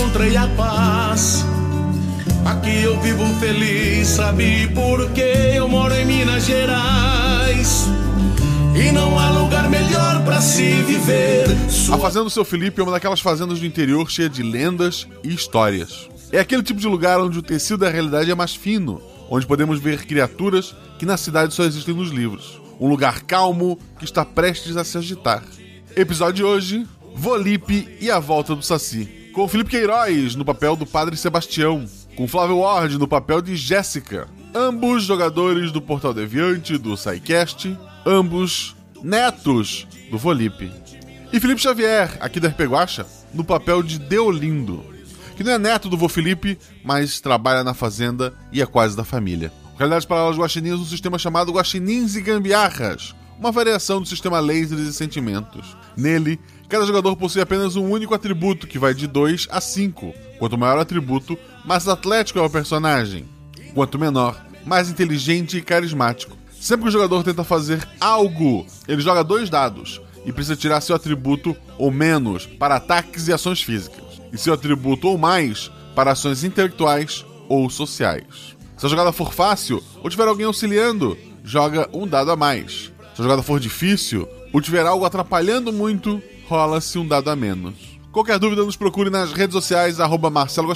encontrei a paz. Aqui eu vivo feliz, sabe? Eu moro em Minas Gerais. E não há lugar melhor para se viver. Sua... A Fazenda do Seu Felipe é uma daquelas fazendas do interior cheia de lendas e histórias. É aquele tipo de lugar onde o tecido da realidade é mais fino, onde podemos ver criaturas que na cidade só existem nos livros. Um lugar calmo que está prestes a se agitar. Episódio de hoje: Volipe e a volta do Saci. Com Felipe Queiroz no papel do Padre Sebastião, com Flávio Ward no papel de Jéssica, ambos jogadores do Portal Deviante, do SciCast, ambos netos do Volipe. E Felipe Xavier, aqui da RP Guacha, no papel de Deolindo, que não é neto do vô Felipe, mas trabalha na fazenda e é quase da família. Realidades paralelas guaxinins um sistema chamado Guaxinins e Gambiarras, uma variação do sistema Lasers e Sentimentos. Nele, cada jogador possui apenas um único atributo, que vai de 2 a 5. Quanto maior o atributo, mais atlético é o personagem. Quanto menor, mais inteligente e carismático. Sempre que o jogador tenta fazer algo, ele joga dois dados e precisa tirar seu atributo ou menos para ataques e ações físicas, e seu atributo ou mais para ações intelectuais ou sociais. Se a jogada for fácil ou tiver alguém auxiliando, joga um dado a mais. Se a jogada for difícil ou tiver algo atrapalhando muito, rola-se um dado a menos. Qualquer dúvida, nos procure nas redes sociais, arroba Marcelo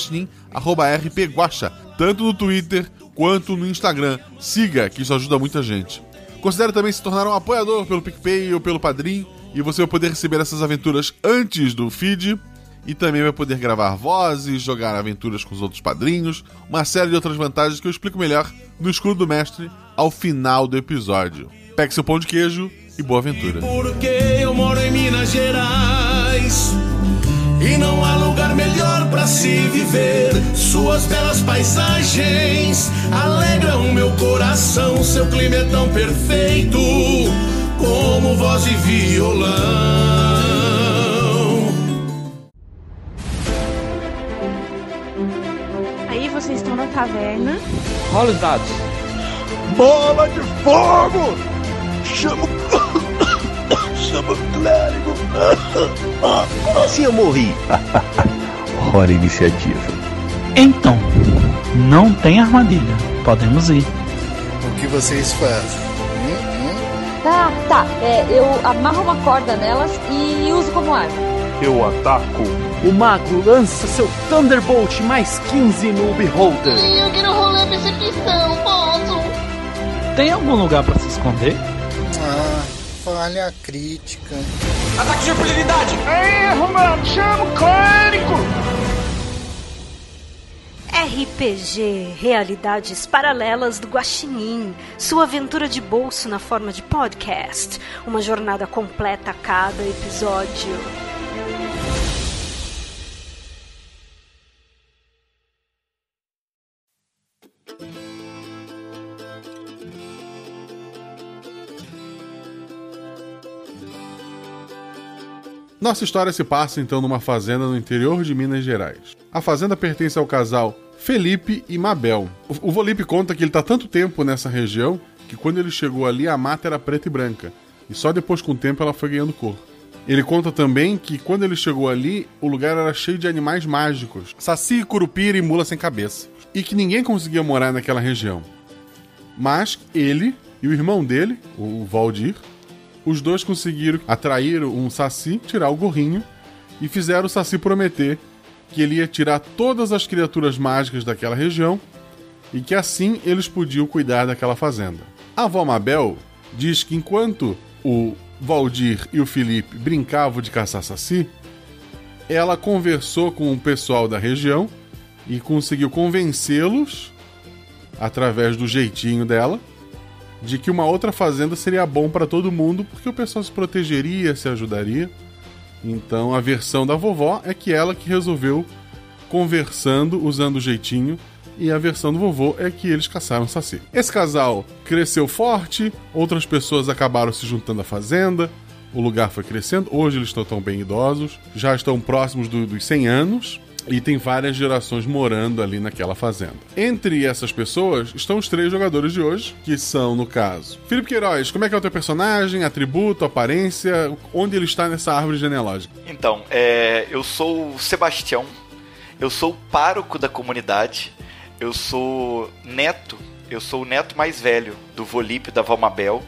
arroba rpguacha, tanto no Twitter quanto no Instagram. Siga, que isso ajuda muita gente. Considere também se tornar um apoiador pelo PicPay ou pelo Padrim, e você vai poder receber essas aventuras antes do feed, e também vai poder gravar vozes, jogar aventuras com os outros padrinhos, uma série de outras vantagens que eu explico melhor no Escudo do Mestre ao final do episódio. Pegue seu pão de queijo e boa aventura. Porque eu moro em Minas Gerais. E não há lugar melhor para se viver. Suas belas paisagens alegram meu coração. Seu clima é tão perfeito como voz e violão. Aí vocês estão na taverna. Rola os dados. Bola de fogo! Chama Chama o clérigo. Como assim eu morri? Hora iniciativa. Então, não tem armadilha. Podemos ir. O que vocês fazem? Hum? Tá, tá. É, eu amarro uma corda nelas e uso como arma. Eu ataco. O mago lança seu Thunderbolt mais 15 no Beholder. Eu quero rolar percepção, posso? Tem algum lugar para se esconder? Ah, falha crítica. Ataque de impunidade! Erro, mano! Chama o clérigo! RPG Realidades Paralelas do Guaxinim, sua aventura de bolso na forma de podcast, uma jornada completa a cada episódio. Nossa história se passa então numa fazenda no interior de Minas Gerais. A fazenda pertence ao casal Felipe e Mabel. O, o Volipe conta que ele está tanto tempo nessa região que quando ele chegou ali a mata era preta e branca, e só depois com o tempo ela foi ganhando cor. Ele conta também que quando ele chegou ali, o lugar era cheio de animais mágicos, saci, curupira e mula sem cabeça, e que ninguém conseguia morar naquela região. Mas ele e o irmão dele, o Valdir, os dois conseguiram atrair um saci, tirar o gorrinho e fizeram o saci prometer que ele ia tirar todas as criaturas mágicas daquela região e que assim eles podiam cuidar daquela fazenda. A avó Mabel diz que enquanto o Valdir e o Felipe brincavam de caçar saci, ela conversou com o pessoal da região e conseguiu convencê-los, através do jeitinho dela, de que uma outra fazenda seria bom para todo mundo, porque o pessoal se protegeria, se ajudaria. Então a versão da vovó é que ela que resolveu conversando, usando o jeitinho, e a versão do vovô é que eles caçaram saci. Esse casal cresceu forte, outras pessoas acabaram se juntando à fazenda, o lugar foi crescendo, hoje eles estão tão bem idosos, já estão próximos do, dos 100 anos, e tem várias gerações morando ali naquela fazenda. Entre essas pessoas estão os três jogadores de hoje, que são, no caso, Felipe Queiroz, como é que é o teu personagem, atributo, aparência, onde ele está nessa árvore genealógica? Então, é, eu sou o Sebastião. Eu sou o pároco da comunidade. Eu sou neto. Eu sou o neto mais velho do Volípio da Valmabel.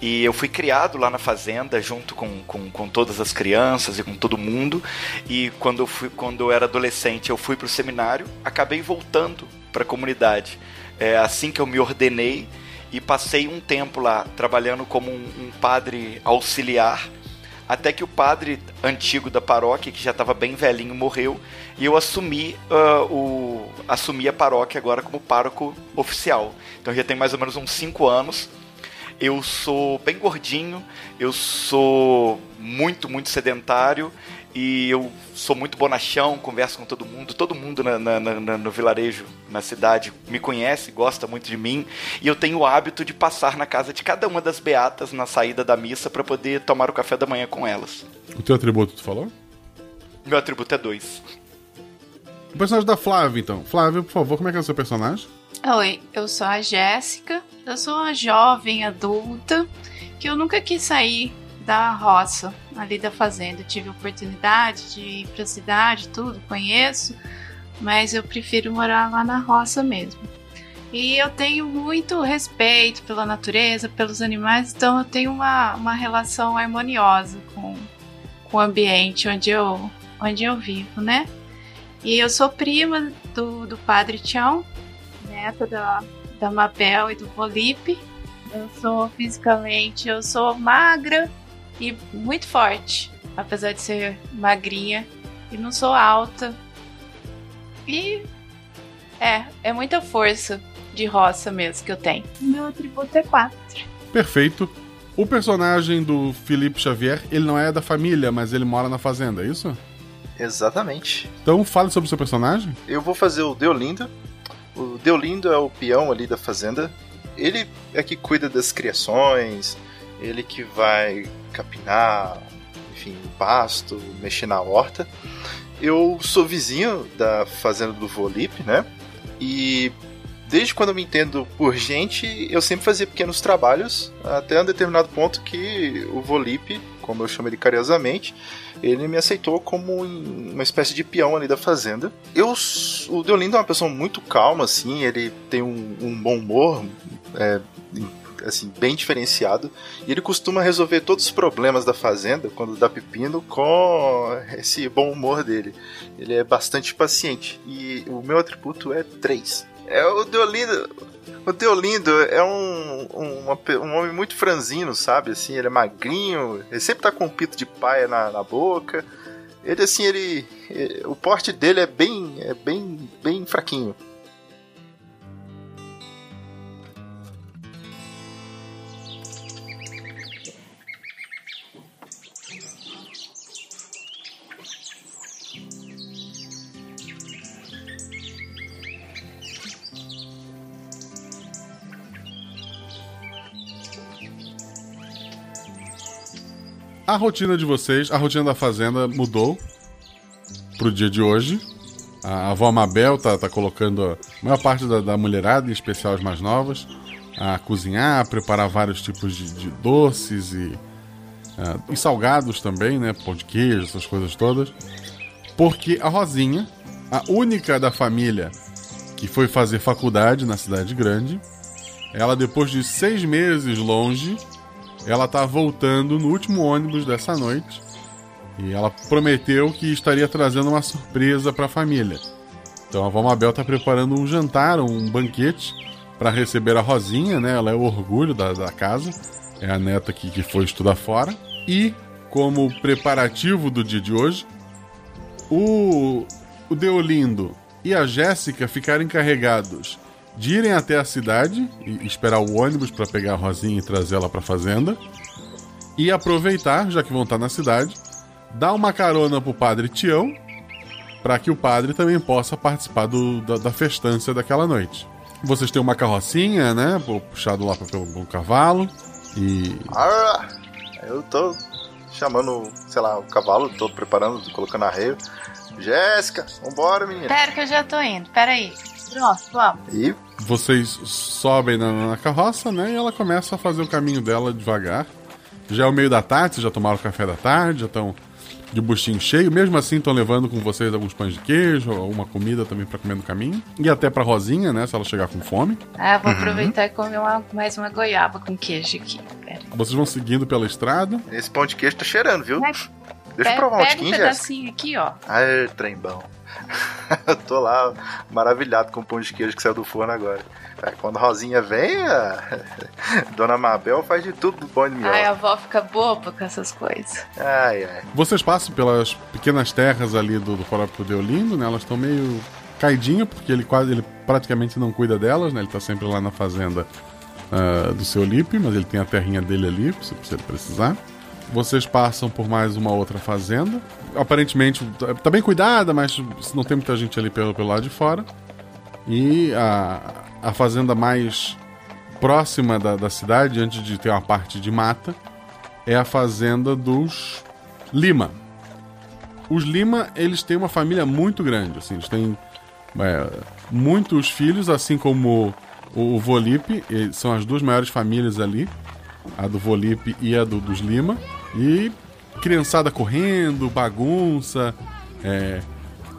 E eu fui criado lá na fazenda junto com, com, com, todas as crianças e com todo mundo. E quando eu, fui, quando eu era adolescente, eu fui para o seminário, acabei voltando para a comunidade. É assim que eu me ordenei e passei um tempo lá trabalhando como um, um padre auxiliar. Até que o padre antigo da paróquia, que já estava bem velhinho, morreu e eu assumi, uh, o, assumi a paróquia agora como pároco oficial. Então já tem mais ou menos uns 5 anos eu sou bem gordinho, eu sou muito, muito sedentário e eu sou muito bonachão, converso com todo mundo, todo mundo na, na, na, no vilarejo, na cidade, me conhece, gosta muito de mim, e eu tenho o hábito de passar na casa de cada uma das beatas na saída da missa para poder tomar o café da manhã com elas. O teu atributo tu falou? Meu atributo é dois. O personagem da Flávia, então. Flávia, por favor, como é que é o seu personagem? Oi, eu sou a Jéssica. Eu sou uma jovem adulta que eu nunca quis sair da roça, ali da fazenda. Eu tive oportunidade de ir pra cidade, tudo, conheço, mas eu prefiro morar lá na roça mesmo. E eu tenho muito respeito pela natureza, pelos animais, então eu tenho uma, uma relação harmoniosa com, com o ambiente onde eu, onde eu vivo, né? E eu sou prima do, do padre Tião, neta da, da Mabel e do Polipe. Eu sou fisicamente, eu sou magra e muito forte, apesar de ser magrinha e não sou alta. E é, é muita força de roça mesmo que eu tenho. Meu atributo é 4. Perfeito. O personagem do Felipe Xavier, ele não é da família, mas ele mora na fazenda, é isso? Exatamente. Então fale sobre o seu personagem. Eu vou fazer o Deolindo, o Deolindo é o peão ali da fazenda. Ele é que cuida das criações, ele que vai capinar, enfim, pasto, mexer na horta. Eu sou vizinho da fazenda do Volip, né? E desde quando eu me entendo por gente, eu sempre fazia pequenos trabalhos, até um determinado ponto que o Volip, como eu chamo ele carinhosamente, ele me aceitou como uma espécie de peão ali da fazenda. Eu, o Deolindo é uma pessoa muito calma, assim, ele tem um, um bom humor, é, assim, bem diferenciado, e ele costuma resolver todos os problemas da fazenda, quando dá pepino, com esse bom humor dele. Ele é bastante paciente, e o meu atributo é 3. É o Deolindo. O Deolindo é um, um, um, homem muito franzino, sabe? Assim, ele é magrinho, ele sempre tá com um pito de paia na, na boca. Ele, assim, ele, ele, O porte dele é bem. é bem. bem fraquinho. A rotina de vocês, a rotina da fazenda mudou pro dia de hoje. A avó Mabel tá, tá colocando a maior parte da, da mulherada, em especial as mais novas, a cozinhar, a preparar vários tipos de, de doces e, uh, e salgados também, né? Pão de queijo, essas coisas todas. Porque a Rosinha, a única da família que foi fazer faculdade na cidade grande, ela depois de seis meses longe, ela tá voltando no último ônibus dessa noite e ela prometeu que estaria trazendo uma surpresa para a família. Então a Vó Mabel tá preparando um jantar, um banquete para receber a Rosinha, né? Ela é o orgulho da, da casa, é a neta que, que foi estudar fora. E como preparativo do dia de hoje, o, o Deolindo e a Jéssica ficaram encarregados de irem até a cidade e esperar o ônibus para pegar a Rosinha e trazê-la para a fazenda. E aproveitar, já que vão estar na cidade, dar uma carona pro padre Tião, para que o padre também possa participar do, da, da festança daquela noite. Vocês têm uma carrocinha, né? Puxado lá pelo um cavalo. E. Ah, eu tô chamando, sei lá, o cavalo, tô preparando, tô colocando arreio. Jéssica, vambora, menina. Pera que eu já tô indo, pera aí. Pronto, vamos. E vocês sobem na, na, carroça, né? E ela começa a fazer o caminho dela devagar. Já é o meio da tarde, vocês já tomaram o café da tarde, já estão de buchinho cheio. Mesmo assim, estão levando com vocês alguns pães de queijo, alguma comida também para comer no caminho. E até pra Rosinha, né? Se ela chegar com fome. Ah, vou Uhum. aproveitar e comer uma- mais uma goiaba com queijo aqui. Pera. Vocês vão seguindo pela estrada. Esse pão de queijo tá cheirando, viu? Vai, Deixa eu provar um pega um pedacinho aqui, ó. Ai, trem bom. eu tô lá maravilhado com o pão de queijo que saiu do forno agora. Quando a Rosinha vem, a Dona Mabel faz de tudo bom de Ai, a avó fica boba com essas coisas. Ai, ai. Vocês passam pelas pequenas terras ali do, do próprio Deolindo, né? Elas estão meio caidinho, porque ele quase, ele praticamente não cuida delas, né? Ele tá sempre lá na fazenda ah, do seu Lipe, mas ele tem a terrinha dele ali, se, se ele precisar. Vocês passam por mais uma outra fazenda. Aparentemente tá- bem cuidada, mas não tem muita gente ali pelo, pelo lado de fora. E a, a fazenda mais próxima da, da cidade, antes de ter uma parte de mata, é a fazenda dos Lima. Os Lima, eles têm uma família muito grande, assim, eles têm é, muitos filhos, assim como o, o Volipe, são as duas maiores famílias ali, a do Volipe e a do, dos Lima, e criançada correndo, bagunça, é,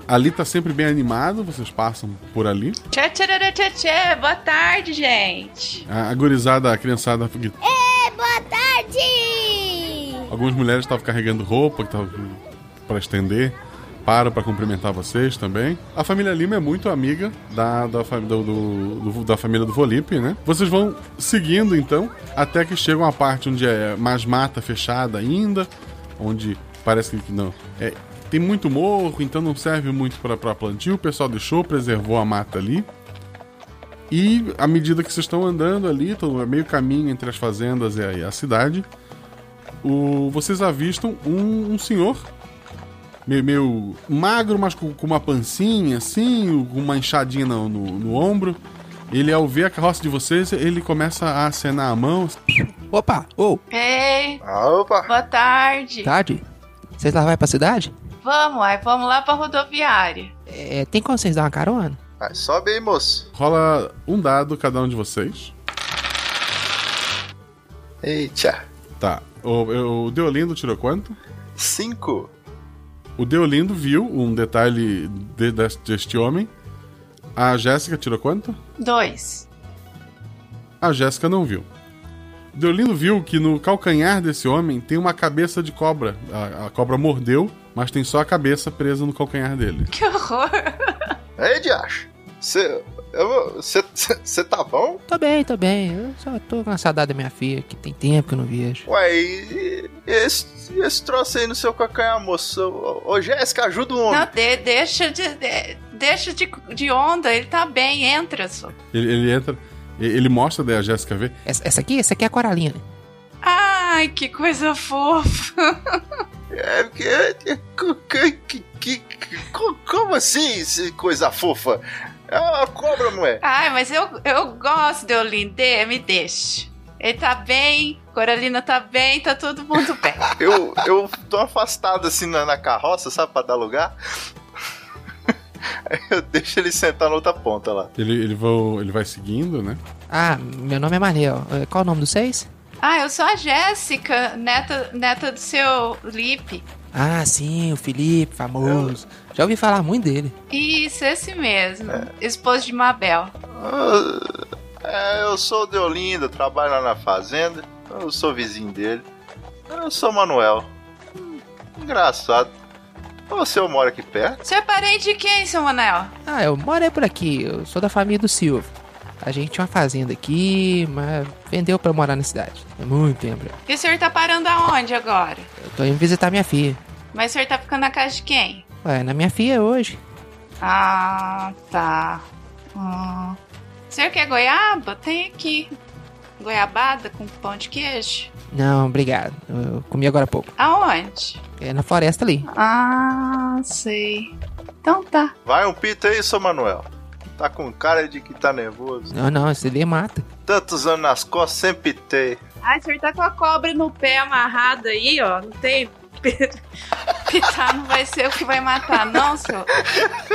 ali tá sempre bem animado, vocês passam por ali, Tchê, tchê, tchê, tchê, tchê. Boa tarde, gente. a, a gurizada, a criançada É, boa tarde! Algumas mulheres estavam carregando roupa que estavam para estender. Param para cumprimentar vocês também. A família Lima é muito amiga da, da, do- do- do- da família do Volipe, né? Vocês vão seguindo então, até que chegam a parte onde é mais mata fechada ainda, onde parece que não. É, tem muito morro, então não serve muito para plantio. O pessoal deixou, preservou a mata ali. E à medida que vocês estão andando ali, estão meio caminho entre as fazendas e a, e a cidade, o- vocês avistam um, um senhor meio, meio magro, mas com, com uma pancinha assim, com uma enxadinha no, no, no ombro. Ele, ao ver a carroça de vocês, ele começa a acenar a mão. Opa, ô, Ei, Opa! boa tarde. tarde. Vocês lá vai pra cidade? Vamos, aí, vamos lá pra rodoviária. É, tem como vocês dar uma carona? Vai, sobe aí, moço. Rola um dado cada um de vocês. Eita. Tá. O, o Deolindo tirou quanto? Cinco. O Deolindo viu um detalhe de- deste, deste homem. A Jéssica tirou quanto? Dois. A Jéssica não viu. Deolindo viu que no calcanhar desse homem tem uma cabeça de cobra. A, a cobra mordeu, mas tem só a cabeça presa no calcanhar dele. Que horror. Ei, Diacho. Você tá bom? Tô bem, tô bem. Eu só tô com a saudade da minha filha, que tem tempo que eu não vejo. Ué, e esse, esse troço aí no seu calcanhar, moço? Ô, ô, Jéssica, ajuda o homem. Não, de- deixa de, de- deixa de, de onda, ele tá bem, entra só. Ele, ele entra, e- ele mostra daí a Jéssica ver. Essa, essa aqui, essa aqui é a Coraline. Ai, que coisa fofa. É porque. que- que- que- que- co- Como assim, coisa fofa? É uma cobra, não é? Ai, mas eu, eu gosto de Olindê, me deixa. Ele tá bem, Coralina tá bem, tá todo mundo bem. Eu, eu tô afastado assim na, na carroça, sabe, pra dar lugar. Eu deixo ele sentar na outra ponta lá. Ele, ele, vão, ele vai seguindo, né? Ah, meu nome é Manel. É, Qual o nome dos seis? Ah, eu sou a Jéssica, neta, neta do seu Lipe. Ah, sim, o Felipe, famoso. Já ouvi falar muito dele. Isso, esse mesmo. Esposo de Mabel. Ah, É, eu sou o Deolinda, trabalho lá na fazenda. Eu sou vizinho dele. Eu sou o Manuel. Engraçado. O senhor mora aqui perto? Você é parente de quem, seu Manel? Ah, eu moro aí por aqui. Eu sou da família do Silvio. A gente tinha uma fazenda aqui, mas vendeu pra morar na cidade. Há muito tempo. E o senhor tá parando aonde agora? Eu tô indo visitar minha filha. Mas o senhor tá ficando na casa de quem? Ué, na minha filha hoje. Ah, tá. Hum. O senhor quer goiaba? Tem aqui. Goiabada com pão de queijo. Não, obrigado. Eu comi agora há pouco. Aonde? É na floresta ali. Ah, sei. Então tá. Vai um pito aí, seu Manuel. Tá com cara de que tá nervoso. Não, não, esse daí mata. Tantos anos nas costas, sempre pitei. Ah, o senhor tá com a cobra no pé amarrada aí, ó. Não tem. Pitar não vai ser o que vai matar, não, seu,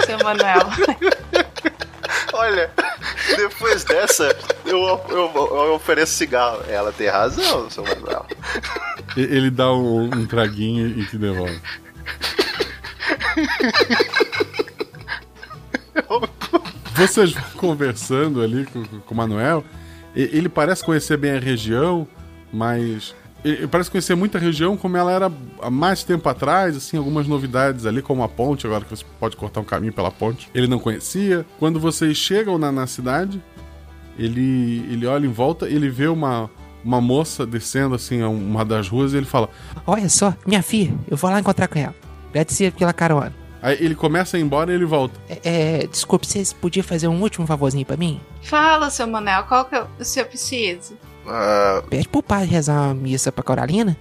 seu Manuel. Olha, depois dessa, eu, eu, eu ofereço cigarro. Ela tem razão, seu Manuel. Ele dá um, um traguinho e te devolve. Vocês vão conversando ali com, com o Manuel. Ele parece conhecer bem a região, mas. Ele parece conhecer muito a região como ela era há mais tempo atrás, assim, algumas novidades ali, como a ponte, agora que você pode cortar um caminho pela ponte. Ele não conhecia. Quando vocês chegam na, na cidade, ele, ele olha em volta, ele vê uma, uma moça descendo, assim, uma das ruas e ele fala: Olha só, minha filha, eu vou lá encontrar com ela. Agradecer pela carona. Aí ele começa a ir embora e ele volta. É, é, desculpe, vocês podiam fazer um último favorzinho pra mim? Fala, seu Manel, qual que é o seu preciso? Ah, Pede pro padre rezar uma missa pra Coralina.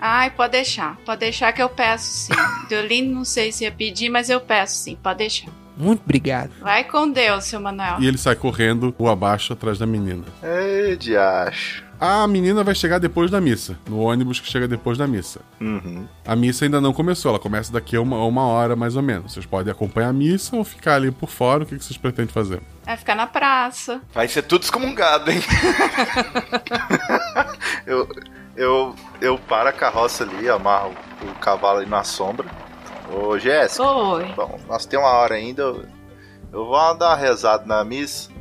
Ai, pode deixar. Pode deixar que eu peço sim. Deolindo não sei se ia pedir, mas eu peço sim. Pode deixar. Muito obrigado. Vai com Deus, seu Manuel. E ele sai correndo, o abaixo, atrás da menina. Ei, diacho. A menina vai chegar depois da missa, no ônibus que chega depois da missa. Uhum. A missa ainda não começou, ela começa daqui a uma, uma hora mais ou menos. Vocês podem acompanhar a missa ou ficar ali por fora, o que que vocês pretendem fazer? Vai ficar na praça. Vai ser tudo excomungado, hein? Eu, eu, eu paro a carroça ali, amarro o cavalo ali na sombra. Ô, Jéssica. Oi. Bom, nós temos uma hora ainda. Eu, eu vou dar uma rezada na missa.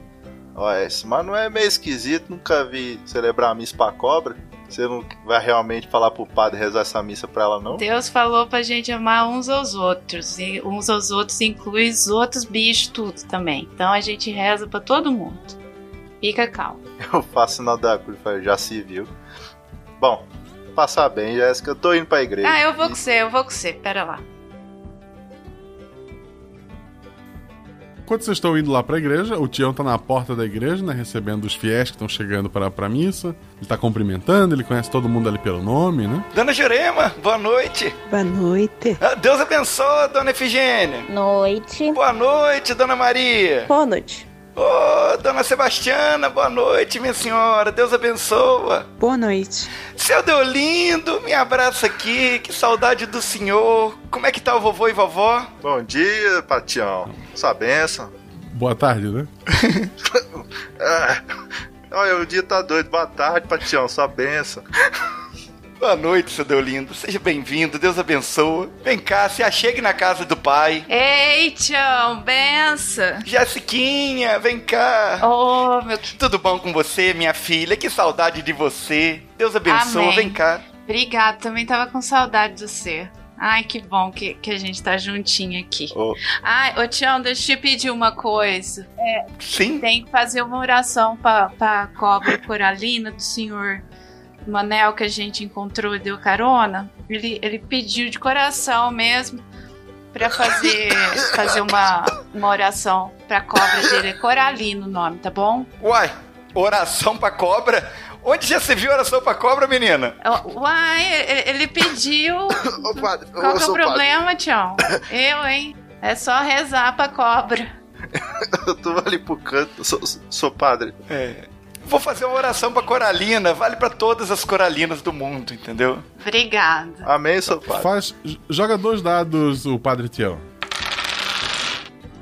Olha, esse mano é meio esquisito, nunca vi celebrar a missa pra cobra. Você não vai realmente falar pro padre rezar essa missa pra ela, não? Deus falou pra gente amar uns aos outros. E uns aos outros inclui os outros bichos, tudo também. Então a gente reza pra todo mundo. Fica calmo. Eu faço sinal da cruz, já se viu. Bom, passar bem, Jéssica. Eu tô indo pra igreja. Ah, eu vou com você, eu vou com você. Pera lá. Enquanto vocês estão indo lá pra igreja, o Tião tá na porta da igreja, né? Recebendo os fiéis que estão chegando pra, pra missa. Ele tá cumprimentando, ele conhece todo mundo ali pelo nome, né? Dona Jurema, boa noite. Boa noite. Ah, Deus abençoe, Dona Efigênia. Noite. Boa noite, Dona Maria. Boa noite. Ô, Dona Sebastiana, boa noite, minha senhora. Deus abençoa. Boa noite. Seu Deolindo, me abraça aqui. Que saudade do senhor. Como é que tá o vovô e vovó? Bom dia, Patião. Sua benção. Boa tarde, né? Ah, olha, o dia tá doido. Boa tarde, Patião. Sua benção. Boa noite, seu Deolindo. Seja bem-vindo. Deus abençoe. Vem cá, se achegue na casa do pai. Ei, tchau, benção. Jessiquinha, vem cá. Oh, meu Tudo bom com você, minha filha? Que saudade de você. Deus abençoe. Amém. Vem cá. Obrigada, também tava com saudade de você. Ai, que bom que, que a gente tá juntinho aqui. Ô, Ai, ô Tião, deixa eu te pedir uma coisa. É, Sim. tem que fazer uma oração pra, pra cobra coralina do senhor Manel que a gente encontrou e deu carona. Ele, ele pediu de coração mesmo pra fazer, fazer uma, uma oração pra cobra dele. É Coralina o nome, tá bom? Uai, oração pra cobra? Onde já se viu oração pra cobra, menina? Uai, ele, pediu. Ô, padre, Qual que é o padre. problema, Tião? Eu, hein? É só rezar pra cobra. Eu tô ali pro canto. Sou, sou padre. É. Vou fazer uma oração pra Coralina. Vale pra todas as coralinas do mundo, entendeu? Obrigada. Amém, sou padre. Faz, joga dois dados, o Padre Tião.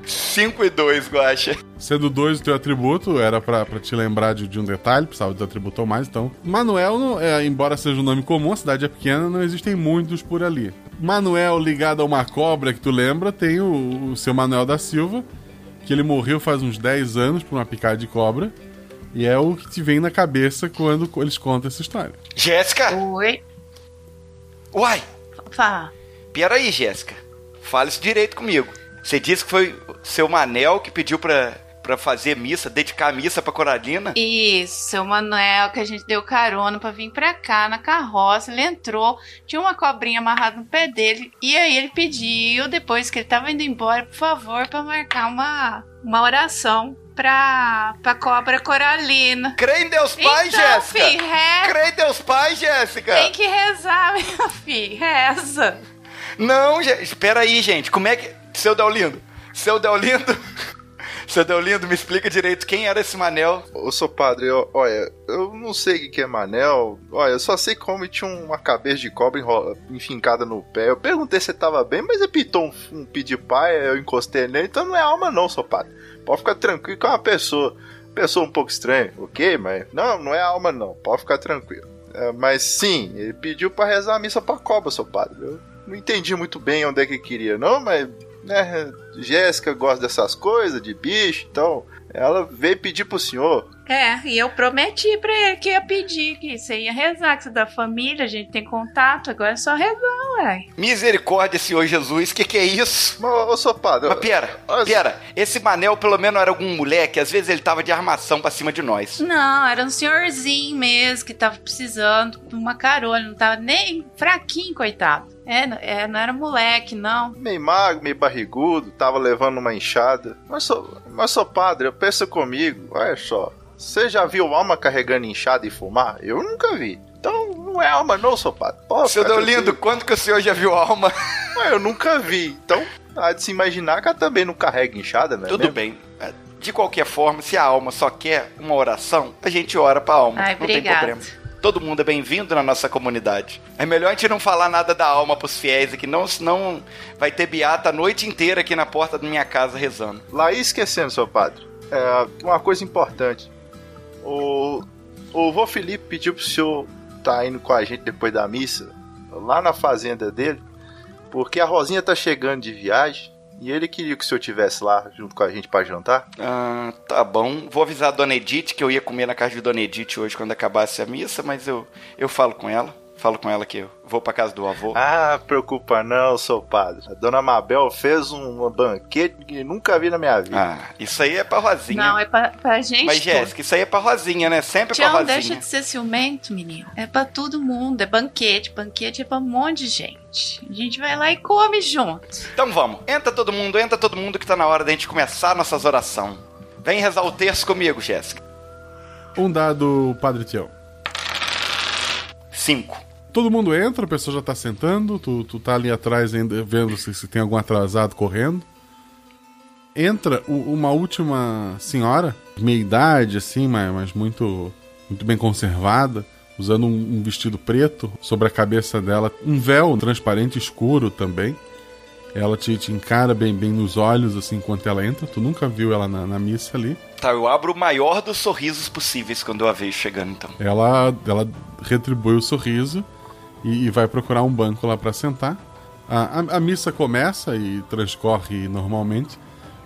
5 e 2, Guaxa. Sendo dois o teu atributo, era pra, pra te lembrar de, de um detalhe, precisava de atributo ou mais, então. Manuel, não- é, embora seja um nome comum, a cidade é pequena, não existem muitos por ali. Manuel, ligado a uma cobra que tu lembra, tem o, o seu Manuel da Silva, que ele morreu faz uns 10 anos por uma picada de cobra. E é o que te vem na cabeça quando eles contam essa história. Jéssica? Oi. Uai, Fala. peraí, Jéssica. Fala isso direito comigo. Você disse que foi o seu Manel que pediu pra, pra fazer missa, dedicar a missa pra Coralina? Isso, seu Manuel, que a gente deu carona pra vir pra cá na carroça. Ele entrou, tinha uma cobrinha amarrada no pé dele. E aí ele pediu, depois que ele tava indo embora, por favor, pra marcar uma, uma oração pra, pra cobra coralina. Crê em Deus Pai, então, Jéssica! Fi, reza. Crê em Deus Pai, Jéssica! Tem que rezar, meu filho, reza. Não, espera aí, gente. Como é que. Seu Deolindo? Seu Deolindo? Seu Deolindo, me explica direito quem era esse Manel. Ô, sou padre, eu- olha, eu não sei o que é manel. Olha, eu só sei como tinha uma cabeça de cobra enrola- enfincada no pé. Eu perguntei se ele tava bem, mas ele pitou um, um pedir pai, eu encostei nele, então não é alma não, sou padre. Pode ficar tranquilo que é uma pessoa. Pessoa um pouco estranha, ok? Mas não, não é alma não, pode ficar tranquilo. É, mas sim, ele pediu pra rezar a missa pra cobra, seu padre. Eu não entendi muito bem onde é que queria, não, mas né, Jéssica gosta dessas coisas, de bicho, então ela veio pedir pro senhor. É, e eu prometi pra ele que ia pedir, que você ia rezar, que você é da família, a gente tem contato, agora é só rezar, ué. Misericórdia, Senhor Jesus, que que é isso? Mas, ô, sou padre... Mas pera, pera, esse Manel pelo menos era algum moleque, às vezes ele tava de armação pra cima de nós. Não, era um senhorzinho mesmo, que tava precisando de uma carona, não tava nem fraquinho, coitado. É, é, não era moleque, não. Meio magro, meio barrigudo, tava levando uma enxada. Mas sou, mas sou padre, pensa comigo, olha só. Você já viu alma carregando enxada e fumar? Eu nunca vi. Então não é alma, não, seu padre. Pô, Seu Deolindo, quando que o senhor já viu alma? Ué, eu nunca vi. Então, há de se imaginar que ela também não carrega enxada, né? Tudo mesmo? bem. É, de qualquer forma, se a alma só quer uma oração, a gente ora pra alma. Ai, não obrigado. tem problema. Todo mundo é bem-vindo na nossa comunidade. É melhor a gente não falar nada da alma pros fiéis aqui, não, senão vai ter beata a noite inteira aqui na porta da minha casa rezando. Lá esquecendo, seu padre. É, uma coisa importante. O, o vô Felipe pediu pro senhor tá indo com a gente depois da missa, lá na fazenda dele, porque a Rosinha tá chegando de viagem e ele queria que o senhor tivesse lá junto com a gente para jantar. Ah, tá bom. Vou avisar a Dona Edith que eu ia comer na casa de Dona Edith hoje quando acabasse a missa, mas eu, eu falo com ela. Falo com ela que eu vou pra casa do avô. Ah, preocupa não, seu padre. A dona Mabel fez um banquete que nunca vi na minha vida. Ah, isso aí é pra Rosinha. Não, é pra, pra gente. Mas, Jéssica, isso aí é pra Rosinha, né? Sempre Tião, pra Rosinha. deixa de ser ciumento, menino. É pra todo mundo. É banquete. Banquete é pra um monte de gente. A gente vai lá e come junto. Então vamos. Entra todo mundo, entra todo mundo que tá na hora da gente começar nossas orações. Vem rezar o terço comigo, Jéssica. Um dado, Padre Tião. Cinco. Todo mundo entra, a pessoa já tá sentando, tu, tu tá ali atrás ainda vendo se, se tem algum atrasado correndo. Entra o, uma última senhora, meia idade, assim, mas, mas muito, muito bem conservada, usando um, um, vestido preto sobre a cabeça dela, um véu transparente escuro também. Ela te, te encara bem, bem nos olhos, assim, enquanto ela entra. Tu nunca viu ela na, na missa ali. Tá, eu abro o maior dos sorrisos possíveis quando eu a vejo chegando, então. Ela, ela retribui o sorriso e, e vai procurar um banco lá para sentar. A, a, a, missa começa e transcorre normalmente.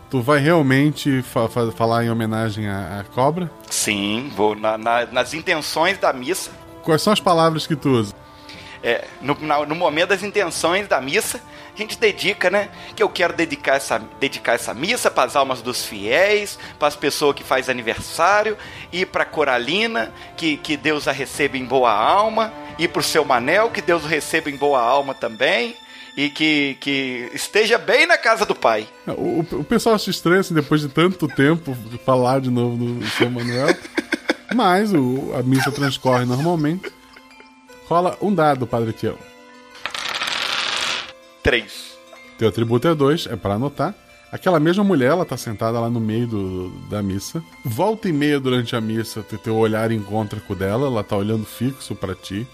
Tu vai realmente fa fa falar em homenagem à, à cobra? Sim, vou na, na, nas intenções da missa. Quais são as palavras que tu usa? É, no, na, no momento das intenções da missa, a gente dedica, né? Que eu quero dedicar essa, dedicar essa missa para as almas dos fiéis, para as pessoas que faz aniversário, e para Coralina, que, que Deus a receba em boa alma, e para o seu Manel, que Deus o receba em boa alma também, e que, que esteja bem na casa do pai. O, o pessoal se estranha assim, depois de tanto tempo falar de novo do seu Manuel, mas o, a missa transcorre normalmente. Rola um dado, Padre Tião. 3. Teu atributo é 2, é para anotar. Aquela mesma mulher, ela tá sentada lá no meio do, da missa. Volta e meia durante a missa, teu olhar encontra com o dela, ela tá olhando fixo para ti.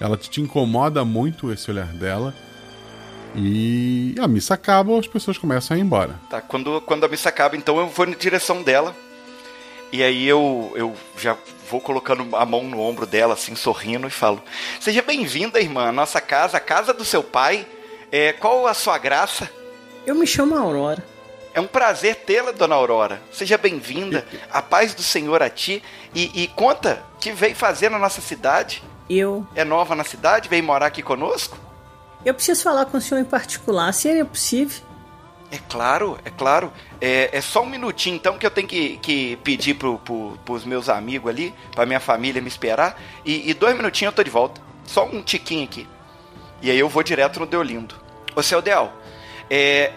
Ela te, incomoda muito esse olhar dela. E a missa acaba, as pessoas começam a ir embora. Tá, quando, quando a missa acaba, então eu vou na direção dela. E aí eu, eu já vou colocando a mão no ombro dela, assim, sorrindo, e falo: Seja bem-vinda, irmã, à nossa casa, a casa do seu pai. É, qual a sua graça? Eu me chamo Aurora. É um prazer tê-la, dona Aurora. Seja bem-vinda. A paz do Senhor a ti. E, e conta, que veio fazer na nossa cidade? Eu. É nova na cidade? Veio morar aqui conosco? Eu preciso falar com o senhor em particular, se é possível. É claro, é claro. É, é só um minutinho, então, que eu tenho que, que pedir pro, pro, pros meus amigos ali, pra minha família me esperar. E, e dois minutinhos eu tô de volta. Só um tiquinho aqui. E aí eu vou direto no Deolindo. Ô, seu Del, é,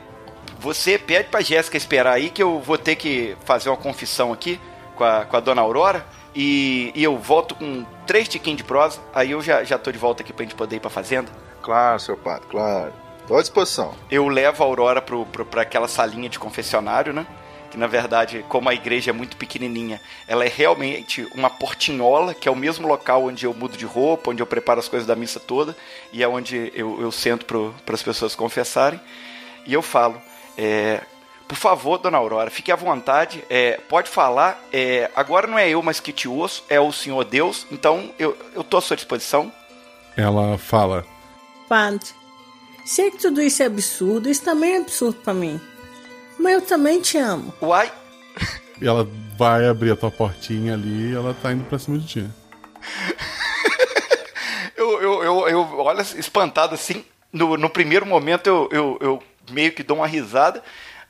você pede pra Jéssica esperar aí que eu vou ter que fazer uma confissão aqui com a, com a dona Aurora. E, e eu volto com três tiquinhos de prosa. Aí eu já, já tô de volta aqui pra gente poder ir pra fazenda. Claro, seu padre, claro. Tô à disposição. Eu levo a Aurora pro, pro, pra aquela salinha de confessionário, né? Que na verdade, como a igreja é muito pequenininha, ela é realmente uma portinhola, que é o mesmo local onde eu mudo de roupa, onde eu preparo as coisas da missa toda, e é onde eu, eu sento para as pessoas confessarem. E eu falo: é, por favor, dona Aurora, fique à vontade, é, pode falar. É, agora não é eu mais que te ouço, é o Senhor Deus, então eu, eu tô à sua disposição. Ela fala: Padre, Sei que tudo isso é absurdo, isso também é absurdo pra mim. Mas eu também te amo. Uai! E ela vai abrir a tua portinha ali e ela tá indo pra cima de ti. Eu, eu, eu, eu olho espantado assim. No, no primeiro momento eu, eu, eu meio que dou uma risada.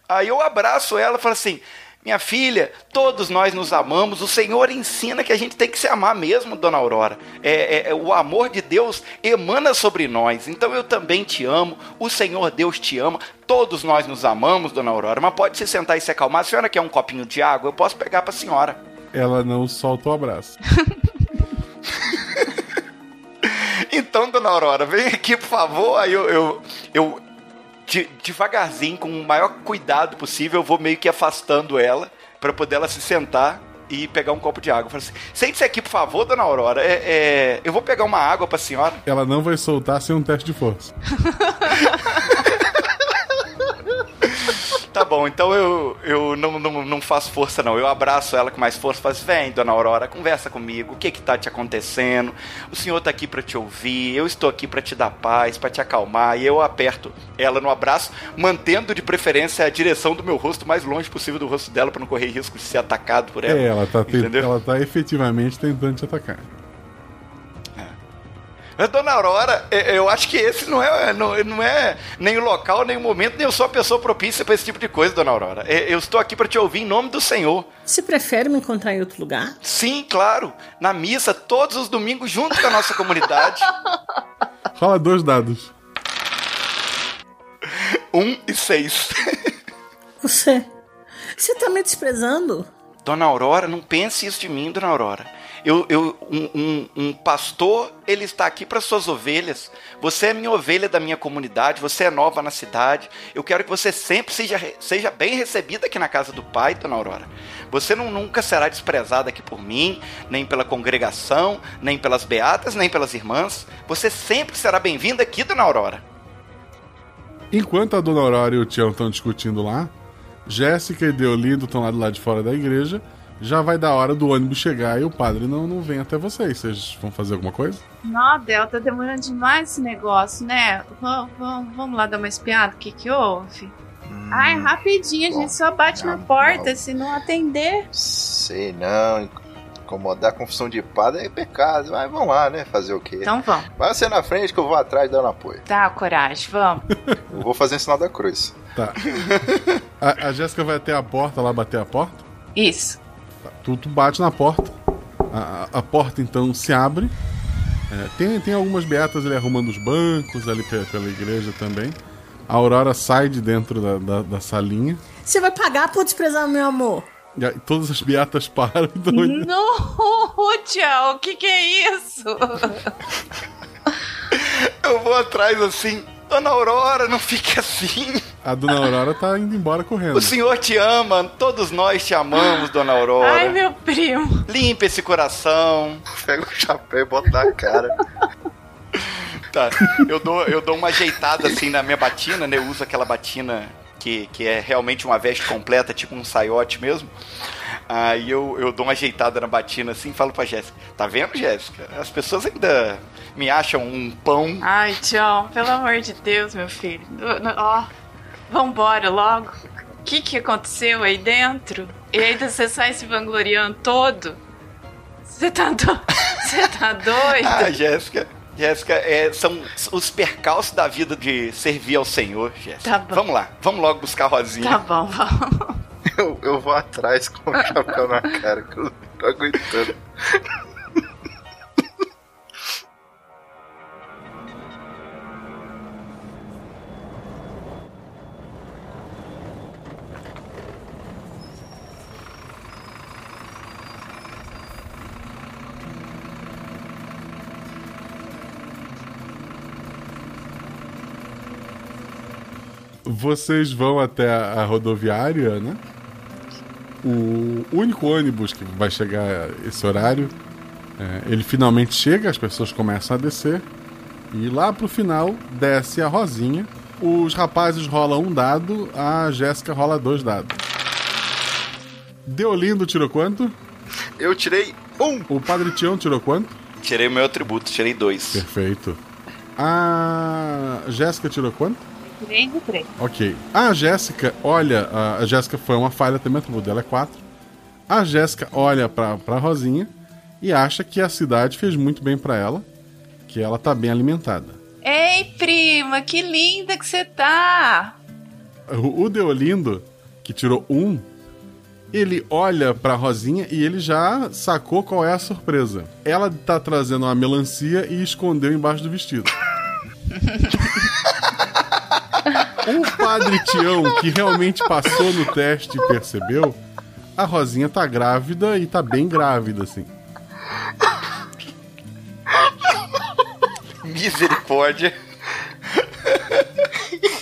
Aí eu abraço ela e falo assim: Minha filha, todos nós nos amamos. O Senhor ensina que a gente tem que se amar mesmo, dona Aurora. É, é, o amor de Deus emana sobre nós. Então eu também te amo. O Senhor Deus te ama. Todos nós nos amamos, dona Aurora. Mas pode se sentar e se acalmar. A senhora quer um copinho de água? Eu posso pegar pra senhora. Ela não solta o abraço. Então, dona Aurora, vem aqui, por favor. Aí eu, eu, eu de, devagarzinho, com o maior cuidado possível, eu vou meio que afastando ela para poder ela se sentar e pegar um copo de água. Eu falo assim: sente-se aqui, por favor, dona Aurora. É, é, eu vou pegar uma água pra senhora. Ela não vai soltar sem um teste de força. Tá bom, então eu, eu não, não, não faço força, não. Eu abraço ela com mais força. Falo assim, vem, dona Aurora, conversa comigo. O que que tá te acontecendo? O senhor tá aqui para te ouvir. Eu estou aqui para te dar paz, para te acalmar. E eu aperto ela no abraço, mantendo de preferência a direção do meu rosto mais longe possível do rosto dela para não correr risco de ser atacado por ela. É, ela tá, te- Entendeu? ela tá efetivamente tentando te atacar. Mas, Dona Aurora, eu acho que esse não é, não, não é nem o local, nem o momento, nem eu sou a pessoa propícia para esse tipo de coisa, Dona Aurora. Eu estou aqui para te ouvir em nome do Senhor. Você prefere me encontrar em outro lugar? Sim, claro. Na missa, todos os domingos, junto com a nossa comunidade. Rola dois dados. Um e seis. Você. Você tá me desprezando? Dona Aurora, não pense isso de mim, Dona Aurora. Eu, eu, um, um- um pastor, ele está aqui para suas ovelhas. Você é minha ovelha da minha comunidade, você é nova na cidade. Eu quero que você sempre seja, seja bem recebida aqui na casa do Pai, Dona Aurora. Você não, nunca será desprezada aqui por mim, nem pela congregação, nem pelas beatas, nem pelas irmãs. Você sempre será bem-vinda aqui, Dona Aurora. Enquanto a Dona Aurora e o Tião estão discutindo lá, Jéssica e Deolindo estão lá do lado de fora da igreja. Já vai dar hora do ônibus chegar e o padre não, não vem até vocês. Vocês vão fazer alguma coisa? Não, Del, tá demorando demais esse negócio, né? Vamos, vamos, vamos lá dar uma espiada, o que que houve? Ai, rapidinho, a gente só bate na porta, se não atender. Sei não, incomodar a confusão de padre é pecado, mas vamos lá, né? Fazer o quê? Então vamos. Vai você na frente que eu vou atrás dando apoio. Tá, coragem, vamos. Eu vou fazer o sinal da cruz. Tá. A, a Jéssica vai até a porta lá bater a porta. Isso. Tá, Tu, tu bate na porta. A, a- a porta então se abre. É, tem, tem algumas beatas ali arrumando os bancos ali pe- pela igreja também. A Aurora sai de dentro da, da, da salinha. Você vai pagar por desprezar meu amor? E aí todas as beatas param e dão. Não, tchau, o que que é isso? Eu vou atrás assim. Dona Aurora, não fique assim. A dona Aurora tá indo embora correndo. O Senhor te ama, todos nós te amamos, Dona Aurora. Ai, meu primo. Limpa esse coração. Pega o chapéu e bota na cara. Tá, eu dou, eu dou uma ajeitada assim na minha batina, né? Eu uso aquela batina que, que é realmente uma veste completa, tipo um saiote mesmo. Aí eu, eu dou uma ajeitada na batina assim e falo pra Jéssica: Tá vendo, Jéssica? As pessoas ainda me acham um pão. Ai, tchau, pelo amor de Deus, meu filho. Ó, vambora logo. O que que aconteceu aí dentro? E ainda você sai se vangloriando todo? Você tá, do... você tá doido? Ah, Jéssica. Jéssica, é, são os percalços da vida de servir ao Senhor, Jéssica. Tá bom. Vamos lá, vamos logo buscar a Rosinha. Tá bom, vamos. Eu, eu vou atrás com o chapéu na cara, que eu não tô aguentando. Vocês vão até a, rodoviária, né? O único ônibus que vai chegar esse horário, é, ele finalmente chega, as pessoas começam a descer. E lá pro final desce a Rosinha. Os rapazes rolam um dado, a Jéssica rola dois dados. Deolindo tirou quanto? Eu tirei um. O Padre Tião tirou quanto? Tirei o meu atributo, tirei dois. Perfeito. A Jéssica tirou quanto? 3 e 3. Ok. A Jéssica olha. A Jéssica foi uma falha também, o dela é 4. A Jéssica olha pra, pra Rosinha e acha que a cidade fez muito bem pra ela, que ela tá bem alimentada. Ei, prima, que linda que você tá! O, o Deolindo, que tirou um, ele olha pra Rosinha e ele já sacou qual é a surpresa. Ela tá trazendo uma melancia e escondeu embaixo do vestido. O padre Tião, que realmente passou no teste e percebeu, a Rosinha tá grávida e tá bem grávida, assim. Misericórdia.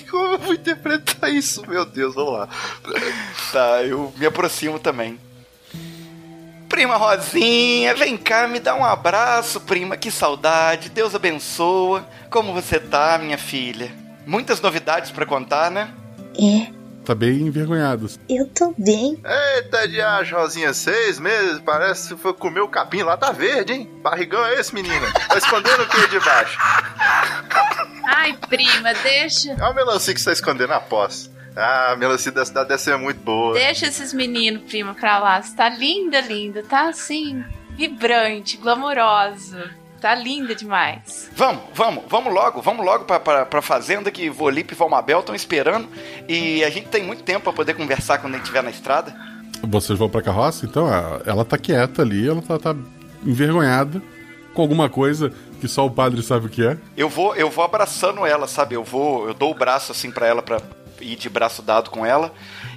Como eu vou interpretar isso? Meu Deus, vamos lá. Tá, eu me aproximo também. Prima Rosinha, vem cá, me dá um abraço, prima. Que saudade. Deus abençoa. Como você tá, minha filha? Muitas novidades pra contar, né? É, Tá bem envergonhado. eu tô bem. Eita, diacho, Rosinha, seis meses, parece que foi comer o capim lá, tá verde, hein? Barrigão é esse, menina? Tá escondendo o que debaixo? Ai, prima, deixa. É o melancia que você tá escondendo, aposto. Ah, a melancia da cidade deve ser muito boa. Deixa esses meninos, prima, pra lá. Você tá linda, linda. Tá assim, vibrante, glamourosa. Tá linda demais. Vamos, vamos, vamos logo, vamos logo pra, pra, pra fazenda que Volipe e Valmabel estão esperando. E a gente tem muito tempo pra poder conversar quando a gente estiver na estrada. Vocês vão pra carroça? Então, ela tá quieta ali, ela tá, tá envergonhada com alguma coisa que só o padre sabe o que é. Eu vou, eu vou abraçando ela, sabe? Eu vou, eu dou o braço assim pra ela pra ir de braço dado com ela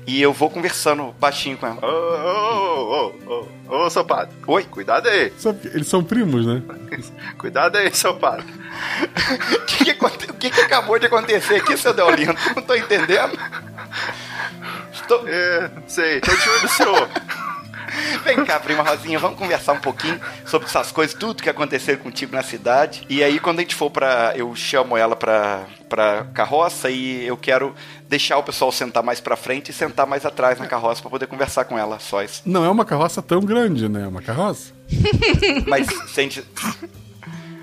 e eu vou conversando baixinho com ela. Ô, ô, ô, ô, ô, seu padre. Oi. Cuidado aí. Eles são primos, né? Cuidado aí, seu padre. O que, que que que acabou de acontecer aqui, seu Deolindo? Não tô entendendo. Estou... É, sei, tô de olho no senhor. Vem cá, prima Rosinha, vamos conversar um pouquinho sobre essas coisas, tudo que aconteceu contigo na cidade. E aí, quando a gente for pra. Eu chamo ela pra, pra carroça e eu quero deixar o pessoal sentar mais pra frente e sentar mais atrás na carroça pra poder conversar com ela, só isso. Não é uma carroça tão grande, né? É uma carroça. Mas se a gente.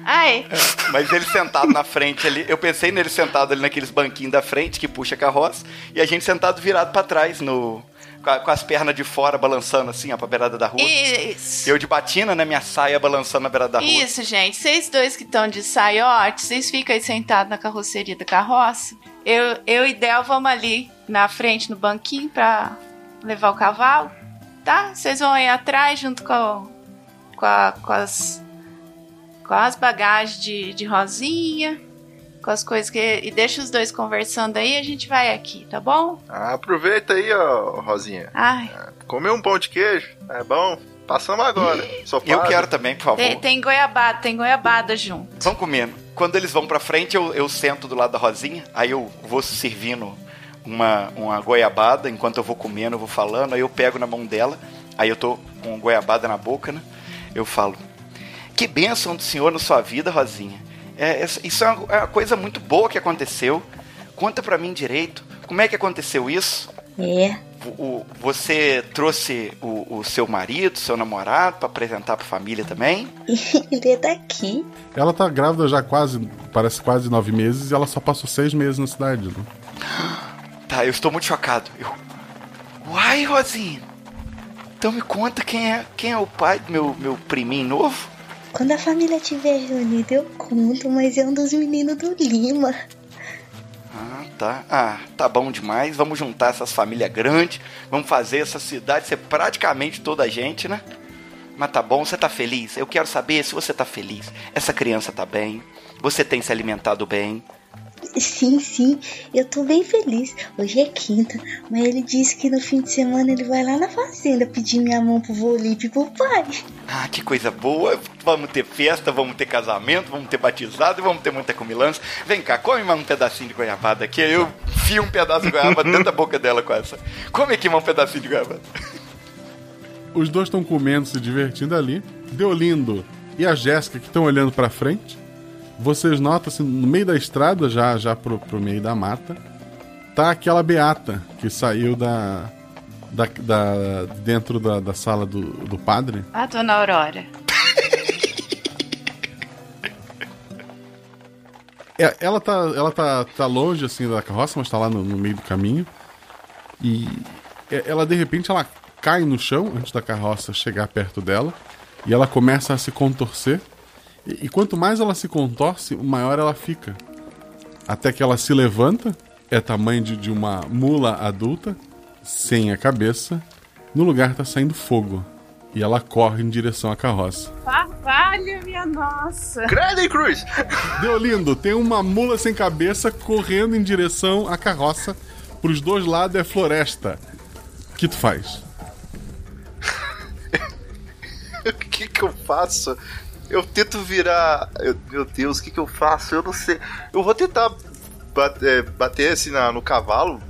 Ai, Mas ele sentado na frente ali, eu pensei nele sentado ali naqueles banquinhos da frente que puxa a carroça, e a gente sentado virado pra trás, no com, as pernas de fora balançando assim, ó, pra beirada da rua. isso. Eu de batina, né, minha saia balançando na beirada da rua. Isso, gente. Vocês dois que estão de saiote, vocês ficam aí sentados na carroceria da carroça. Eu, eu e Del vamos ali na frente no banquinho pra levar o cavalo, tá? Vocês vão aí atrás junto com, com, a- com as com as bagagens de, de Rosinha, com as coisas que e deixa os dois conversando aí, a gente vai aqui, tá bom? Ah, aproveita aí, ó, Rosinha. Ai, Comeu um pão de queijo, é bom. Passamos agora. Sou Eu quero também, por favor. tem, tem goiabada, tem goiabada junto. Vão comendo. Quando eles vão pra frente, eu, eu sento do lado da Rosinha, aí eu vou servindo uma, uma goiabada, enquanto eu vou comendo, eu vou falando, aí eu pego na mão dela, aí eu tô com goiabada na boca, né? Eu falo, que bênção do Senhor na sua vida, Rosinha. É, essa- isso é uma, é uma coisa muito boa que aconteceu. Conta pra mim direito, como é que aconteceu isso? É, O- você trouxe o, o seu marido, seu namorado, pra apresentar pra família também? ele é daqui. Ela tá grávida já quase, parece quase nove meses e ela só passou seis meses na cidade, né? Tá, eu estou muito chocado. Eu... Uai, Rosinha. Então me conta quem é, quem é o pai do meu, meu priminho novo? Quando a família estiver reunida, eu conto, mas é um dos meninos do Lima. Ah, tá. Ah, tá bom demais. Vamos juntar essas famílias grandes. Vamos fazer essa cidade ser praticamente toda a gente, né? Mas tá bom, você tá feliz? Eu quero saber se você tá feliz. Essa criança tá bem? Você tem se alimentado bem? Sim, sim, eu tô bem feliz. Hoje é quinta, mas ele disse que no fim de semana ele vai lá na fazenda pedir minha mão pro Volipe e pro pai. Ah, que coisa boa. Vamos ter festa, vamos ter casamento, vamos ter batizado e vamos ter muita comilança. Vem cá, come mais um pedacinho de goiabada aqui. Eu fio um pedaço de goiaba dentro da boca dela com essa. Come aqui mais um pedacinho de goiabada. Os dois estão comendo, se divertindo ali. Deolindo e a Jéssica que estão olhando pra frente. Vocês notam assim, no meio da estrada, já já pro, pro meio da mata, tá aquela beata que saiu da, da, da- dentro da, da sala do, do padre. A dona Aurora. É, ela tá, ela tá, tá longe assim da carroça, mas tá lá no, no meio do caminho. E é, ela de repente ela cai no chão antes da carroça chegar perto dela e ela começa a se contorcer. E, e quanto mais ela se contorce, maior ela fica. Até que ela se levanta, é tamanho de, de uma mula adulta, sem a cabeça. No lugar tá saindo fogo. E ela corre em direção à carroça. Valha minha nossa. Grande Cruz! Deu lindo, tem uma mula sem cabeça correndo em direção à carroça. Pros dois lados é floresta. O que tu faz? o que que eu faço? Eu tento virar. eu- meu Deus, o que que eu faço? Eu não sei. Eu vou tentar bater, bater assim na- no cavalo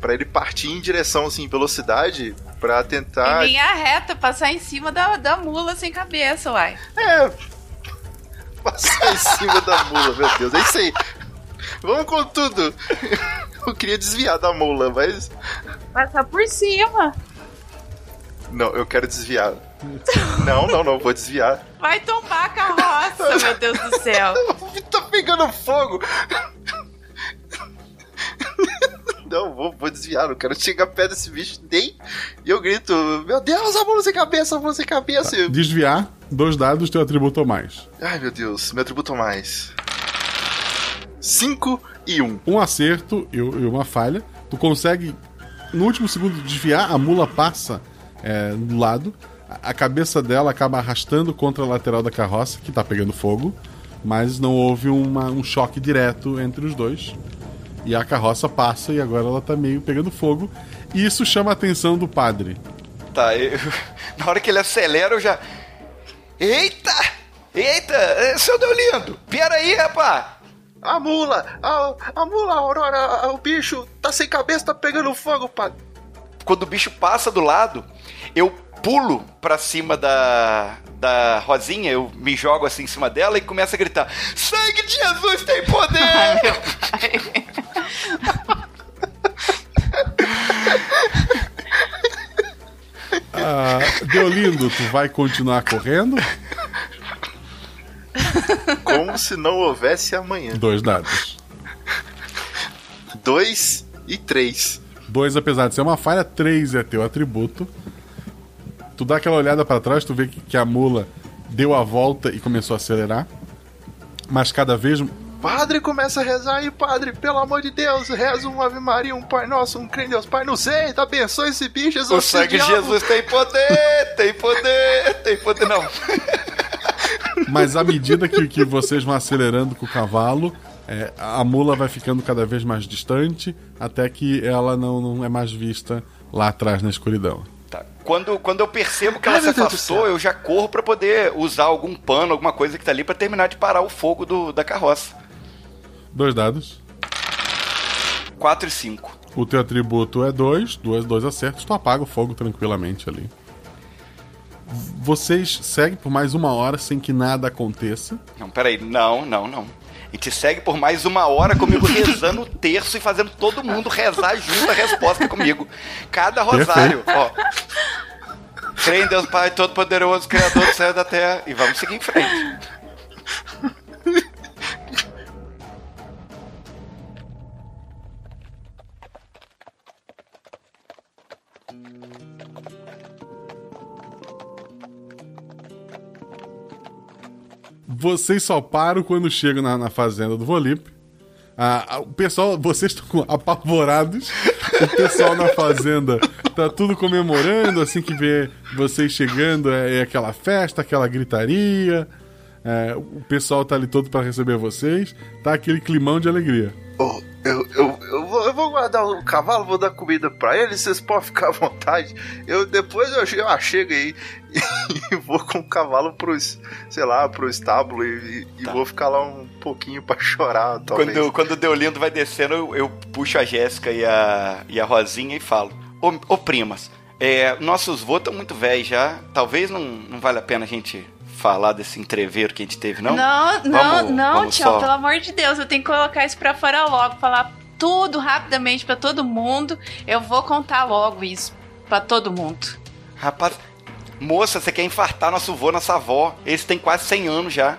pra ele partir em direção assim, velocidade pra tentar. Em linha reta, passar em cima da, da mula sem cabeça, uai. É. Passar em cima da mula, meu Deus. É isso aí. Vamos com tudo. Eu queria desviar da mula, mas. Passar por cima. Não, eu quero desviar. Não, não, não, vou desviar. Vai tombar a carroça, meu Deus do céu. tá pegando fogo. Não, vou, vou desviar, não quero chegar perto desse bicho nem. E eu grito: Meu Deus, a mula sem cabeça, a mula sem cabeça. Eu- Desviar, dois dados, teu atributo ou mais. Ai meu Deus, meu atributo mais. 5 e 1. Um. Um acerto e e uma falha. Tu consegue, no último segundo, desviar, a mula passa é, do lado. A cabeça dela acaba arrastando contra a lateral da carroça, que tá pegando fogo. Mas não houve uma- um choque direto entre os dois. E a carroça passa e agora ela tá meio pegando fogo. E isso chama a atenção do padre. Tá, eu- na hora que ele acelera, eu já. Eita! Eita! eh, Seu Deolindo! Pera aí, rapaz! A mula, a, a mula, a Aurora, a- o bicho tá sem cabeça, tá pegando fogo, padre. Quando o bicho passa do lado, eu pulo pra cima da, da Rosinha, eu me jogo assim em cima dela e começo a gritar: Sangue de Jesus tem poder! Ah, Deolindo, tu vai continuar correndo? Como se não houvesse amanhã. Dois dados. 2 e 3. Dois, apesar de ser uma falha, três é teu atributo. Tu dá aquela olhada pra trás, tu vê que, que a mula deu a volta e começou a acelerar. Mas cada vez. Padre, começa a rezar aí, padre, pelo amor de Deus, reza um Ave Maria, um Pai Nosso, um em Deus, Pai, não sei, tá abençoe esse bicho, O exorciza sangue de. Jesus tem poder! Tem poder! Tem poder, não! Mas à medida que, que vocês vão acelerando com o cavalo, é, a mula vai ficando cada vez mais distante, até que ela não, não é mais vista lá atrás na escuridão. Tá. Quando, quando eu percebo que ela Ai, se afastou, eu já corro pra poder usar algum pano, alguma coisa que tá ali pra terminar de parar o fogo do, da carroça. Dois dados. 4 e 5. O teu atributo é dois, dois, dois acertos, tu apaga o fogo tranquilamente ali. Vocês seguem por mais uma hora sem que nada aconteça. Não, peraí. Não, não, não. E te segue por mais uma hora comigo rezando o terço e fazendo todo mundo rezar junto a resposta comigo. Cada rosário, ó. Creio em Deus Pai Todo-Poderoso, Criador do céu e da terra. E vamos seguir em frente. Vocês só param quando chegam na, na fazenda do Volipe. Ah, ah, o pessoal, vocês estão apavorados. O pessoal na fazenda tá tudo comemorando, assim que vê vocês chegando, é, é aquela festa, aquela gritaria. É, o pessoal tá ali todo para receber vocês. Tá aquele climão de alegria. Oh, eu, eu, eu, vou, eu vou guardar o cavalo, vou dar comida pra ele, vocês podem ficar à vontade. Eu depois eu, eu chego aí e vou com o cavalo pros, sei lá, pro estábulo e, e vou ficar lá um pouquinho pra chorar, talvez. Quando, quando o Deolindo vai descendo, eu, eu puxo a Jéssica e a, e a Rosinha e falo: Ô, ô primas, é, nossos voos estão muito velhos já. Talvez não, não vale a pena a gente falar desse entreveiro que a gente teve, não? Não, não, Vamos- não, vamos Tião, só- pelo amor de Deus, eu tenho que colocar isso pra fora logo, falar tudo rapidamente pra todo mundo. Eu vou contar logo isso pra todo mundo. Rapaz, moça, você quer infartar nosso vô, nossa avó? Eles têm quase 100 anos já.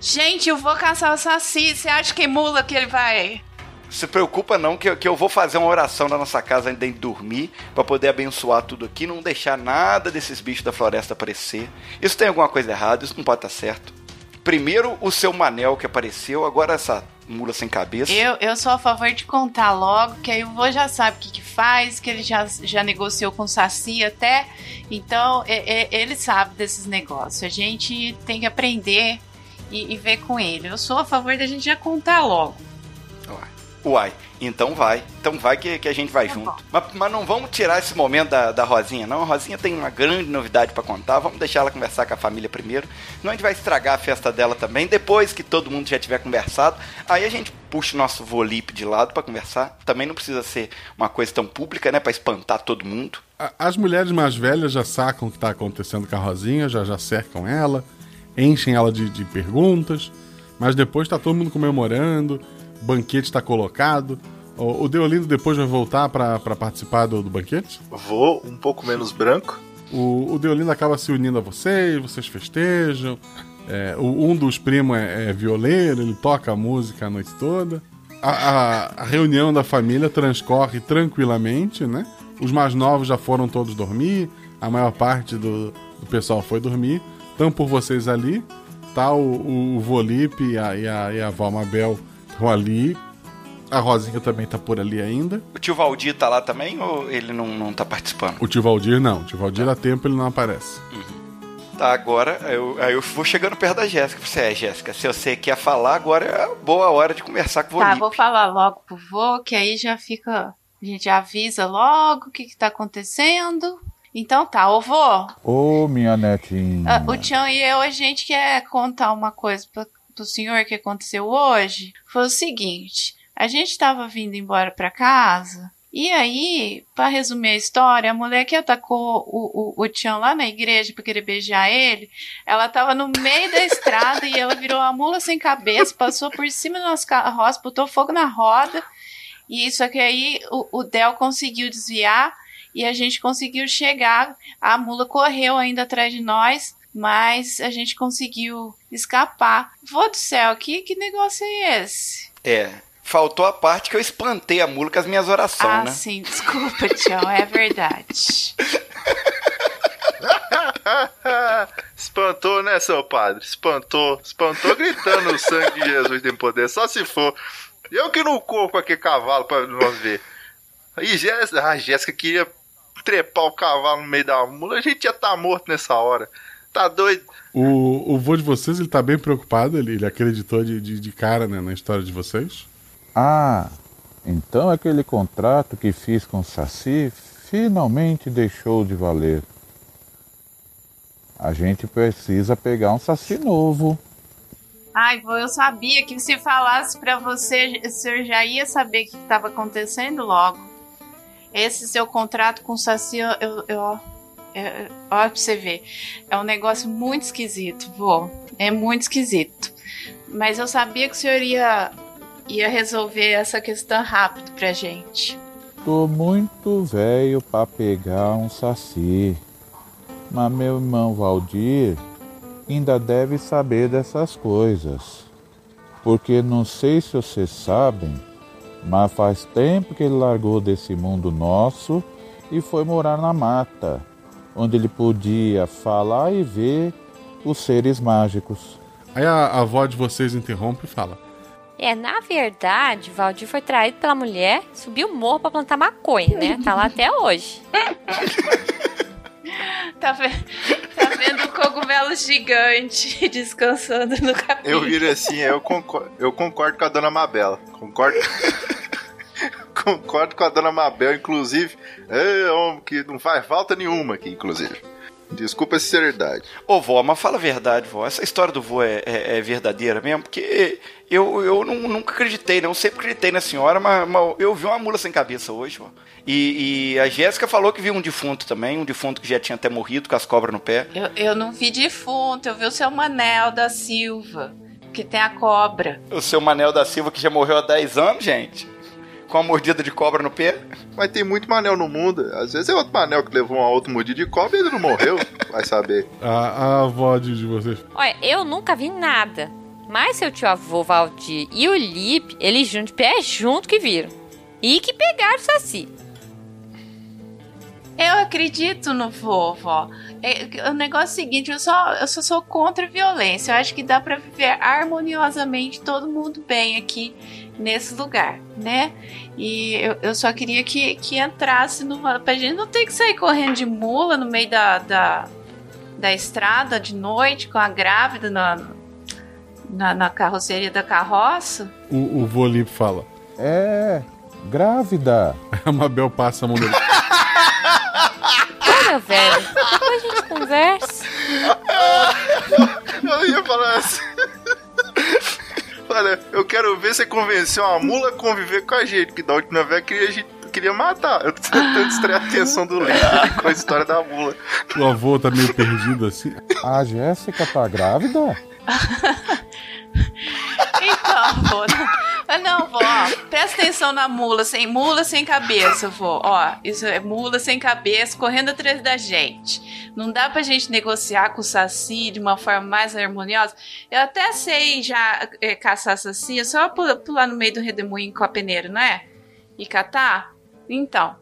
Gente, eu vou caçar o Saci. Você acha que mula que ele vai? Se preocupa não, que, que eu vou fazer uma oração na nossa casa antes de dormir, pra poder abençoar tudo aqui, não deixar nada desses bichos da floresta aparecer. Isso tem alguma coisa errada, isso não pode estar certo. Primeiro o seu Manel que apareceu, agora essa mula sem cabeça. Eu, eu sou a favor de contar logo, que aí o vô já sabe o que, que faz, que ele já, já negociou com o Saci até. Então, é- é- ele sabe desses negócios. A gente tem que aprender e, e ver com ele. Eu sou a favor da gente já contar logo. Uai, então vai. Então vai que, que a gente vai junto. Mas, mas não vamos tirar esse momento da, da Rosinha, não. A Rosinha tem uma grande novidade pra contar. Vamos deixar ela conversar com a família primeiro. Senão a gente vai estragar a festa dela também. Depois que todo mundo já tiver conversado, aí a gente puxa o nosso volipe de lado pra conversar. Também não precisa ser uma coisa tão pública, né? Pra espantar todo mundo. A- As mulheres mais velhas já sacam o que está acontecendo com a Rosinha, já, já cercam ela, enchem ela de, de perguntas, mas depois está todo mundo comemorando, banquete está colocado. O, Deolindo depois vai voltar para participar do, do banquete? Vou, um pouco menos branco. O, o Deolindo acaba se unindo a vocês, vocês festejam. É, o- um dos primos é, é violeiro, ele toca a música a noite toda. A, a- a reunião da família transcorre tranquilamente, né? Os mais novos já foram todos dormir, a maior parte do, do pessoal foi dormir. Estão por vocês ali, tá o, o, o Volipe e a, e a, e a Valmabel estão ali. A Rosinha também tá por ali ainda. O tio Valdir tá lá também ou ele não, não tá participando? O tio Valdir não, o tio Valdir há tempo ele não aparece. Tá, agora eu, aí eu vou chegando perto da Jéssica. Você é, Jéssica, se você quer falar, agora é a boa hora de conversar com o Tá, vou falar logo pro vô, que aí já fica. A gente avisa logo o que, que tá acontecendo. Então tá, ô vô, Ô, minha netinha. ah, o Tião e eu, a gente quer contar uma coisa pra, pro senhor que aconteceu hoje. Foi o seguinte: a gente tava vindo embora pra casa. E aí, pra resumir a história, a mulher que atacou o, o, o lá na igreja pra querer beijar ele, ela tava no meio da estrada e ela virou uma mula sem cabeça, passou por cima do nosso carroça, botou fogo na roda. E só que aí o, o Del conseguiu desviar e a gente conseguiu chegar. A mula correu ainda atrás de nós, mas a gente conseguiu escapar. Vô do céu, que, que negócio é esse? É, faltou a parte que eu espantei a mula com as minhas orações, ah, né? sim, desculpa, Tião, é verdade. Espantou, né, seu padre? Espantou. Espantou gritando o sangue de Jesus tem poder. Só se for. Eu que não corro com aquele cavalo pra nós ver. E Jéssica, ah, Jéssica queria trepar o cavalo no meio da mula. A gente ia estar morto nessa hora. Tá doido? O, o vô de vocês, ele tá bem preocupado, ele, ele acreditou de, de, de cara né, na história de vocês. Ah, então aquele contrato que fiz com o Saci finalmente deixou de valer. A gente precisa pegar um Saci novo. Ai, vô, eu sabia que se falasse pra você, o senhor já ia saber o que estava acontecendo logo. Esse seu contrato com o Saci, eu, eu, eu- é- olha pra você ver. É um negócio muito esquisito, vô. É muito esquisito. Mas eu sabia que o senhor ia, ia resolver essa questão rápido pra gente. Tô muito velho pra pegar um Saci. Mas meu irmão Valdir ainda deve saber dessas coisas. Porque não sei se vocês sabem, mas faz tempo que ele largou desse mundo nosso e foi morar na mata, onde ele podia falar e ver os seres mágicos. Aí a, a avó de vocês interrompe e fala: É, na verdade, Valdir foi traído pela mulher, subiu o morro pra plantar maconha, né? Tá lá até hoje. Tá, ve tá vendo o cogumelo gigante descansando no capim. Eu viro assim, eu concordo, eu concordo com a dona Mabela. Concordo. concordo com a dona Mabel, inclusive. É homem que não faz falta nenhuma aqui, inclusive. Desculpa a sinceridade. Ô, vó, mas fala a verdade, vó. Essa história do vô é, é- é verdadeira mesmo? Porque eu, eu nu- nunca acreditei, não. Sempre acreditei na senhora, mas, mas eu vi uma mula sem cabeça hoje, vó. E, e a Jéssica falou que viu um defunto também, um defunto que já tinha até morrido com as cobras no pé. Eu, eu não vi defunto, eu vi o seu Manel da Silva, que tem a cobra. O seu Manel da Silva que já morreu há 10 anos, gente. Com a mordida de cobra no pé. Mas tem muito Manel no mundo. Às vezes é outro Manel que levou uma outra mordida de cobra e ele não morreu. Vai saber. A, a avó de, vocês. Olha, eu nunca vi nada. Mas seu tio avô Valdir e o Lipe, eles juntam de pé junto que viram. E que pegaram o Saci. Eu acredito no vovó. É, o negócio é o seguinte, eu só, eu só sou contra a violência. Eu acho que dá para viver harmoniosamente todo mundo bem aqui nesse lugar, né? E eu, eu só queria que, que entrasse no. Pra gente não ter que sair correndo de mula no meio da, da, da estrada de noite com a grávida na, na, na carroceria da carroça. O, o Volipe fala. É, grávida. A Mabel passa a mão dele. Olha, velho, depois a gente conversa. Eu ia falar assim. Olha, eu quero ver você convencer uma mula a conviver com a gente, porque da última vez queria, a gente queria matar. Eu tô tentando distrair a atenção do Lê com a história da mula. O avô tá meio perdido assim. A Jéssica tá grávida? Então, vô. Não, não, vô, ó, presta atenção na mula, sem mula sem cabeça, vô. Ó, isso é mula sem cabeça correndo atrás da gente. Não dá pra gente negociar com o Saci de uma forma mais harmoniosa. Eu até sei já é, caçar Saci, é só pular no meio do redemoinho com a peneira, não é? E catar? Então,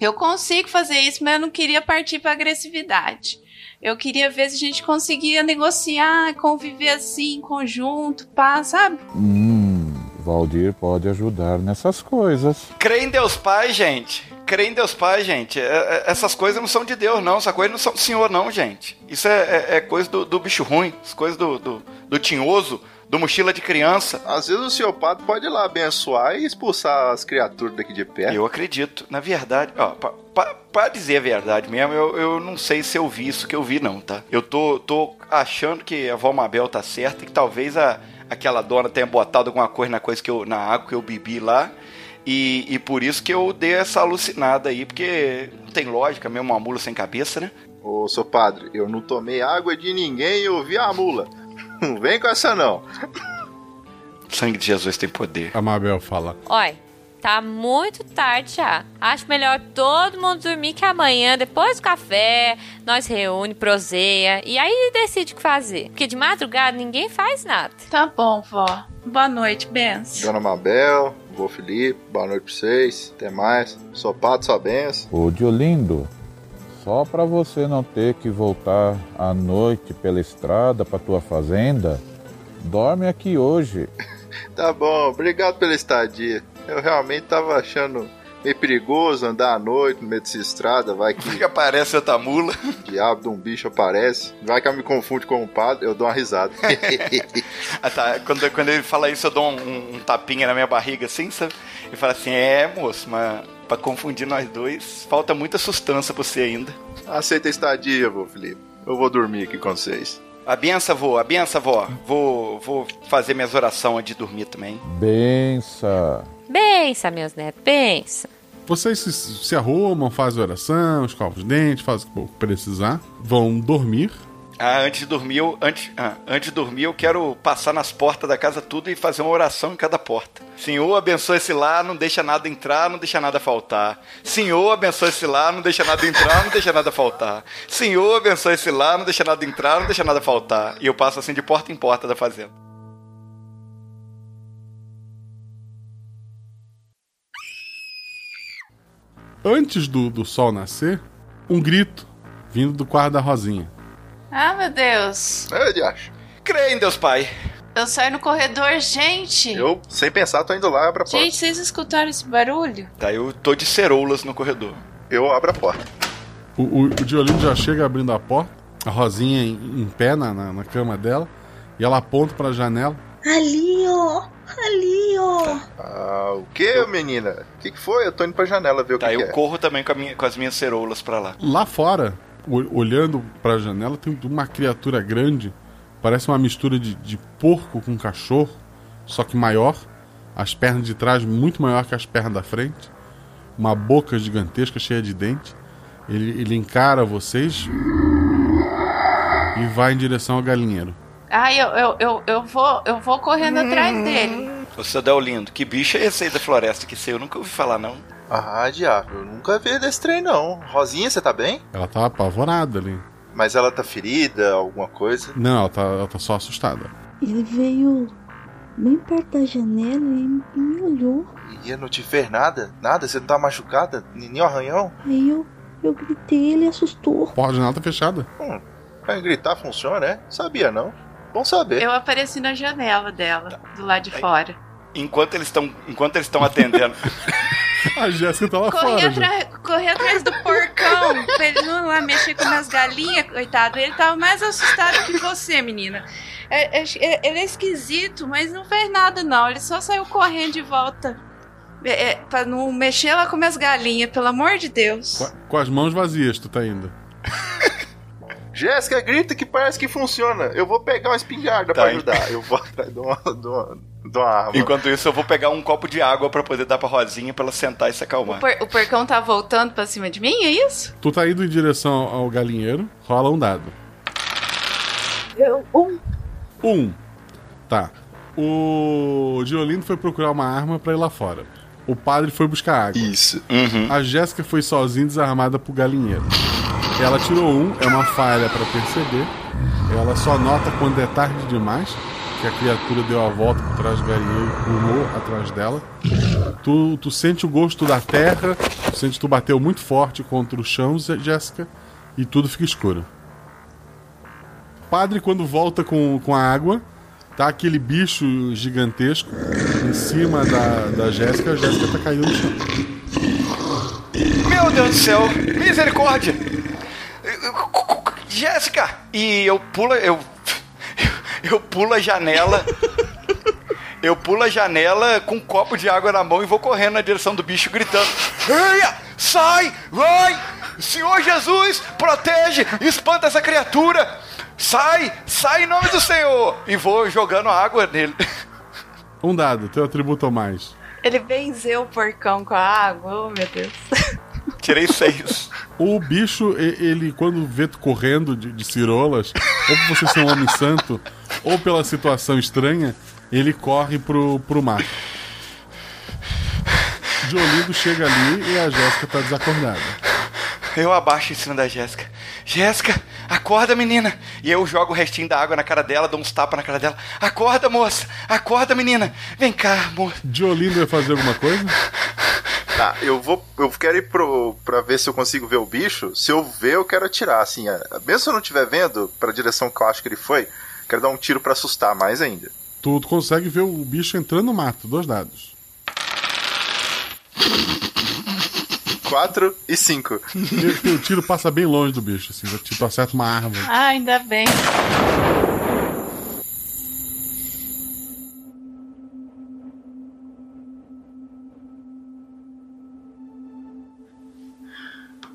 eu consigo fazer isso, mas eu não queria partir pra agressividade. Eu queria ver se a gente conseguia negociar, conviver assim, em conjunto, pá, sabe? Hum, Valdir pode ajudar nessas coisas. Crê em Deus Pai, gente. Crê em Deus Pai, gente. É, é, essas coisas não são de Deus, não. Essas coisas não são do Senhor, não, gente. Isso é, é, é coisa do, do, bicho ruim. As coisas do, do, do tinhoso, do mochila de criança. Às vezes o senhor padre pode ir lá abençoar e expulsar as criaturas daqui de perto. Eu acredito. Na verdade, ó, pra, pra, pra dizer a verdade mesmo, eu, eu não sei se eu vi isso que eu vi, não, tá? Eu tô, tô achando que a Vó Mabel tá certa e que talvez a, aquela dona tenha botado alguma coisa na, coisa que eu, na água que eu bebi lá. E, e por isso que eu dei essa alucinada aí, porque não tem lógica mesmo uma mula sem cabeça, né? Ô, seu padre, eu não tomei água de ninguém e ouvi a mula. Não vem com essa, não. O sangue de Jesus tem poder. A Mabel fala. Olha, tá muito tarde já. Acho melhor todo mundo dormir que amanhã, depois do café, nós reúne, proseia e aí decide o que fazer. Porque de madrugada ninguém faz nada. Tá bom, vó. Boa noite, Benção. Dona Mabel, vô Felipe, boa noite pra vocês. Até mais. Sou pato, sua benção. Ô, Diolindo, só pra você não ter que voltar à noite pela estrada pra tua fazenda, dorme aqui hoje. Tá bom, obrigado pela estadia. Eu realmente tava achando meio perigoso andar à noite no meio dessa estrada. Vai que. que aparece outra mula. Diabo de um bicho aparece. Vai que eu me confunde com um padre, eu dou uma risada. ah, tá. quando, quando ele fala isso, eu dou um, um, um tapinha na minha barriga assim, sabe? E fala assim: é, moço, mas pra confundir nós dois, falta muita sustância pra você ainda. Aceita a estadia, vô Felipe. Eu vou dormir aqui com vocês. A benção, vô, a benção, vó. Vou, vou fazer minhas orações antes de dormir também. Bença. Bença, meus netos, bença. Vocês se, se arrumam, fazem oração, escovam os dentes, fazem o que precisar, vão dormir. Ah, antes de dormir, eu, antes, ah, antes de dormir, eu quero passar nas portas da casa tudo e fazer uma oração em cada porta. Senhor, abençoa esse lar, não deixa nada entrar, não deixa nada faltar. Senhor, abençoa esse lar, não deixa nada entrar, não deixa nada faltar. Senhor, abençoa esse lar, não deixa nada entrar, não deixa nada faltar. E eu passo assim de porta em porta da fazenda. Antes do, do sol nascer, um grito vindo do quarto da Rosinha. Ah, meu Deus. É, de acho. Creio em Deus Pai. Eu saio no corredor, gente. Eu, sem pensar, tô indo lá abro a porta. Gente, vocês escutaram esse barulho? Tá, eu tô de ceroulas no corredor. Eu abro a porta. O, o, o Diolino já chega abrindo a porta, a Rosinha em, em pé na, na, na, cama dela, e ela aponta pra janela. Ali, ó! Ali, ó! Ah, o que, menina? O que, que foi? Eu tô indo pra janela ver o tá, que, eu que é. corro também com, minha, com as minhas ceroulas pra lá. Lá fora, olhando para a janela, tem uma criatura grande, parece uma mistura de, de, porco com cachorro, só que maior, as pernas de trás muito maior que as pernas da frente, uma boca gigantesca cheia de dente. Ele, ele encara vocês e vai em direção ao galinheiro. Ah, eu, eu, eu, eu, vou, eu vou correndo atrás dele. Ô, seu Del Lindo, que bicho é esse aí da floresta que sei? Eu nunca ouvi falar, não. Ah, diabo, eu nunca vi desse trem, não. Rosinha, você tá bem? Ela tá apavorada ali. Mas ela tá ferida, alguma coisa? Não, ela tá, ela tá só assustada. Ele veio bem perto da janela e, me olhou. E eu não te fez nada? Nada? Você não tá machucada? Nenhum arranhão? Aí eu, eu gritei ele assustou. Porta de janela tá fechada. Hum, pra gritar funciona, é? Sabia não? Bom saber. Eu apareci na janela dela, do lado de fora. Enquanto eles estão enquanto eles estão atendendo. A Jéssica tá lá Corri, fora. atra- corri atrás do porcão pra ele não lá mexer com minhas galinhas, coitado. Ele tava mais assustado que você, menina. É- é- é- ele é esquisito, mas não fez nada, não. Ele só saiu correndo de volta. É, é, pra não mexer lá com minhas galinhas, pelo amor de Deus. Com, com as mãos vazias, tu tá indo. Jéssica, grita que parece que funciona. Eu vou pegar uma espingarda Tá, pra ajudar. Eu vou atrás de uma, de uma, de uma arma. Enquanto isso, eu vou pegar um copo de água pra poder dar pra Rosinha pra ela sentar e se O, acalmar. por- o porcão tá voltando pra cima de mim, é isso? Tu tá indo em direção ao galinheiro, rola um dado. Eu, um. Um. Tá. O Diolindo foi procurar uma arma pra ir lá fora. O padre foi buscar água. Isso. A Jéssica foi sozinha desarmada pro galinheiro. Ela tirou um, é uma falha pra perceber. Ela só nota quando é tarde demais que a criatura deu a volta por trás do galinheiro e pulou atrás dela. Tu, tu sente o gosto da terra, tu sente que tu bateu muito forte contra o chão, Jéssica, e tudo fica escuro. Padre, quando volta com, com a água, tá aquele bicho gigantesco em cima da, da Jéssica, a Jéssica tá caindo no chão. Meu Deus do céu! Misericórdia! Jéssica! E eu pulo, eu. Eu pulo a janela. Eu pulo a janela com um copo de água na mão e vou correndo na direção do bicho gritando: Eia! Sai! Vai! Senhor Jesus, protege! Espanta essa criatura! Sai! Sai em nome do Senhor! E vou jogando água nele. Um dado, teu atributo ou mais. Ele benzeu o porcão com a água, oh meu Deus. Tirei seis. O bicho, ele, quando vê tu correndo de, de cirolas, ou por você ser um homem santo, ou pela situação estranha, ele corre pro, pro mar. Diolindo chega ali e a Jéssica tá desacordada. Eu abaixo em cima da Jéssica. Jéssica, acorda, menina. E eu jogo o restinho da água na cara dela, dou uns tapas na cara dela. Acorda, moça. Acorda, menina. Vem cá, moça. Diolindo vai fazer alguma coisa? Tá, eu vou. Eu quero ir pro, pra ver se eu consigo ver o bicho. Se eu ver, eu quero atirar, assim. é, Mesmo se eu não estiver vendo, pra direção que eu acho que ele foi, quero dar um tiro pra assustar mais ainda. Tu, tu consegue ver o bicho entrando no mato, dois dados. 4 e 5. E o tiro passa bem longe do bicho, assim, tu acerta uma árvore. Ah, ainda bem.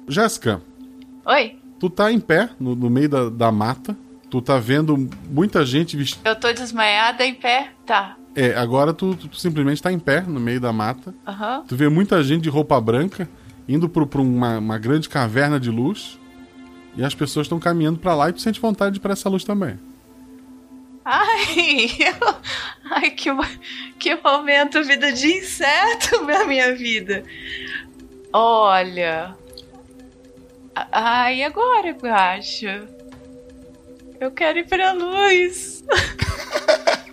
Jéssica, Oi, tu tá em pé, no, no meio da, da mata. Tu tá vendo muita gente vestida. eu tô desmaiada em pé? Tá. É, agora tu, tu simplesmente tá em pé, no meio da mata. Aham. Tu vê muita gente de roupa branca indo pro, pra uma, uma grande caverna de luz. E as pessoas estão caminhando pra lá e tu sente vontade de ir pra essa luz também. Ai, eu- ai que, que momento, vida de inseto na minha vida. Olha. Ai, agora eu acho. Eu quero ir pra luz.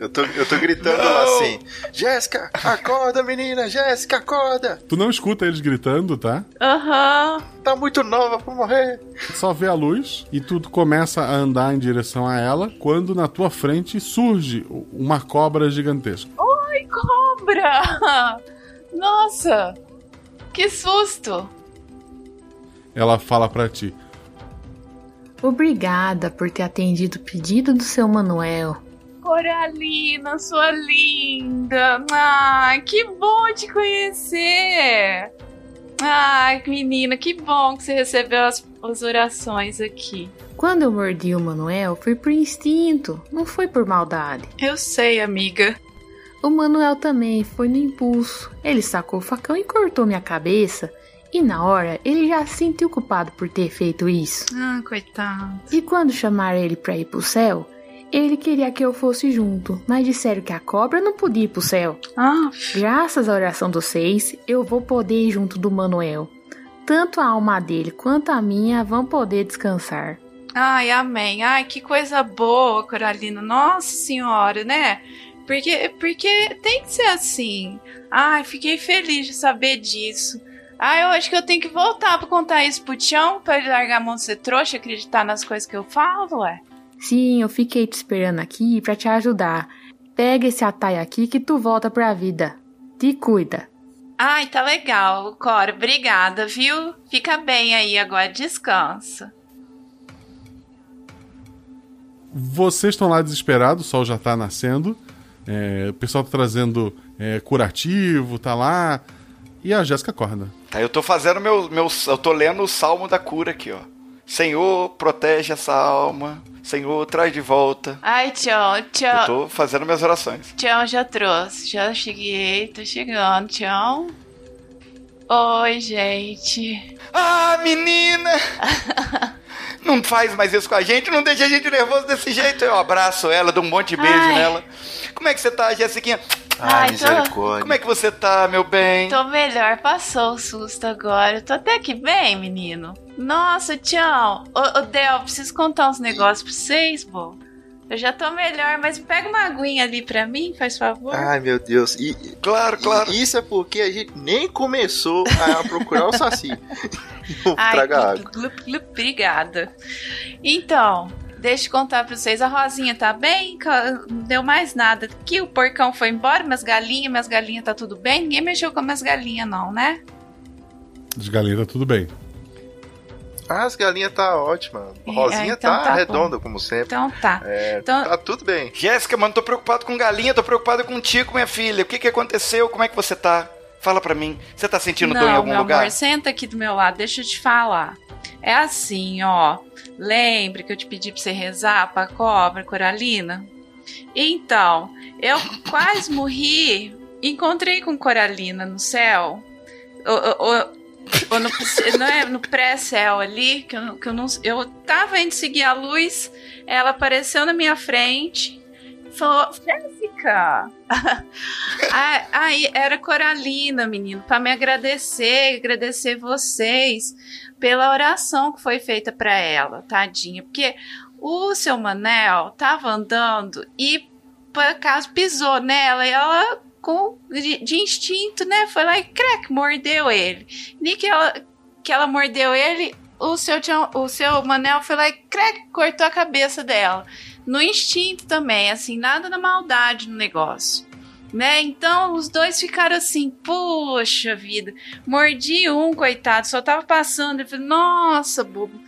Eu tô, eu tô gritando lá assim: Jéssica, acorda, menina! Jéssica, acorda! Tu não escuta eles gritando, tá? Aham. Tá muito nova pra morrer. Só vê a luz e tu começa a andar em direção a ela quando na tua frente surge uma cobra gigantesca. Ai, cobra! Nossa! Que susto! Ela fala pra ti: Obrigada por ter atendido o pedido do seu Manuel. Coralina, sua linda! Ai, que bom te conhecer! Ai, menina, que bom que você recebeu as, as orações aqui. Quando eu mordi o Manuel, foi por instinto, não foi por maldade. Eu sei, amiga. O Manuel também foi no impulso. Ele sacou o facão e cortou minha cabeça. E na hora, ele já se sentiu culpado por ter feito isso. Ah, coitado. E quando chamaram ele pra ir pro céu, ele queria que eu fosse junto, mas disseram que a cobra não podia ir pro céu. Ah, Graças à oração dos seis, eu vou poder ir junto do Manuel. Tanto a alma dele quanto a minha vão poder descansar. Ai, amém. Ai, que coisa boa, Coralina. Nossa senhora, né? Porque, porque tem que ser assim. Ai, fiquei feliz de saber disso. Ai, eu acho que eu tenho que voltar pra contar isso pro Tião pra ele largar a mão de ser trouxa e acreditar nas coisas que eu falo, ué. Sim, eu fiquei te esperando aqui pra te ajudar. Pega esse atalho aqui que tu volta pra vida. Te cuida. Ai, tá legal, Cora. Obrigada, viu? Fica bem aí agora, descansa. Vocês estão lá desesperados, o sol já tá nascendo. É, o pessoal tá trazendo é, curativo, tá lá. E a Jéssica acorda. Tá, eu tô fazendo meu, meu. Eu tô lendo o salmo da cura aqui, ó. Senhor, protege essa alma. Senhor, traz de volta. Ai, tchau, tchau. Eu tô fazendo minhas orações. Tchau, já trouxe. Já cheguei, tô chegando, tchau. Oi, gente. Ah, menina! não faz mais isso com a gente, não deixa a gente nervoso desse jeito. Eu abraço ela, dou um monte de beijo Ai. nela. Como é que você tá, Jessiquinha? Ai, tô- misericórdia. Como é que você tá, meu bem? Tô melhor, passou o susto agora. Eu tô até que bem, menino. Nossa, tchau. Ô, ô Del, preciso contar uns negócios pra vocês, pô. Eu já tô melhor, mas pega uma aguinha ali pra mim, faz favor. Ai, meu Deus. E, claro, claro. Isso é porque a gente nem começou a procurar o Saci. Ai, traga glup, água. glup, glup, obrigada. Então, deixa eu contar pra vocês. A Rosinha tá bem? Não deu mais nada. Que o porcão foi embora, minhas galinhas, minhas galinhas tá tudo bem? Ninguém mexeu com minhas galinhas, não, né? De galinha tá tudo bem. Ah, as galinhas tá ótima. A É, Rosinha então tá, tá bom. redonda, como sempre. Então tá. É, Então- Tá tudo bem. Jéssica, mano, tô preocupado com galinha, tô preocupado contigo, minha filha. O que que aconteceu? Como é que você tá? Fala pra mim. Você tá sentindo dor em Não, algum meu lugar? amor, senta aqui do meu lado, deixa eu te falar. É assim, ó. Lembra que eu te pedi pra você rezar pra cobra, Coralina? Então, eu quase morri. Encontrei com Coralina no céu. O- o- o- ou no, não é, no pré-céu ali, que, eu, que eu não. Eu tava indo seguir a luz, ela apareceu na minha frente. Falou, Jéssica! Aí era Coralina, menino, para me agradecer, agradecer vocês pela oração que foi feita para ela, tadinha, porque o seu Manel tava andando e por acaso pisou nela e ela com de, de instinto, né, foi lá e crack, mordeu ele. Nem que ela que ela mordeu ele, o seu o seu Manel foi lá e crack, cortou a cabeça dela. No instinto também, assim, nada na maldade no negócio né? Então os dois ficaram assim, poxa vida, mordi um, coitado, só tava passando, ele falou, nossa, bobo,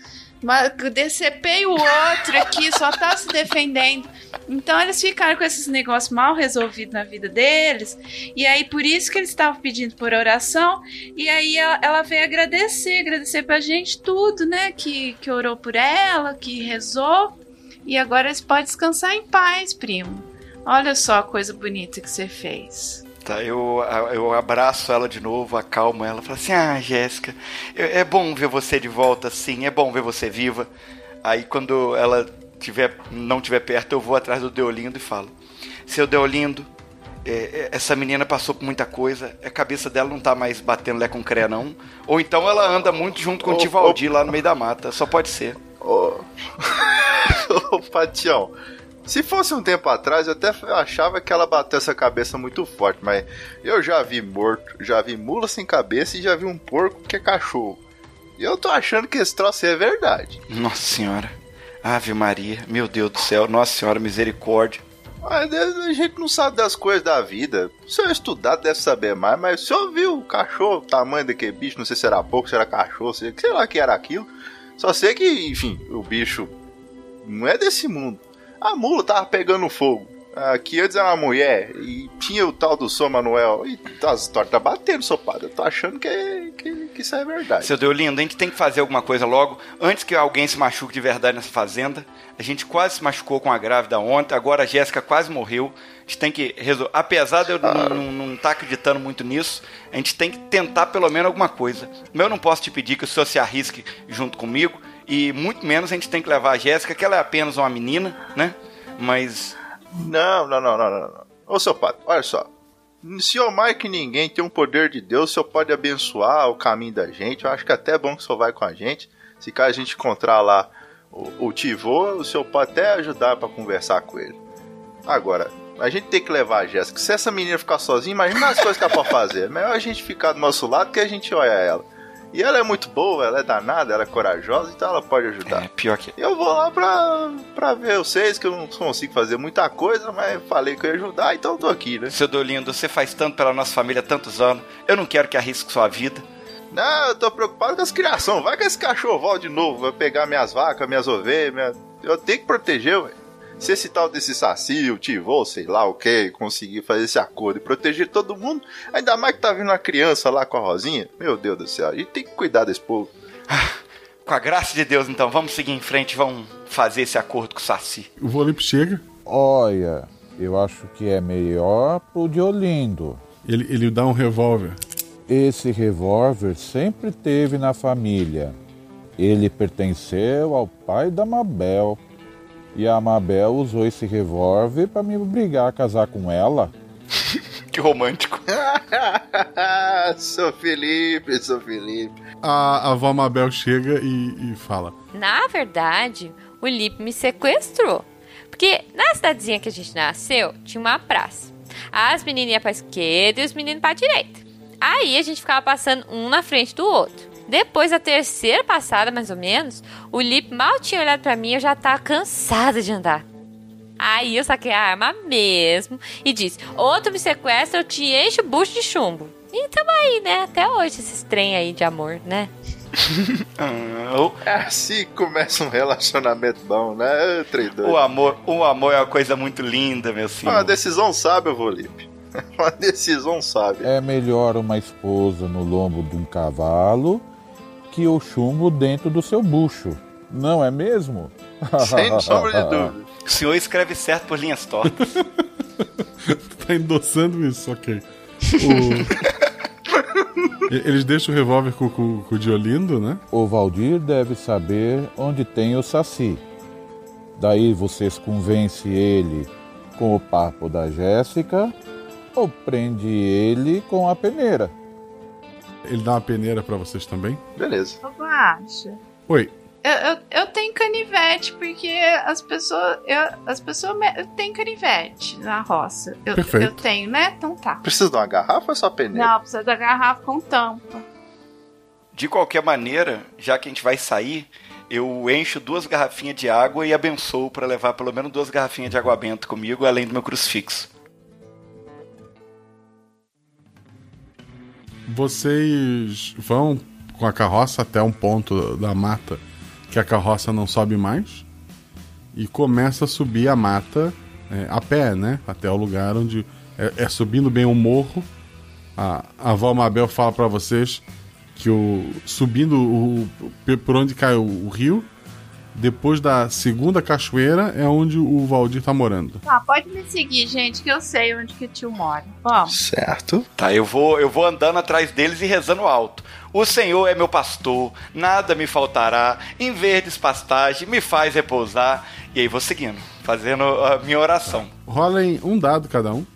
mas decepei o outro aqui, só tá se defendendo. Então eles ficaram com esses negócios mal resolvidos na vida deles, e aí por isso que eles estavam pedindo por oração, e aí ela, ela veio agradecer, agradecer pra gente tudo, né? Que, que orou por ela, que rezou, e agora eles podem descansar em paz, primo. Olha só a coisa bonita que você fez. Tá, eu, eu abraço ela de novo, acalmo ela, falo assim: Ah, Jéssica, é é bom ver você de volta, sim, é bom ver você viva. Aí quando ela tiver, não estiver perto, eu vou atrás do Deolindo e falo: Seu Deolindo, é, é, essa menina passou por muita coisa, a cabeça dela não tá mais batendo lé com cré, não. Ou então ela anda muito junto com o Tivaldi lá no meio da mata, só pode ser. Ô, Ô, Patião, se fosse um tempo atrás, eu até achava que ela bateu essa cabeça muito forte, mas eu já vi morto, já vi mula sem cabeça e já vi um porco que é cachorro. E eu tô achando que esse troço é verdade. Nossa Senhora, Ave Maria, meu Deus do céu, Nossa Senhora, misericórdia. Mas a gente não sabe das coisas da vida. Se eu estudar, deve saber mais, mas se eu vi o cachorro, o tamanho daquele bicho, não sei se era pouco, se era cachorro, sei, sei lá que era aquilo. Só sei que, enfim, o bicho não é desse mundo. A mula tava pegando fogo. Aqui antes era uma mulher e tinha o tal do São Manuel. E as histórias tá batendo, sopada. Eu tô achando que, que, que isso é verdade. Seu Deolindo, a gente tem que fazer alguma coisa logo, antes que alguém se machuque de verdade nessa fazenda. A gente quase se machucou com a grávida ontem, agora a Jéssica quase morreu. A gente tem que resolver. Apesar de eu Ah. não estar acreditando muito nisso, a gente tem que tentar pelo menos alguma coisa. Mas eu não posso te pedir que o senhor se arrisque junto comigo, e muito menos a gente tem que levar a Jéssica, que ela é apenas uma menina, né? Mas. Não, não, não, não, não. Ô, seu padre, olha só. Se eu mais que ninguém tem um poder de Deus, o senhor pode abençoar o caminho da gente. Eu acho que até é bom que o senhor vai com a gente. Se caso a gente encontrar lá O, o Tivô, o senhor pode até ajudar pra conversar com ele. Agora, a gente tem que levar a Jéssica. Se essa menina ficar sozinha, imagina as coisas que ela pode fazer. É melhor a gente ficar do nosso lado que a gente olha ela. E ela é muito boa, ela é danada, ela é corajosa, então ela pode ajudar. É, pior que. Eu vou lá pra, pra ver vocês, que eu não consigo fazer muita coisa, mas falei que eu ia ajudar, então eu tô aqui, né? Seu Dolindo, você faz tanto pela nossa família há tantos anos. Eu não quero que arrisque sua vida. Não, eu tô preocupado com as criações. Vai que esse cachorro volta de novo, vai pegar minhas vacas, minhas ovelhas. Minha... Eu tenho que proteger, ué. Se esse tal desse saci, o tivô, sei lá o que, conseguir fazer esse acordo e proteger todo mundo, ainda mais que tá vindo uma criança lá com a Rosinha, meu Deus do céu, a gente tem que cuidar desse povo. Com a graça de Deus, então, vamos seguir em frente, vamos fazer esse acordo com o Saci. O Volip chega. Olha, eu acho que é melhor pro Diolindo. Ele, ele dá um revólver. Esse revólver sempre teve na família. Ele pertenceu ao pai da Mabel. E a Mabel usou esse revólver para me obrigar a casar com ela. que romântico. sou Felipe, sou Felipe. A, a avó Mabel chega e, e fala: Na verdade, o Lipe me sequestrou. Porque na cidadezinha que a gente nasceu, tinha uma praça. As meninas iam pra esquerda e os meninos pra direita. Aí a gente ficava passando um na frente do outro. Depois da terceira passada, mais ou menos, o Lip mal tinha olhado para mim e eu já tava cansada de andar. Aí eu saquei a arma mesmo e disse: Ou tu me sequestra, eu te encho o bucho de chumbo. E tamo aí, né? Até hoje, esses trem aí de amor, né? assim começa um relacionamento bom, né, traidor? O amor, o amor é uma coisa muito linda, meu filho. Uma decisão sábia, Volipe. Uma decisão sábia. É melhor uma esposa no lombo de um cavalo que o chumbo dentro do seu bucho. Não é mesmo? Sem sombra de dúvida. O senhor escreve certo por linhas tortas. tá endossando isso, ok. O... Eles deixam o revólver com, com, com o Diolindo, né? O Valdir deve saber onde tem o Saci. Daí vocês convencem ele com o papo da Jéssica ou prende ele com a peneira. Ele dá uma peneira para vocês também? Beleza. Eu acho. Oi. Eu, eu, eu, tenho canivete, porque as pessoas. Eu, as pessoas têm canivete na roça. Eu, Perfeito. eu tenho, né? Então tá. Precisa de uma garrafa ou só peneira? Não, precisa da garrafa com tampa. De qualquer maneira, já que a gente vai sair, eu encho duas garrafinhas de água e abençoo para levar pelo menos duas garrafinhas de água benta comigo, além do meu crucifixo. Vocês vão com a carroça até um ponto da mata que a carroça não sobe mais e começa a subir a mata é, a pé, né? Até o lugar onde é, é subindo bem o morro. A, a avó Mabel fala para vocês que o subindo o, por onde cai o, o rio, depois da segunda cachoeira é onde o Valdir tá morando. Tá, pode me seguir, gente, que eu sei onde que o tio mora. Vamos. Certo. Tá, eu vou, eu vou andando atrás deles e rezando alto. O Senhor é meu pastor, nada me faltará, em verdes pastagem me faz repousar. E aí vou seguindo, fazendo a minha oração. Rolem um dado cada um.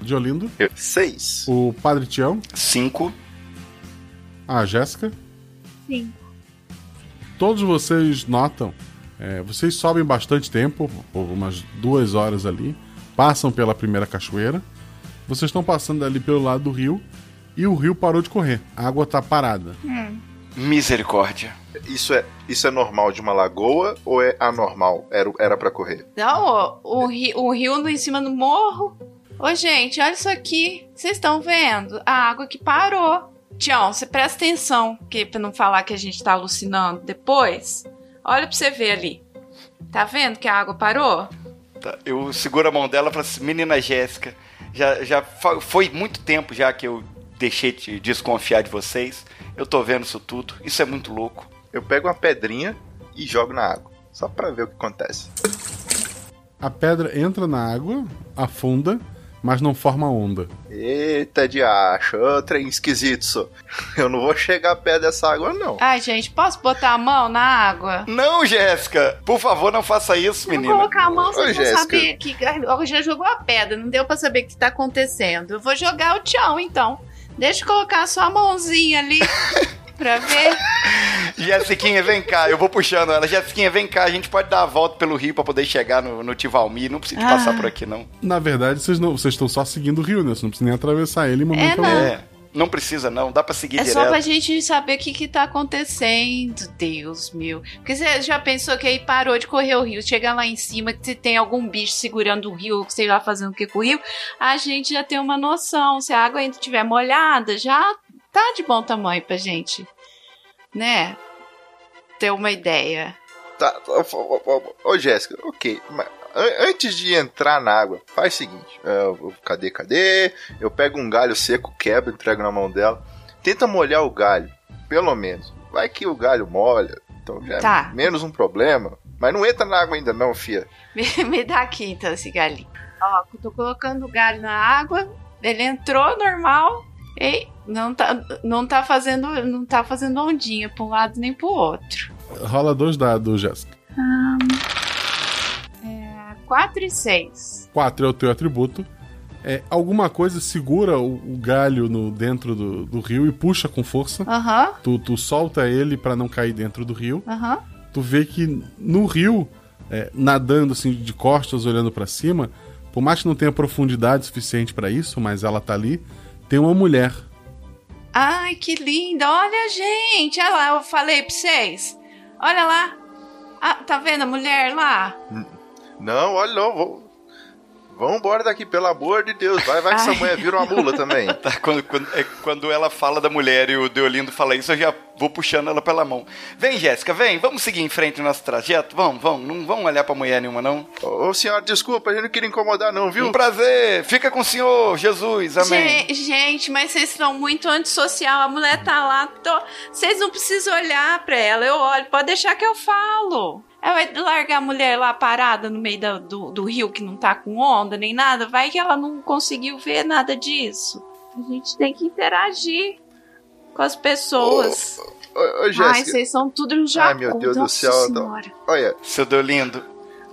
Diolindo. Seis. O Padre Tião. Cinco. A Jéssica. Cinco. Todos vocês notam, é, vocês sobem bastante tempo, por umas duas horas ali, passam pela primeira cachoeira, vocês estão passando ali pelo lado do rio e o rio parou de correr, a água está parada. Hum. Misericórdia. Isso é, isso é normal de uma lagoa ou é anormal? Era, era para correr? Não, o, o, rio, o rio em cima do morro. Ô, gente, olha isso aqui. Vocês estão vendo? A água que parou. Tião, você presta atenção, que pra não falar que a gente tá alucinando depois. Olha pra você ver ali. Tá vendo que a água parou? Tá, eu seguro a mão dela e falo assim, menina Jéssica, já, já foi muito tempo já que eu deixei de desconfiar de vocês. Eu tô vendo isso tudo. Isso é muito louco. Eu pego uma pedrinha e jogo na água. Só pra ver o que acontece. A pedra entra na água, afunda mas não forma onda. Eita de acho, ô trem esquisito, só. Eu não vou chegar perto dessa água, não. Ai, gente, posso botar a mão na água? Não, Jéssica! Por favor, não faça isso, menina. Vou colocar a mão, vocês vão saber que. Já jogou a pedra, não deu pra saber o que tá acontecendo. Eu vou jogar o tchau, então. Deixa eu colocar só a mãozinha ali. pra ver. Jessiquinha, vem cá, eu vou puxando ela. Jessiquinha, vem cá, a gente pode dar a volta pelo rio pra poder chegar no, no Tivalmi. Não precisa de passar Ah. por aqui, não. Na verdade, vocês não, vocês estão só seguindo o rio, né? Você não precisa nem atravessar ele e mandar É. É, não precisa não, dá pra seguir É direto. só pra gente saber o que que tá acontecendo, Deus meu. Porque você já pensou que aí parou de correr o rio, chegar lá em cima, que se tem algum bicho segurando o rio, sei lá, fazendo o que com o rio, a gente já tem uma noção. Se a água ainda estiver molhada, já tá de bom tamanho pra gente, né? Ter uma ideia. Tá, tá, ô, Jéssica, ok. Mas an- antes de entrar na água, faz o seguinte: é, eu- cadê, cadê? Eu pego um galho seco, quebro, entrego na mão dela. Tenta molhar o galho, pelo menos. Vai que o galho molha, então já Tá. é menos um problema. Mas não entra na água ainda, não, fia. Me, me dá aqui então esse galinho. Ó, tô colocando o galho na água. Ele entrou normal. E não tá, não tá fazendo, não tá fazendo ondinha pra um lado nem pro outro. Rola dois dados, Jéssica. É, 4 e 6. 4 é o teu atributo. É, alguma coisa segura o, o galho no, dentro do, do rio e puxa com força. Aham. Tu, tu solta ele pra não cair dentro do rio. Aham. Tu vê que no rio, é, nadando assim de costas, olhando pra cima, por mais que não tenha profundidade suficiente pra isso, mas ela tá ali, tem uma mulher. Ai, que linda. Olha, gente. Olha lá, eu falei pra vocês. Olha lá. Ah, tá vendo a mulher lá? Não, olha, não, vou. Vamos embora daqui, pelo amor de Deus. Vai, vai que essa mulher vira uma mula também. Tá, quando, quando, é, quando ela fala da mulher e o Deolindo fala isso, eu já vou puxando ela pela mão. Vem, Jéssica, vem, vamos seguir em frente no nosso trajeto? Vamos, vamos, não vamos olhar pra mulher nenhuma, não. Ô, senhora, desculpa, a gente não queria incomodar, não, viu? Um prazer, fica com o senhor, Jesus, amém. Gen- Gente, mas vocês estão muito antissocial. A mulher tá lá. tô- Vocês não precisam olhar pra ela. Eu olho. Pode deixar que eu falo. Ela vai largar a mulher lá parada no meio da- do, do rio que não tá com onda nem nada. Vai que ela não conseguiu ver nada disso. A gente tem que interagir com as pessoas. Ô, ô, Ai, Jéssica. vocês são tudo um jacu. Ai, meu Deus do Nossa céu. Senhora. Olha, Seu Deolindo,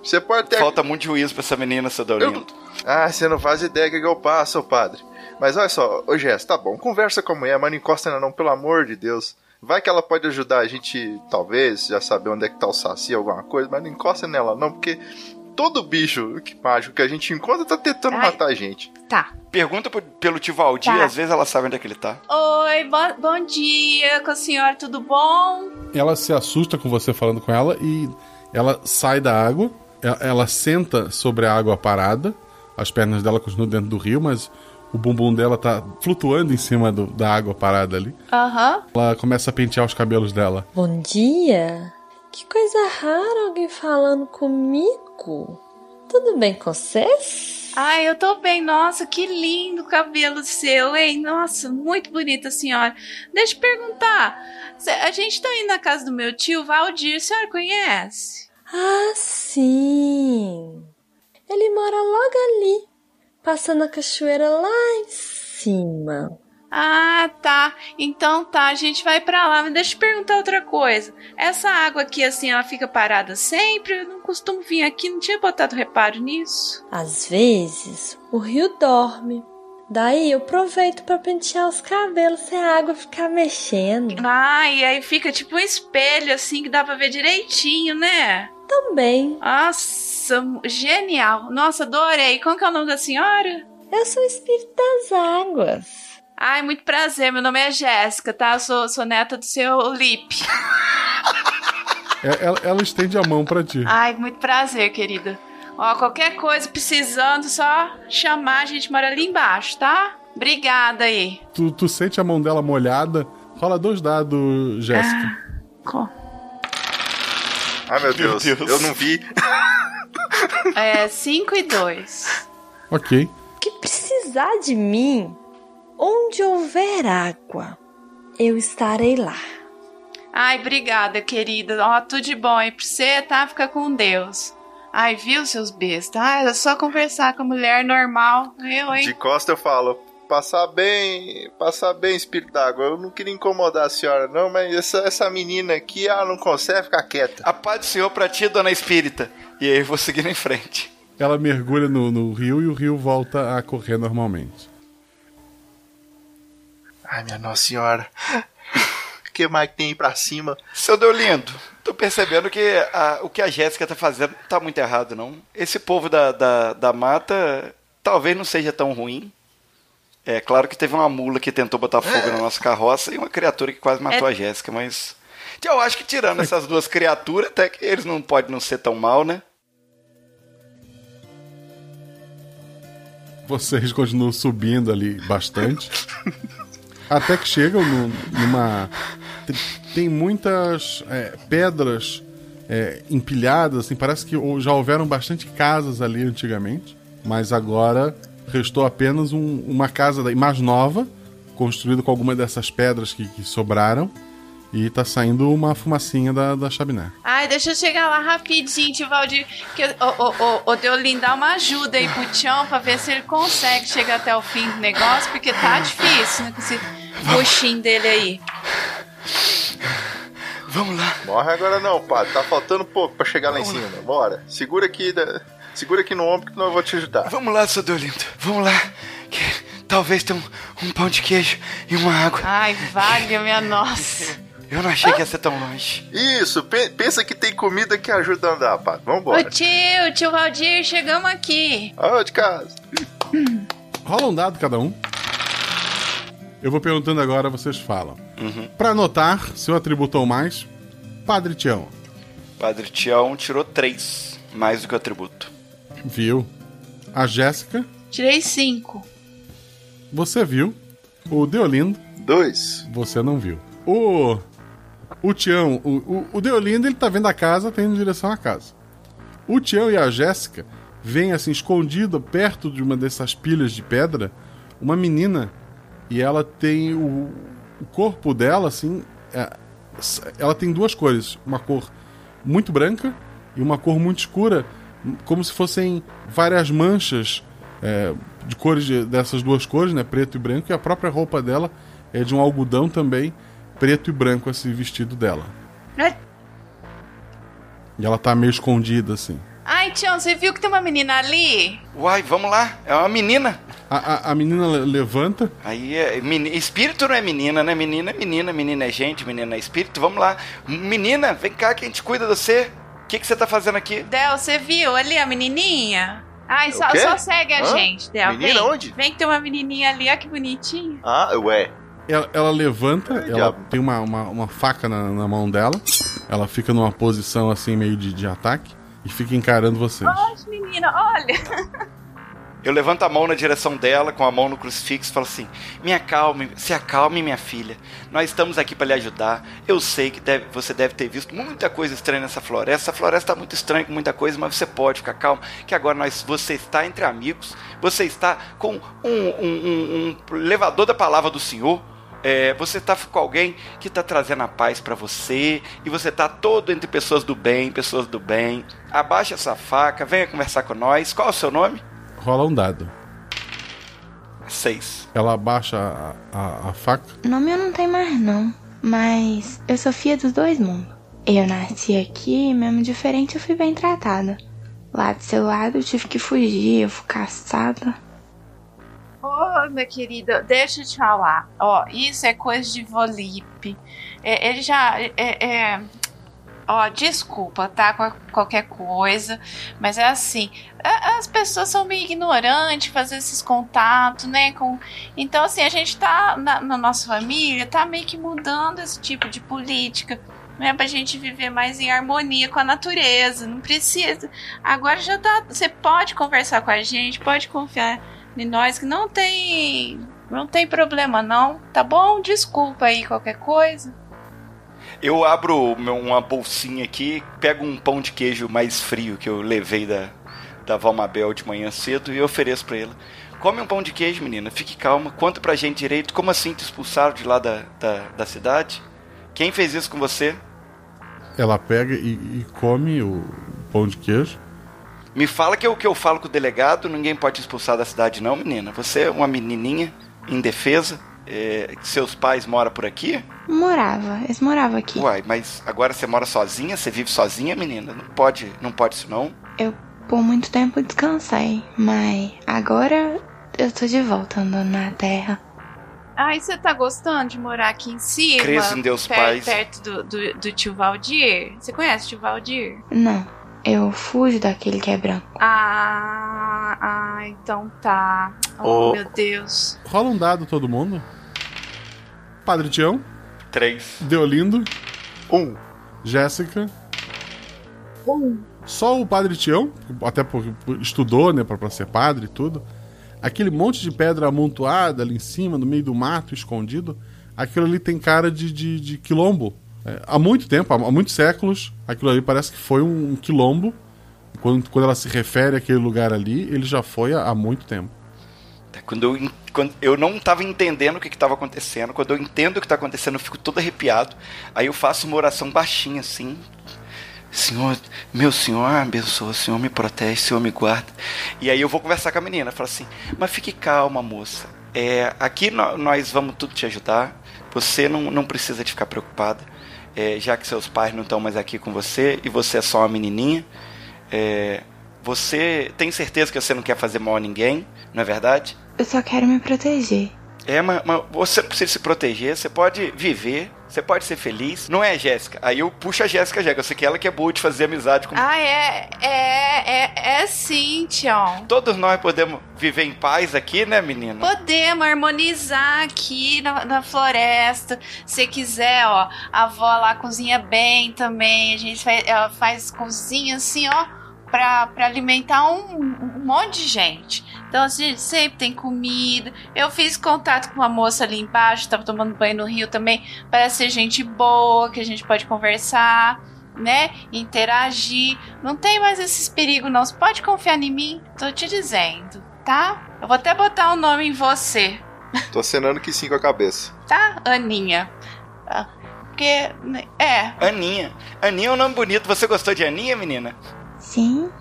você pode ter. falta muito juízo pra essa menina, seu Deolindo. Ah, você não faz ideia do que eu passo, ô padre. Mas olha só, ô Jéssica, tá bom, conversa com a mulher, mas não encosta ainda não, pelo amor de Deus. Vai que ela pode ajudar a gente, talvez, já saber onde é que tá o saci, alguma coisa, mas não encosta nela não, porque todo bicho que- mágico que a gente encontra tá tentando Ai. matar a gente. Tá. Pergunta pro- pelo tio Valdir, Tá. às vezes ela sabe onde é que ele tá. Oi, bo- bom dia com a senhora, tudo bom? Ela se assusta com você falando com ela e ela sai da água. Ela, ela senta sobre a água parada. As pernas dela continuam dentro do rio, mas o bumbum dela tá flutuando em cima do- da água parada ali. Aham. Ela começa a pentear os cabelos dela. Bom dia. Que coisa rara alguém falando comigo. Tudo bem com vocês? Ai, eu tô bem. Nossa, que lindo o cabelo seu, hein? Nossa, muito bonita senhora. Deixa eu perguntar. A gente tá indo na casa do meu tio Valdir. A senhora conhece? Ah, sim. Ele mora logo ali, passando a cachoeira lá em cima. Ah, tá. Então tá, a gente vai pra lá. Mas deixa eu perguntar outra coisa. Essa água aqui, assim, ela fica parada sempre? Eu não costumo vir aqui, não tinha botado reparo nisso. Às vezes, o rio dorme. Daí eu aproveito para pentear os cabelos sem a água ficar mexendo. Ah, e aí fica tipo um espelho, assim, que dá pra ver direitinho, né? Também. Nossa, genial. Nossa, adorei. Como que é o nome da senhora? Eu sou o espírito das águas. Ai, muito prazer. Meu nome é Jéssica, tá? Eu sou, sou neta do seu Lipe. É- Ela, ela estende a mão pra ti. Ai, muito prazer, querida. Ó, qualquer coisa precisando, só chamar, a gente mora ali embaixo, tá? Obrigada aí. Tu, tu sente a mão dela molhada. Rola dois dados, Jéssica. Co- Ai, meu, Meu Deus, Deus. eu não vi. É 5 e 2. Ok. Que precisar de mim, onde houver água, eu estarei lá. Ai, obrigada, querida. Ó, tudo de bom aí pra você, tá? Fica com Deus. Ai, viu, seus bestas? Ai, é só conversar com a mulher normal. Eu, hein? De costa eu falo, passar bem, passar bem, espírito d'água. Eu não queria incomodar a senhora, não, mas essa, essa menina aqui, ela não consegue ficar quieta. A paz do Senhor pra ti, dona Espírita. E aí eu vou seguindo em frente. Ela mergulha no, no rio e o rio volta a correr normalmente. Ai, minha Nossa Senhora. que mais que tem aí pra cima. Seu Deolindo, tô percebendo que a- o que a Jéssica tá fazendo não tá muito errado, não. Esse povo da, da, da mata talvez não seja tão ruim. É claro que teve uma mula que tentou botar fogo na nossa carroça e uma criatura que quase matou É. a Jéssica, mas. Eu acho que tirando essas duas criaturas, até que eles não podem não ser tão mal, né? Vocês continuam subindo ali bastante. até que chegam no- numa. tem- muitas é, pedras é, empilhadas, assim, parece que já houveram bastante casas ali antigamente, mas agora restou apenas um- uma casa daí mais nova, construída com alguma dessas pedras que, que sobraram, e tá saindo uma fumacinha da, da chaminé. Ai, deixa eu chegar lá rapidinho, tio Valdir. Que, ô, ô, ô, ô, Deolin, dá uma ajuda aí pro Tião pra ver se ele consegue chegar até o fim do negócio, porque tá difícil, né? Com esse buchinho dele aí. Vamos lá. Morre agora não, padre. Tá faltando pouco pra chegar lá em cima. Bora. Segura aqui, da- segura aqui no ombro que não eu vou te ajudar. Vamos lá, seu Deolindo. Vamos lá. Que talvez tenha um, um pão de queijo e uma água. Ai, valha minha nossa. Eu não achei que ia ser tão longe. Isso, pe- pensa que tem comida que ajuda a andar, padre. Ô Vambora. tio, tio Valdir, chegamos aqui. Ah, de casa. Rola um dado cada um. Eu vou perguntando agora, vocês falam. Uhum. Pra anotar, seu atributo ou mais, Padre Tião. Padre Tião tirou três, mais do que o atributo. Viu. A Jéssica, Tirei cinco. você viu. O Deolindo. Dois. Você não viu. O. O Tião, o, o, o Deolindo, ele tá vendo a casa, tá indo em direção à casa. O Tião e a Jéssica veem assim, escondido perto de uma dessas pilhas de pedra, uma menina. E ela tem o, o corpo dela, assim. é, ela tem duas cores. Uma cor muito branca e uma cor muito escura, como se fossem várias manchas é, de cores de- dessas duas cores, né? Preto e branco. E a própria roupa dela é de um algodão também, preto e branco, esse vestido dela. E ela tá meio escondida, assim. Ai, Tião, você viu que tem uma menina ali? Uai, vamos lá. É uma menina. A, a, a menina le- levanta. Aí é. meni- Espírito não é menina, né? Menina é menina, menina é gente, menina é espírito. Vamos lá. Menina, vem cá que a gente cuida de você. O que, que você tá fazendo aqui? Del, você viu ali a menininha? Ai, só, só segue a Hã? gente, Del. Menina vem. onde? Vem que tem uma menininha ali, olha que bonitinha. Ah, ué. Ela, ela levanta, ela diabo. tem uma, uma, uma faca na, na mão dela. Ela fica numa posição assim, meio de, de ataque. E fica encarando vocês. Olha, menina, olha. Eu levanto a mão na direção dela, com a mão no crucifixo, e falo assim: Me acalme, se acalme, minha filha. Nós estamos aqui para lhe ajudar. Eu sei que deve- você deve ter visto muita coisa estranha nessa floresta. Essa floresta está muito estranha com muita coisa, mas você pode ficar calmo, que agora nós, você está entre amigos. Você está com um, um- um- um levador da palavra do Senhor. É, você está com alguém que está trazendo a paz para você e você está todo entre pessoas do bem, pessoas do bem. Abaixa essa faca, venha conversar com nós. Qual é o seu nome? Rola um dado. Seis. Ela abaixa a, a, a faca. Nome eu não tenho mais, não. Mas eu sou filha dos dois mundos. Eu nasci aqui, mesmo diferente, eu fui bem tratada. Lá do seu lado eu tive que fugir, eu fui caçada. Ô, minha querida, deixa eu te falar. Ó, isso é coisa de Volipe. É, ele já. É, é- Ó, desculpa, tá? Qual- Qualquer coisa. Mas é assim. As pessoas são meio ignorantes fazer esses contatos, né? Com... Então, assim, a gente tá. Na, na nossa família, tá meio que mudando esse tipo de política. Né, pra gente viver mais em harmonia com a natureza. Não precisa. Agora já tá. Você pode conversar com a gente, pode confiar em nós que não tem. Não tem problema, não. Tá bom? Desculpa aí qualquer coisa. Eu abro uma bolsinha aqui, pego um pão de queijo mais frio que eu levei da, da Valmabel de manhã cedo e ofereço pra ela. Come um pão de queijo, menina, fique calma. Conta pra gente direito, como assim te expulsaram de lá da, da, da cidade? Quem fez isso com você? Ela pega e, e come o pão de queijo. Me fala que é o que eu falo com o delegado, ninguém pode te expulsar da cidade não, menina. Você é uma menininha indefesa, é, seus pais moram por aqui? Morava, eles moravam aqui. Uai, mas agora você mora sozinha? Você vive sozinha, menina? Não pode, não pode isso não. Eu por muito tempo descansei, mas agora eu tô de volta andando na terra. Ai, você tá gostando de morar aqui em cima? Cresço em Deus per- pais. Perto do, do, do tio Valdir? Você conhece o tio Valdir? Não, eu fujo daquele que é branco. Ah, ah, então tá. Oh, meu Deus. Rola um dado todo mundo. Padre Tião. Três. Deolindo. Um. Jéssica. Um. Só o Padre Tião, até porque estudou, né, pra, pra ser padre e tudo. Aquele monte de pedra amontoada ali em cima, no meio do mato, escondido. Aquilo ali tem cara de, de, de quilombo. É, há muito tempo, há, há muitos séculos, aquilo ali parece que foi um, um quilombo. Quando, quando ela se refere àquele lugar ali, ele já foi há, há muito tempo. Quando eu, quando eu não estava entendendo o que estava acontecendo, quando eu entendo o que está acontecendo, eu fico todo arrepiado. Aí eu faço uma oração baixinha assim. Senhor, meu Senhor, abençoa, Senhor me protege, Senhor me guarda. E aí eu vou conversar com a menina, falo assim, mas fique calma, moça. É, aqui nó- nós vamos tudo te ajudar. Você não, não precisa de ficar preocupada. É, já que seus pais não estão mais aqui com você e você é só uma menininha. É, você tem certeza que você não quer fazer mal a ninguém, não é verdade? Eu só quero me proteger. É, mas, mas você não precisa se proteger, você pode viver, você pode ser feliz. Não é, Jéssica? Aí eu puxo a Jéssica, Jéssica. Eu sei que ela que é boa de fazer amizade com. Ah, é, é, é, é sim, Tião. Todos nós podemos viver em paz aqui, né, menina? Podemos harmonizar aqui na, na floresta. Se quiser, ó, a avó lá cozinha bem também. A gente faz, ela faz cozinha assim, ó, pra, pra alimentar um, um monte de gente. Então, assim, sempre tem comida. Eu fiz contato com uma moça ali embaixo, tava tomando banho no rio também. Parece ser gente boa, que a gente pode conversar, né? Interagir. Não tem mais esses perigos, não. Você pode confiar em mim? Tô te dizendo, tá? Eu vou até botar um nome em você, Tô acenando que sim com a cabeça. tá? Aninha. Ah, Porque, né, é. Aninha. Aninha é um nome bonito. Você gostou de Aninha, menina? Sim.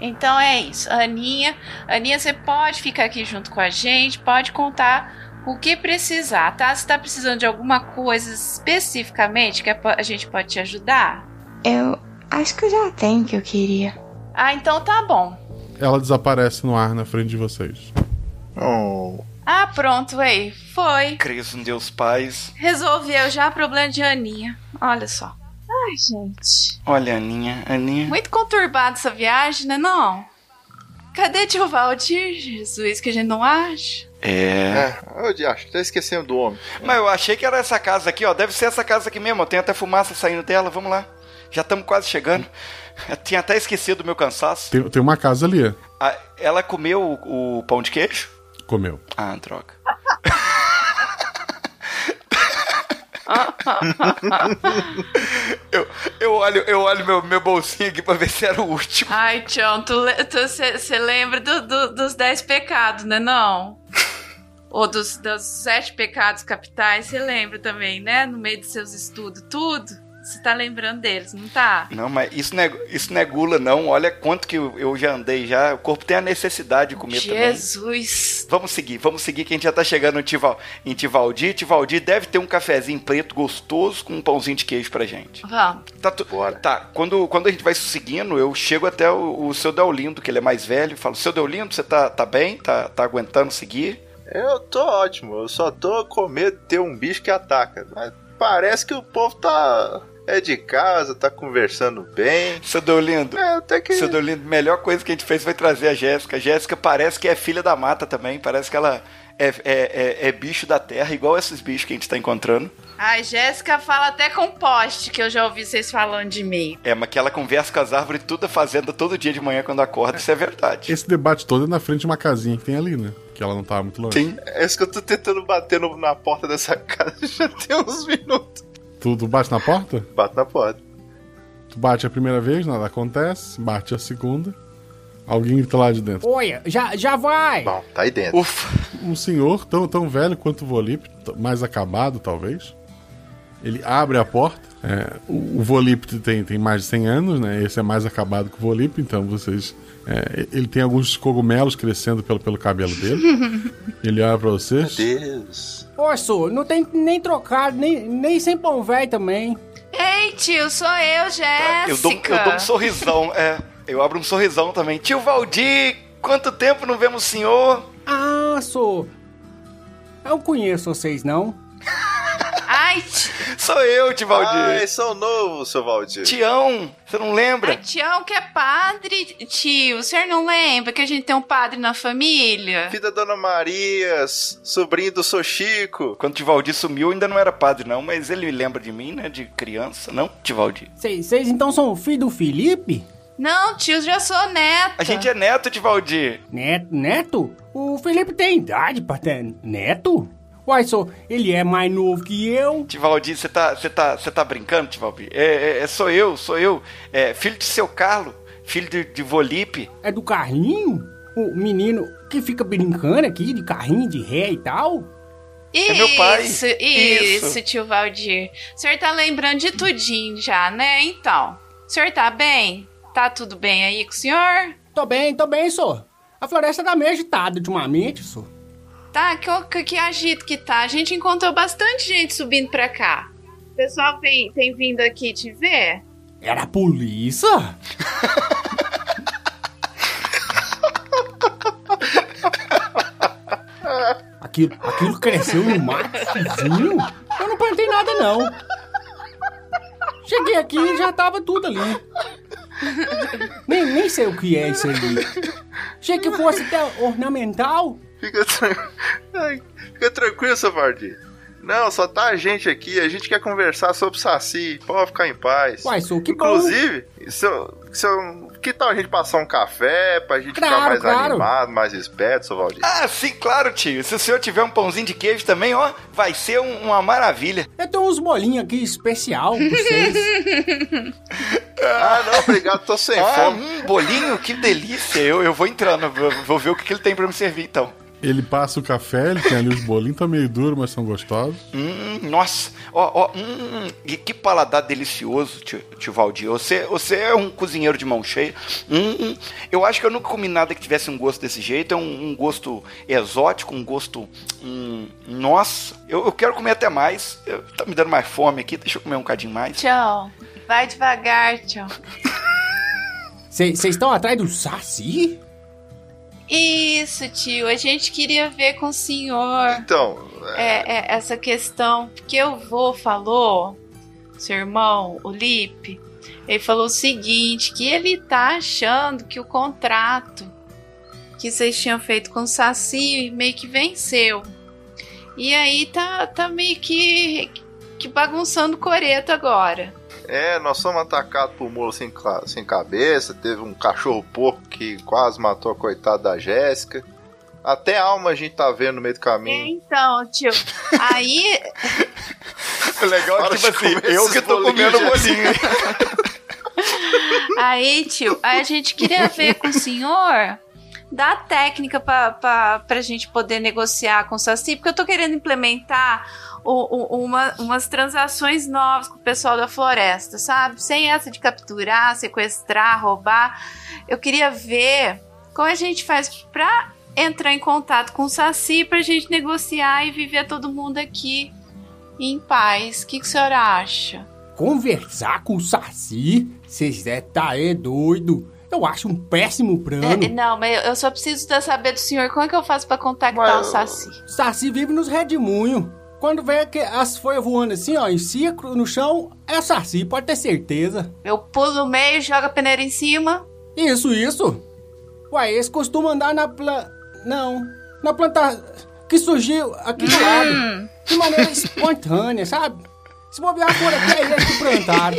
Então é isso, Aninha. Aninha, você pode ficar aqui junto com a gente, pode contar o que precisar, tá? Se tá precisando de alguma coisa especificamente que a gente pode te ajudar. Eu acho que eu já tenho o que eu queria. Ah, então tá bom. Ela desaparece no ar na frente de vocês. Oh. Ah, pronto, ei, foi. Cresço em Deus pais. Resolveu já o problema de Aninha. Olha só. Ai, gente. Olha, Aninha, Aninha. Muito conturbada essa viagem, né não? Cadê tio Valdir, Jesus, que a gente não acha? É. É, eu acho que tá esquecendo do homem. Mas eu achei que era essa casa aqui, ó. Deve ser essa casa aqui mesmo. ó. Tem até fumaça saindo dela. Vamos lá. Já estamos quase chegando. Eu tinha até esquecido do meu cansaço. Tem, tem uma casa ali. Ah, ela comeu o, o pão de queijo? Comeu. Ah, droga. eu, eu olho, eu olho meu, meu bolsinho aqui pra ver se era o último. Ai, Tião, tu você lembra do, do- dos dez pecados, né não? Ou dos, dos sete pecados capitais, você lembra também, né? No meio dos seus estudos, tudo. Você tá lembrando deles, não tá? Não, mas isso não, é, isso não é gula, não. Olha quanto que eu, eu já andei já. O corpo tem a necessidade de comer também. Jesus! Vamos seguir, vamos seguir que a gente já tá chegando em, Tival, em Tivaldi. Tivaldi deve ter um cafezinho preto gostoso com um pãozinho de queijo pra gente. Vamos. Tá, tu, tá quando, quando a gente vai seguindo, eu chego até o, o seu Deolindo, que ele é mais velho, e falo: Seu Deolindo, você tá, tá bem? Tá, tá aguentando seguir? Eu tô ótimo, eu só tô com medo de ter um bicho que ataca. Mas parece que o povo tá. É de casa, tá conversando bem. Seu Deolindo. É, até que. Seu Deolindo, melhor coisa que a gente fez foi trazer a Jéssica. A Jéssica parece que é filha da mata também. Parece que ela é, é, é, é bicho da terra, igual esses bichos que a gente tá encontrando. Ai, Jéssica fala até com poste, que eu já ouvi vocês falando de mim. É, mas que ela conversa com as árvores tudo a fazenda todo dia de manhã quando acorda, isso é verdade. Esse debate todo é na frente de uma casinha que tem ali, né? Que ela não tava muito longe. Sim. É isso que eu tô tentando bater no- na porta dessa casa já tem uns minutos. Tu, tu bate na porta? Bato na porta. Tu bate a primeira vez, nada acontece. Bate a segunda. Alguém grita lá de dentro. Oi, já, já vai! Bom, tá aí dentro. Ufa. Um senhor tão, tão velho quanto o Volip, mais acabado talvez. Ele abre a porta. É, o, o Volip tem, tem mais de 100 anos, né? Esse é mais acabado que o Volip, então vocês. é, ele tem alguns cogumelos crescendo pelo, pelo cabelo dele. ele olha pra vocês. Deus. Ô, Su, não tem nem trocado, nem, nem sem pão velho também. Ei, tio, sou eu, Jéssica. Eu dou, eu dou um sorrisão, é. Eu abro um sorrisão também. Tio Valdir, quanto tempo não vemos o senhor? Ah, Su. Eu conheço vocês, não? Ai, Sou eu, Tivaldir. Ai, sou novo, seu Valdir. Tião, você não lembra? Ai, Tião que é padre, tio. O senhor não lembra que a gente tem um padre na família? Filho da Dona Maria, sobrinho do Sochico. Quando o Tivaldir sumiu, ainda não era padre, não, mas ele lembra de mim, né? De criança, não, Tivaldir? Vocês então são filho do Felipe? Não, tio, já sou neta. A gente é neto, Tivaldir. Neto? Neto? O Felipe tem idade pra ter neto? Uai, só, ele é mais novo que eu. Tivaldir, você tá, você tá, você tá brincando, Tivaldir? É, é, é, sou eu, sou eu. É, filho de seu Carlo, filho de, de Volipe. É do carrinho? O menino que fica brincando aqui de carrinho de ré e tal? Isso, É meu pai. Isso, Isso. tio Valdir. O senhor tá lembrando de tudinho já, né? Então, o senhor tá bem? Tá tudo bem aí com o senhor? Tô bem, tô bem, só. A floresta tá meio agitada ultimamente, só. Tá, que, que, agito que tá. A gente encontrou bastante gente subindo pra cá. O pessoal vem, tem vindo aqui te ver? Era a polícia? aquilo, aquilo cresceu no mato? Eu não plantei nada, não. Cheguei aqui e já tava tudo ali. Nem, nem sei o que é isso ali. Achei que fosse até ornamental. Fica, tran- Ai, fica tranquilo, seu Valdir. Não, só tá a gente aqui, a gente quer conversar sobre Saci, pode ficar em paz. Uai, sou que Inclusive, se eu- se eu- que tal a gente passar um café pra gente Claro, ficar mais claro. animado, mais esperto, seu Valdir? Ah, sim, claro, tio. Se o senhor tiver um pãozinho de queijo também, ó, vai ser um- uma maravilha. Eu tenho uns bolinhos aqui especial pra vocês. Ah, não, obrigado, tô sem ah, fome. Um bolinho, que delícia. Eu, eu vou entrando, vou, vou ver o que, que ele tem pra me servir, então. Ele passa o café, ele tem ali os bolinhos, tá meio duro, mas são gostosos. Hum, nossa, ó, ó, hum, que, que paladar delicioso, tio, tio Valdir. Você, você é um cozinheiro de mão cheia. Hum, hum. eu acho que eu nunca comi nada que tivesse um gosto desse jeito. É um, um gosto exótico, um gosto. hum, nossa, eu, eu quero comer até mais. Eu- tá me dando mais fome aqui, deixa eu comer um cadinho mais. Tchau. Vai devagar, tchau. Vocês estão atrás do Saci? Isso, tio. A gente queria ver com o senhor. Então, É, é, essa questão. Porque o vô falou, seu irmão, o Lipe, ele falou o seguinte: que ele tá achando que o contrato que vocês tinham feito com o Saci meio que venceu. E aí tá, tá meio que, que bagunçando o coreto agora. É, nós somos atacados por mula sem, sem cabeça. Teve um cachorro porco que quase matou a coitada da Jéssica. Até alma a gente tá vendo no meio do caminho. Então, tio, aí. O legal é que, tipo assim, eu que tô comendo bolinho. Aí, tio, aí a gente queria ver com o senhor da técnica pra, pra, pra gente poder negociar com o Saci, porque eu tô querendo implementar o- o- uma- umas transações novas com o pessoal da floresta, sabe? Sem essa de capturar, sequestrar, roubar. Eu queria ver como a gente faz pra entrar em contato com o Saci pra gente negociar e viver todo mundo aqui em paz. O que, que o senhor acha? Conversar com o Saci? Vocês é tá é doido. Eu acho um péssimo plano. É, não, mas eu só preciso saber do senhor. Como é que eu faço pra contactar o Saci? Saci vive nos redemoinhos. Quando vê que as folhas voando assim, ó, em ciclo no chão, é Saci, pode ter certeza. Eu pulo no meio, jogo a peneira em cima. Isso, isso. Uai, eles costumam andar na pla... Não, na planta que surgiu aqui do Hum. lado. De maneira espontânea, sabe? Se bobear por aqui, é eles que plantaram.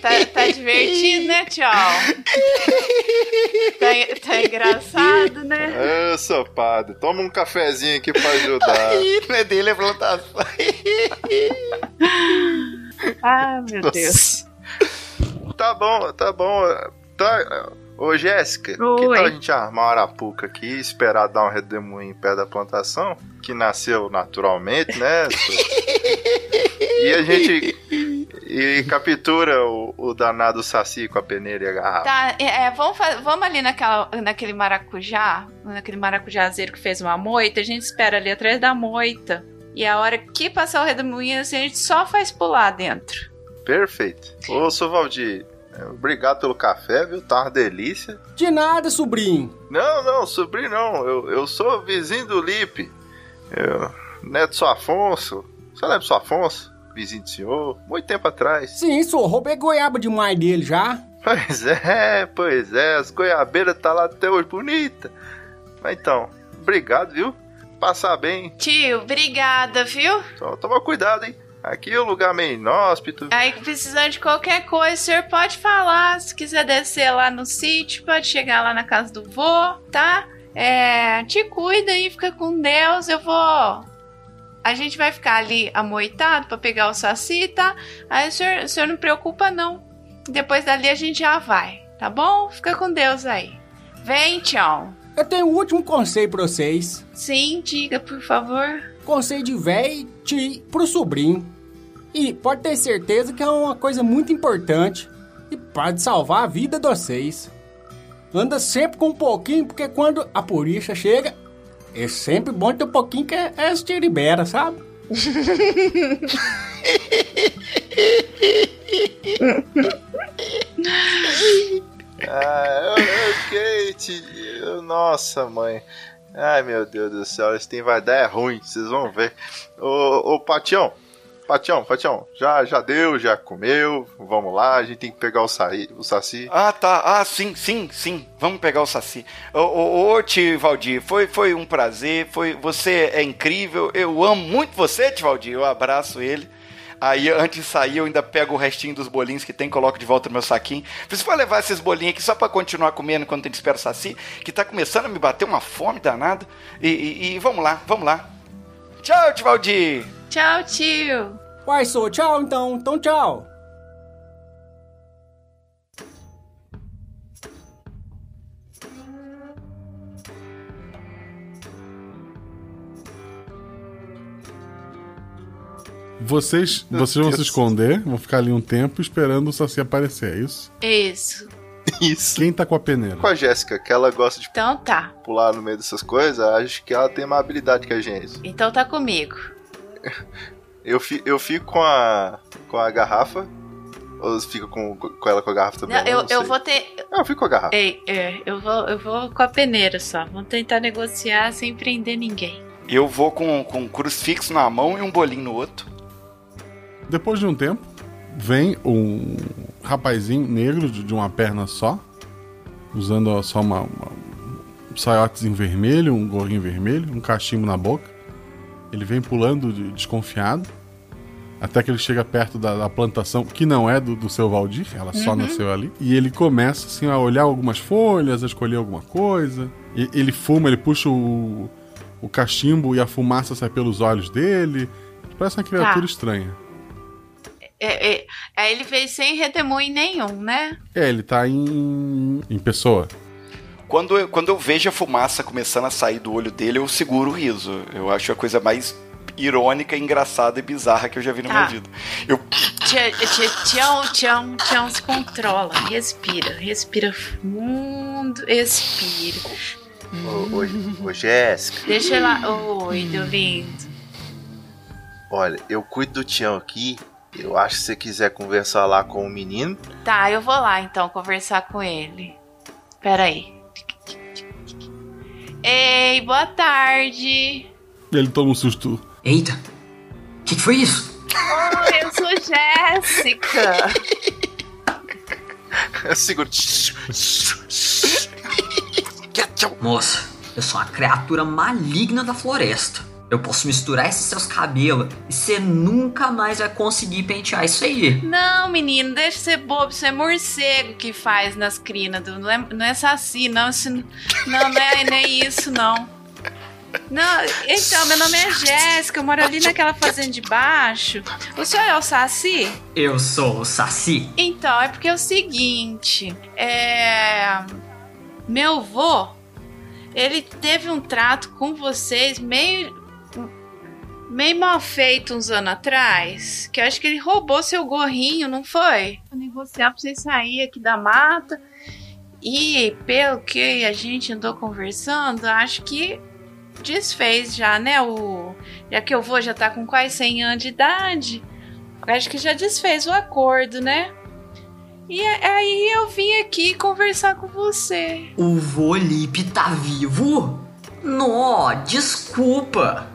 Tá, tá divertido, né, tchau? Tá, tá engraçado, né? Ô, seu padre, toma um cafezinho aqui pra ajudar. não é dele, é plantação. Ah, meu Nossa. Deus. Tá bom, tá bom. Tá. Ô, Jéssica, que tal a gente armar uma arapuca aqui e esperar dar um redemoinho perto da plantação? Que nasceu naturalmente, né? e a gente. E captura o, o danado saci com a peneira e a garrafa. Tá, é, é, vamos, vamos ali naquela, naquele maracujá, naquele maracujazeiro que fez uma moita, a gente espera ali atrás da moita. E a hora que passar o redemoinho, assim, a gente só faz pular dentro. Perfeito. Ô, seu Valdir, é, obrigado pelo café, viu? Tá uma delícia. De nada, sobrinho. Não, não, sobrinho não. Eu, eu sou vizinho do Lipe. Eu. Neto Só Afonso. Você lembra Só Afonso? Vizinho do senhor? Muito tempo atrás. Sim, sou. Roubei goiaba demais dele já. Pois é, pois é. As goiabeiras tá lá até hoje bonita. Mas então, obrigado, viu? Passar bem. Tio, obrigada, viu? Só toma cuidado, hein? Aqui é um lugar meio inóspito. Aí, precisando de qualquer coisa, o senhor pode falar. Se quiser descer lá no sítio, pode chegar lá na casa do vô, tá? É, te cuida e fica com Deus. Eu vou. A gente vai ficar ali amoitado pra pegar o saci, tá? Aí o senhor, o senhor não preocupa, não. Depois dali a gente já vai, tá bom? Fica com Deus aí. Vem, tchau. Eu tenho um último conselho pra vocês. Sim, diga, por favor. Conselho de véi te pro sobrinho. E pode ter certeza que é uma coisa muito importante e pode salvar a vida de vocês. Anda sempre com um pouquinho, porque quando a polícia chega, é sempre bom ter um pouquinho que é, é te libera, sabe? ah, eu, eu, eu, nossa mãe. Ai meu Deus do céu, esse tem vai dar é ruim, vocês vão ver. Ô, ô Patião, Patião, Patião, já, já deu, já comeu, vamos lá, a gente tem que pegar o, saí, o saci. Ah, tá, ah, sim, sim, sim, vamos pegar o saci. Ô, ô, ô tio Valdir, foi, foi um prazer, foi, você é incrível, eu amo muito você, tio Valdir, eu abraço ele. Aí, antes de sair, eu ainda pego o restinho dos bolinhos que tem, coloco de volta no meu saquinho. Você vai levar esses bolinhos aqui só para continuar comendo enquanto a gente espera o saci, que tá começando a me bater uma fome danada. E, e, e vamos lá, vamos lá. Tchau, tio Valdir! Tchau, tio! Uai, sou tchau então, então tchau! Vocês, vocês vão se esconder, vão ficar ali um tempo esperando o Saci aparecer, é isso? Isso. Isso. Quem tá com a peneira? Com a Jéssica, que ela gosta de Então tá. pular no meio dessas coisas, acho que ela tem uma habilidade que a gente. Então tá comigo. Eu, fi, eu fico com a, com a garrafa. Ou você fica com, com ela com a garrafa também? Não, eu, não eu vou ter. Eu fico com a garrafa. Ei, é, eu vou, eu vou com a peneira só. Vamos tentar negociar sem prender ninguém. Eu vou com, com um crucifixo na mão e um bolinho no outro. Depois de um tempo, vem um rapazinho negro de, de uma perna só, usando só uma, uma, um saiotezinho vermelho, um gorrinho vermelho, um cachimbo na boca. Ele vem pulando de- desconfiado, até que ele chega perto da, da plantação, que não é do, do seu Valdir, ela só Uhum. nasceu ali. E ele começa assim, a olhar algumas folhas, a escolher alguma coisa. E, ele fuma, ele puxa o, o cachimbo e a fumaça sai pelos olhos dele. Parece uma criatura Tá. estranha. É, é, aí ele veio sem redemoinho nenhum, né? É, ele tá em, em pessoa. Quando eu, quando eu vejo a fumaça começando a sair do olho dele, eu seguro o riso. Eu acho a coisa mais irônica, engraçada e bizarra que eu já vi na Tá. minha vida. Eu Tchau, tchau, tchau, tchau, tchau, se controla. Respira, respira fundo, expira. Ô, ô, ô, Jéssica, Deixa lá. Oi, deu lindo. olha, eu cuido do Tião aqui. Eu acho que se você quiser conversar lá com o menino, Tá, eu vou lá então conversar com ele. Pera aí. Ei, boa tarde. Ele toma um susto. Eita, o que, que foi isso? Oi, eu sou Jéssica. segura. Moça, eu sou uma criatura maligna da floresta. Eu posso misturar esses seus cabelos e você nunca mais vai conseguir pentear isso aí. Não, menino, deixa de ser bobo. Isso é morcego que faz nas crinas. Não é, não é saci, não. Isso, não, não, não é, não é isso, não. Não, então, meu nome é Jéssica. Eu moro ali naquela fazenda de baixo. O senhor é o saci? Eu sou o Saci. Então, é porque é o seguinte, é. Meu avô, ele teve um trato com vocês meio. Meio mal feito uns anos atrás. Que eu acho que ele roubou seu gorrinho, não foi? Pra negociar pra vocês saírem aqui da mata. E pelo que a gente andou conversando, acho que desfez já, né? O. Já que eu vou já tá com quase 100 anos de idade. Acho que já desfez o acordo, né? E aí eu vim aqui conversar com você. O Volipe tá vivo? Nó, desculpa.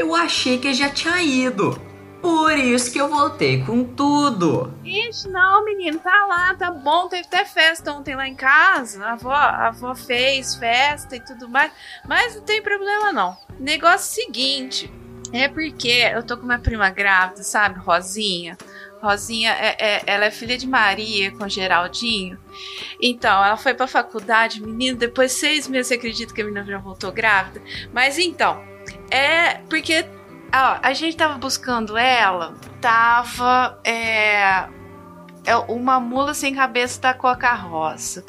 Eu achei que já tinha ido. Por isso que eu voltei com tudo. Ixi, não, menino, tá lá, tá bom. Teve até festa ontem lá em casa. A avó, a avó fez festa e tudo mais. Mas não tem problema, não. Negócio seguinte: é porque eu tô com uma prima grávida, sabe, Rosinha? Rosinha, é, é, ela é filha de Maria com Geraldinho. Então, ela foi pra faculdade, menino, depois de seis meses, você acredita que a menina já voltou grávida? Mas então, é porque ó, a gente tava buscando ela, tava. É, é uma mula sem cabeça tá com a carroça.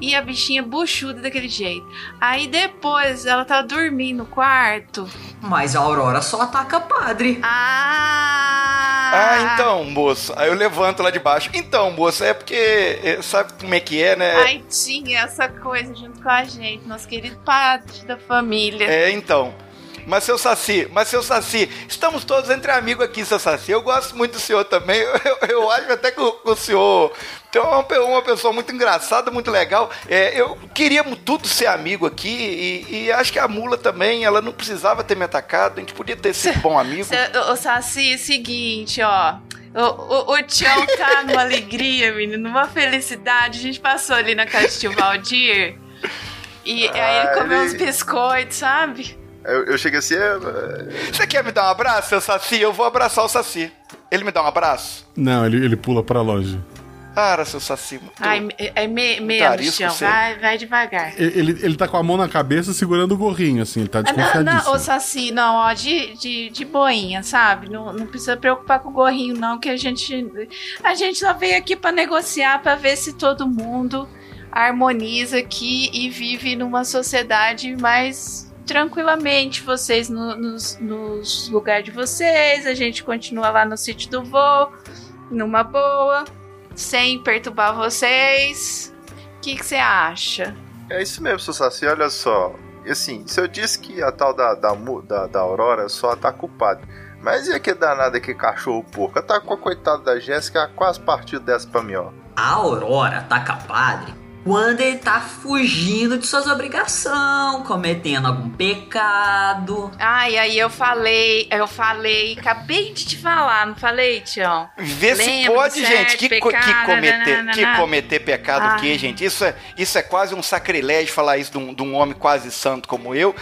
E a bichinha buchuda daquele jeito. Aí depois ela tava dormindo no quarto. Mas a Aurora só ataca padre. Ah! Ah, então, moço. Aí eu levanto lá de baixo. Então, moço, é porque. é, Sabe como é que é, né? Aí tinha essa coisa junto com a gente, nosso querido padre da família. É, então. Mas seu Saci, mas seu Saci, estamos todos entre amigos aqui, seu Saci. Eu gosto muito do senhor também. Eu, eu acho até que o, o senhor tem uma, pe- uma pessoa muito engraçada, muito legal. É, eu queríamos tudo ser amigo aqui e, e acho que a mula também, ela não precisava ter me atacado. A gente podia ter sido bom amigo. Ô, Saci, é o seguinte, ó. O, o, o Tião tá numa alegria, menino, numa felicidade. A gente passou ali na casa de Valdir. E aí ele comeu ele- uns biscoitos, sabe? Eu, eu cheguei assim, é, Você quer me dar um abraço, seu Saci? Eu vou abraçar o Saci. Ele me dá um abraço? Não, ele, ele pula pra longe. Para, seu Saci. muito- Ai, é me, menos, você. Vai, vai devagar. Ele, ele, ele tá com a mão na cabeça segurando o gorrinho, assim, ele tá Ah, Não, desconfiadíssimo. não, ô Saci, não, ó, de, de, de boinha, sabe? Não, não precisa preocupar com o gorrinho, não, que a gente. A gente só veio aqui pra negociar, pra ver se todo mundo harmoniza aqui e vive numa sociedade mais tranquilamente. Vocês no- nos, nos lugares de vocês, a gente continua lá no sítio do vô, numa boa, sem perturbar vocês. O que que você acha? É isso mesmo, seu Saci, olha só. E assim, se eu disse que a tal da, da, da, da Aurora só ataca o padre, mas e aquele danado aqui, cachorro porco? Atacou a coitada da Jéssica, quase partiu dessa pra mim, ó. A Aurora ataca padre quando ele tá fugindo de suas obrigações, cometendo algum pecado. Ai, aí eu falei, eu falei, acabei de te falar, não falei, Tião? Vê se Lembra pode, do gente. Que, co- que cometer, nananana. que cometer pecado o Ai. quê, gente? Isso é, isso é quase um sacrilégio falar isso de um, de um homem quase santo como eu.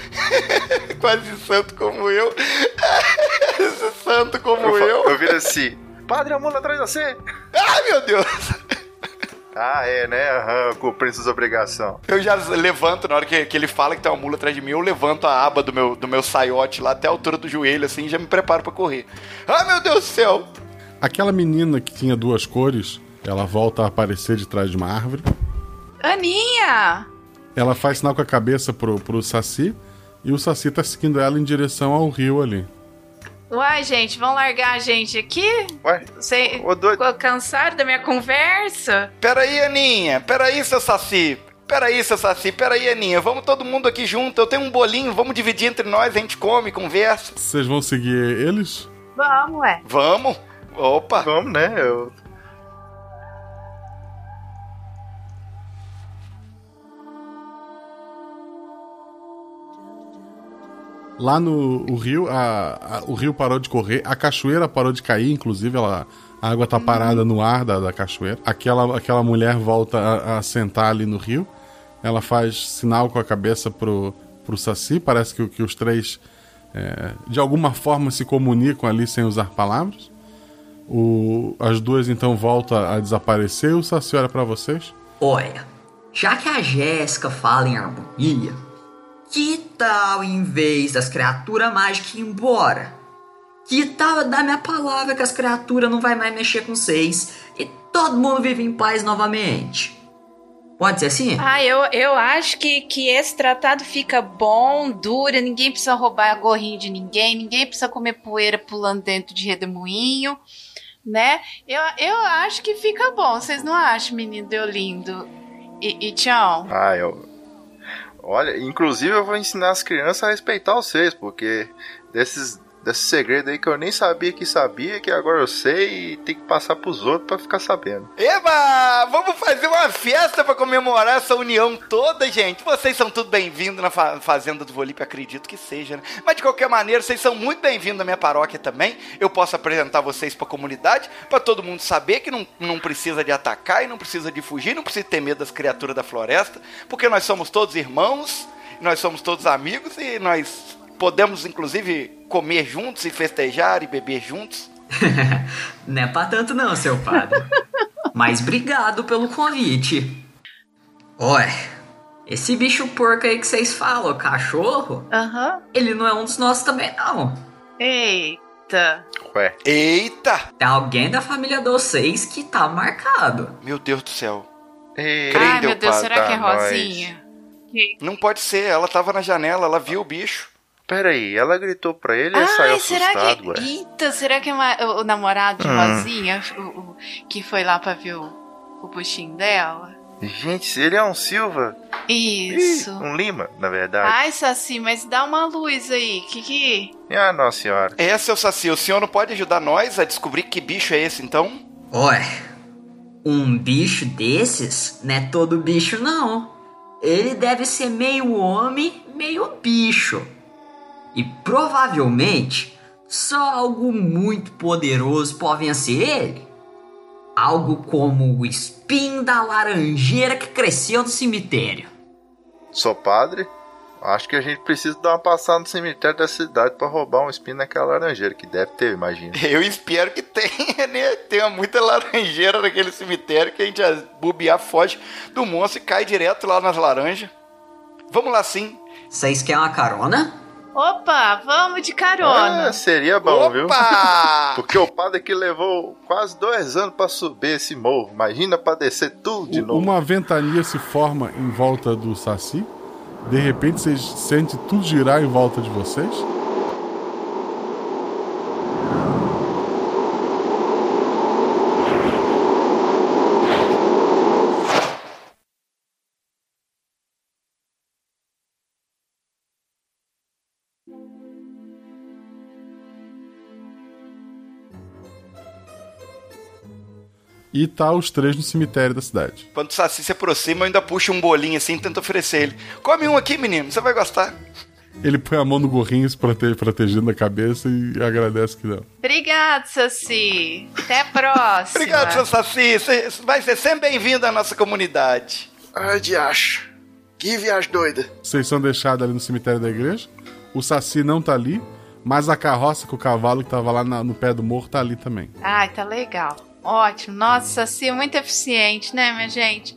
quase santo como eu. santo como Eu, eu. eu viro assim, padre, a mula atrás de você. Ai, meu Deus. Ah, é, né? Aham, cumprindo suas obrigações. Eu já levanto, na hora que, que ele fala que tem uma mula atrás de mim, eu levanto a aba do meu, do meu saiote lá até a altura do joelho, assim, e já me preparo pra correr. Ai, meu Deus do céu. Aquela menina que tinha duas cores, ela volta a aparecer de trás de uma árvore. Aninha! Ela faz sinal com a cabeça pro, pro Saci. E o Saci tá seguindo ela em direção ao rio ali. Uai, gente, vão largar a gente aqui? Ué? Você ficou cansado da minha conversa? Peraí, Aninha. Peraí, seu Saci. Peraí, seu Saci. Peraí, Aninha. Vamos todo mundo aqui junto. Eu tenho um bolinho, vamos dividir entre nós. A gente come, conversa. Vocês vão seguir eles? Vamos, ué. Vamos. Opa. Vamos, né? Eu... Lá no o rio, a, a- o rio parou de correr, a cachoeira parou de cair, inclusive ela, a água tá parada no ar da, da cachoeira. Aquela, aquela mulher volta a, a sentar ali no rio. Ela faz sinal com a cabeça pro, pro Saci. Parece que, que os três, é, de alguma forma, se comunicam ali sem usar palavras. O, as duas então voltam a desaparecer. O Saci olha pra vocês. Olha, já que a Jéssica fala em harmonia, que tal em vez das criaturas mágicas ir embora? Que tal dar minha palavra que as criaturas não vai mais mexer com vocês e todo mundo vive em paz novamente? Pode ser assim? Ah, eu, eu acho que, que esse tratado fica bom, dura, ninguém precisa roubar gorrinho de ninguém, ninguém precisa comer poeira pulando dentro de redemoinho, né? Eu, eu acho que fica bom, vocês não acham, menino deu lindo? E, e tchau. Ah, eu. Olha, inclusive eu vou ensinar as crianças a respeitar vocês, porque desses desse segredo aí que eu nem sabia que sabia, que agora eu sei e tem que passar pros outros pra ficar sabendo. Eba! Vamos fazer uma festa pra comemorar essa união toda, gente. Vocês são tudo bem-vindos na fa Fazenda do Volipe, acredito que seja, né? Mas de qualquer maneira, vocês são muito bem-vindos na minha paróquia também. Eu posso apresentar vocês pra comunidade, pra todo mundo saber que não, não precisa de atacar e não precisa de fugir, não precisa ter medo das criaturas da floresta, porque nós somos todos irmãos, nós somos todos amigos e nós podemos, inclusive, comer juntos e festejar e beber juntos. Não é pra tanto não, seu padre. Mas obrigado pelo convite. Ué, esse bicho porco aí que vocês falam, cachorro, Aham. ele não é um dos nossos também, não. Eita. Ué. Eita! Tem alguém da família de vocês que tá marcado. Meu Deus do céu. Ai, meu Deus, será que é Rosinha? Que- Não pode ser, ela tava na janela, ela viu o bicho. Peraí, ela gritou pra ele e saiu Ai, será assustado, que. ué. Eita, será que é uma- o, o namorado de Hum. Rosinha o, o- que foi lá pra ver o, o buchinho dela? Gente, ele é um Silva. Isso. Ih, um Lima, na verdade. Ai, Saci, mas dá uma luz aí. Que que. Ah, nossa senhora. É, seu Saci, o senhor não pode ajudar nós a descobrir que bicho é esse, então? Ué, um bicho desses não é todo bicho, não. Ele deve ser meio homem, meio bicho. E provavelmente só algo muito poderoso pode vencer ele. Algo como o espinho da laranjeira que cresceu no cemitério. Sou padre. Acho que a gente precisa dar uma passada no cemitério da cidade pra roubar um espinho naquela laranjeira, que deve ter, imagina. Eu espero que tenha, né? Tenha muita laranjeira naquele cemitério que a gente a bobear foge do monstro e cai direto lá nas laranjas. Vamos lá sim. Vocês querem uma carona? Opa, vamos de carona. Ah, seria bom, viu? Opa! Porque o padre que levou quase dois anos pra subir esse morro. Imagina pra descer tudo de novo. Uma ventania se forma em volta do Saci. De repente vocês sentem tudo girar em volta de vocês. E tá os três no cemitério da cidade. Quando o Saci se aproxima, eu ainda puxo um bolinho assim e tento oferecer ele. Come um aqui, menino, você vai gostar. Ele põe a mão no gorrinho se prote- protegendo a cabeça e agradece que não. Obrigado, Saci. Até a próxima. Obrigado, seu Saci. Você vai ser sempre bem-vindo à nossa comunidade. Ai, diacho. Que viagem doida. Vocês são deixados ali no cemitério da igreja. O Saci não tá ali, mas a carroça com o cavalo que tava lá na- no pé do morro tá ali também. Ai, tá legal. Ótimo. Nossa, é muito eficiente, né, minha gente?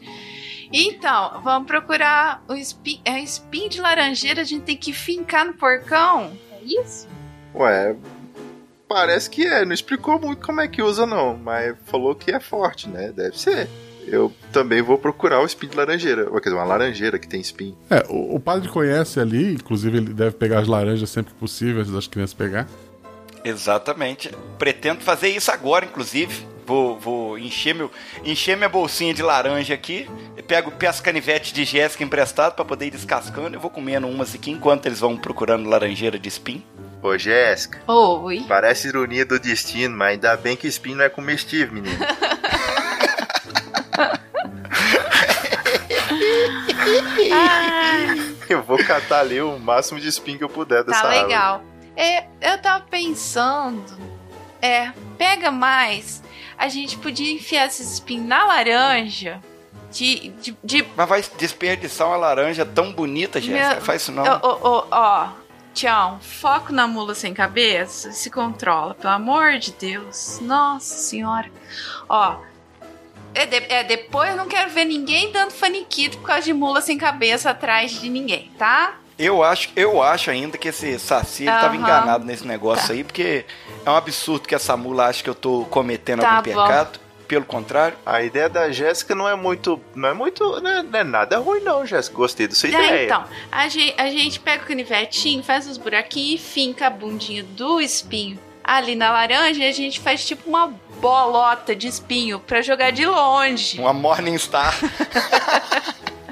Então, vamos procurar o espinho, é, espinho de laranjeira. A gente tem que fincar no porcão. É isso? Ué, parece que é. Não explicou muito como é que usa, não. Mas falou que é forte, né? Deve ser. Eu também vou procurar o espinho de laranjeira. Ou, quer dizer, uma laranjeira que tem espinho. É, o, o padre conhece ali, inclusive ele deve pegar as laranjas sempre que possível, antes das crianças pegar. Exatamente. Pretendo fazer isso agora, inclusive. Vou, vou encher, meu, encher minha bolsinha de laranja aqui. Pego peço canivete de Jéssica emprestado pra poder ir descascando. Eu vou comendo umas aqui enquanto eles vão procurando laranjeira de espinho. Ô, Jéssica. Oi. Parece ironia do destino, mas ainda bem que espinho não é comestível, menino. Eu vou catar ali o máximo de espinho que eu puder dessa Tá árvore. legal. É, eu tava pensando. É, pega mais. A gente podia enfiar esses espinhos na laranja. De. de, de Mas vai desperdiçar uma laranja tão bonita, Jéssica. Meu- Faz isso não. Ó, ó, ó, tchau. Foco na mula sem cabeça. Se controla, pelo amor de Deus. Nossa senhora. Ó. É, de- é, depois eu não quero ver ninguém dando faniquito por causa de mula sem cabeça atrás de ninguém, tá? Eu acho, eu acho ainda que esse Saci ele tava Aham. enganado nesse negócio Tá. aí, porque é um absurdo que essa mula acha que eu tô cometendo Tá algum bom. pecado. Pelo contrário. A ideia da Jéssica não é muito. Não é muito. Não é, não é nada ruim, não, Jéssica. Gostei da sua Já, ideia. então, a gente, a gente pega o canivetinho, faz os buraquinhos e finca a bundinha do espinho ali na laranja e a gente faz tipo uma bolota de espinho pra jogar de longe. Uma Morningstar.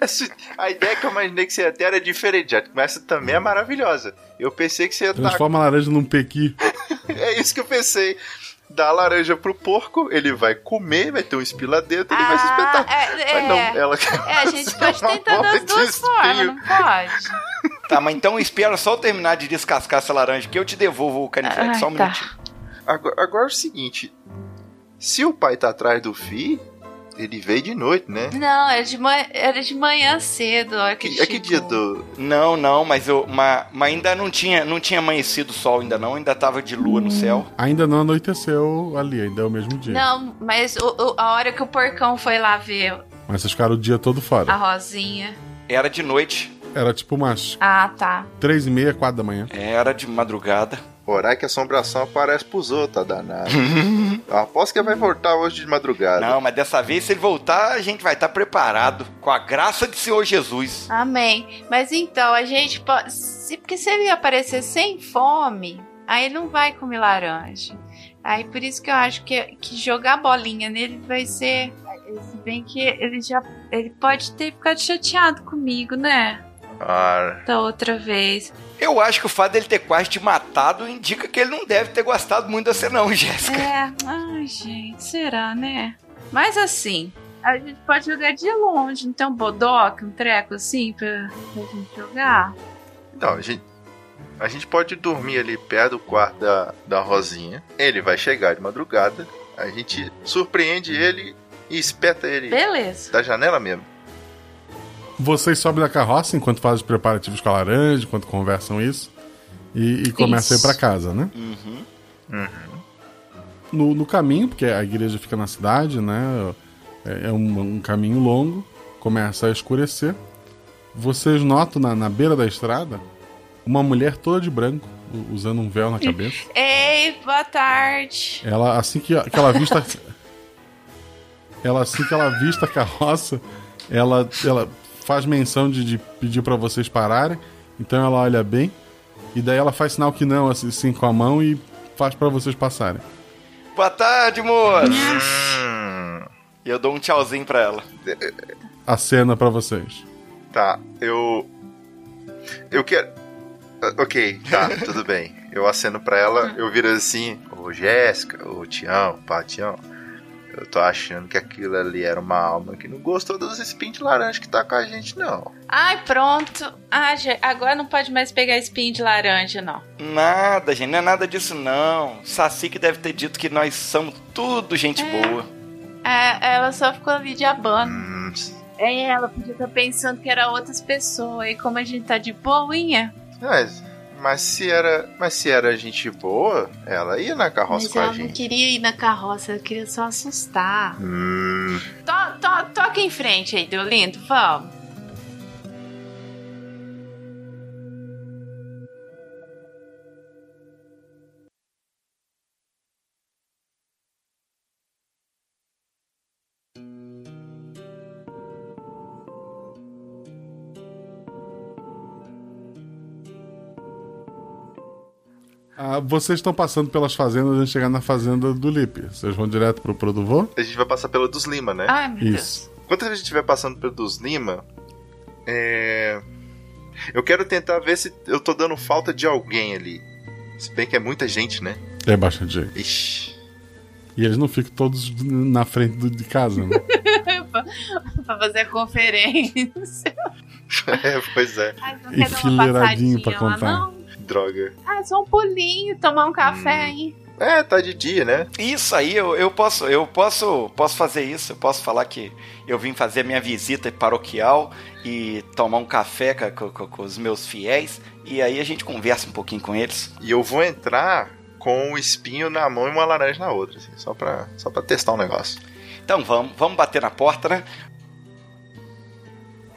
Essa- A ideia que eu imaginei que você ia ter era diferente, já começa também é maravilhosa. Eu pensei que você ia dar. Transforma a laranja num pequi. É isso que eu pensei. Dá a laranja pro porco, ele vai comer, vai ter um lá dentro, ele vai se espetar. É, Mas não, é. ela É, a gente pode Uma tentar das duas formas, não pode? Tá, mas então espera só eu terminar de descascar essa laranja que eu te devolvo o canivete. Só um tá. minutinho. Agora, agora é o seguinte: se o pai tá atrás do filho, ele veio de noite, né? Não, era de, manhã, era de manhã cedo. a hora que ele É que dia do. Não, não, mas eu. Mas, mas ainda não tinha, não tinha amanhecido o sol ainda não, ainda tava de lua no céu. Ainda não anoiteceu ali, ainda é o mesmo dia. Não, mas o- o- a hora que o porcão foi lá ver Mas vocês ficaram o dia todo fora. a Rosinha. Era de noite. Era tipo umas Ah, tá. três e meia, quatro da manhã. Era de madrugada. Horário que a assombração aparece pros outros, tá danado. Eu aposto que ele vai voltar hoje de madrugada. Não, mas dessa vez, se ele voltar, a gente vai estar preparado. Com a graça de Senhor Jesus. Amém. Mas então, a gente pode. Se, porque se ele aparecer sem fome, aí ele não vai comer laranja. Aí por isso que eu acho que, que jogar bolinha nele vai ser. Se bem que ele já. Ele pode ter ficado chateado comigo, né? Ah, Da outra vez. Eu acho que o fato dele ter quase te matado indica que ele não deve ter gostado muito de você, não, Jéssica. É, ai, gente, será, né? Mas assim, a gente pode jogar de longe, não tem um bodoque, um treco assim pra, pra gente jogar? Não, a gente, a gente pode dormir ali perto do quarto da, da Rosinha. Ele vai chegar de madrugada. A gente surpreende ele e espeta ele Beleza. da janela mesmo. Vocês sobem da carroça enquanto fazem os preparativos com a laranja, enquanto conversam isso. E, e começam a ir Isso. pra casa, né? Uhum. No, no caminho, porque a igreja fica na cidade, né? É, é um, um caminho longo, começa a escurecer. Vocês notam na, na beira da estrada uma mulher toda de branco, usando um véu na cabeça. Ei, boa tarde. Ela, assim que, que ela vista. ela, assim que ela vista a carroça, ela, ela faz menção de, de pedir pra vocês pararem. Então ela olha bem. E daí ela faz sinal que não, assim, com a mão e faz pra vocês passarem. Boa tarde, moço. E eu dou um tchauzinho pra ela. A cena pra vocês. Tá, eu. Eu quero. Ah, Ok, tá, tudo bem. Eu aceno pra ela, eu viro assim: Ô Jéssica, ô Tião, pá, Tião. Eu tô achando que aquilo ali era uma alma que não gostou dos espinhos de laranja que tá com a gente, não. Ai, pronto. Ah, agora não pode mais pegar espinho de laranja, não. Nada, gente, não é nada disso, não. Saci que deve ter dito que nós somos tudo gente boa. É, ela só ficou ali de abano. É, ela podia estar pensando que era outras pessoas. E como a gente tá de boinha, Mas, mas se era. Mas se era gente boa, ela ia na carroça mas com a ela não gente. queria ir na carroça, ela queria só assustar. Hum. To, to, toca em frente aí, Deolindo, vamos. Ah, vocês estão passando pelas fazendas antes de chegar na fazenda do Lipe. Vocês vão direto pro Produvô? A gente vai passar pela dos Lima, né? Ai, meu Isso. Enquanto a gente estiver passando pelo dos Lima, é... eu quero tentar ver se eu tô dando falta de alguém ali. Se bem que é muita gente, né? É bastante gente. Ixi. E eles não ficam todos na frente do- de casa, né? pra, fazer a conferência. é, pois é. Enfileiradinho pra passadinha lá, contar. não? Droga. Ah, só um pulinho, tomar um café aí. É, tá de dia, né? Isso aí, eu, eu posso, eu posso, posso fazer isso. Eu posso falar que eu vim fazer a minha visita paroquial e tomar um café com, com- com os meus fiéis e aí a gente conversa um pouquinho com eles. E eu vou entrar com um espinho na mão e uma laranja na outra, assim, só pra, só pra testar um negócio. Então vamos, vamos bater na porta, né?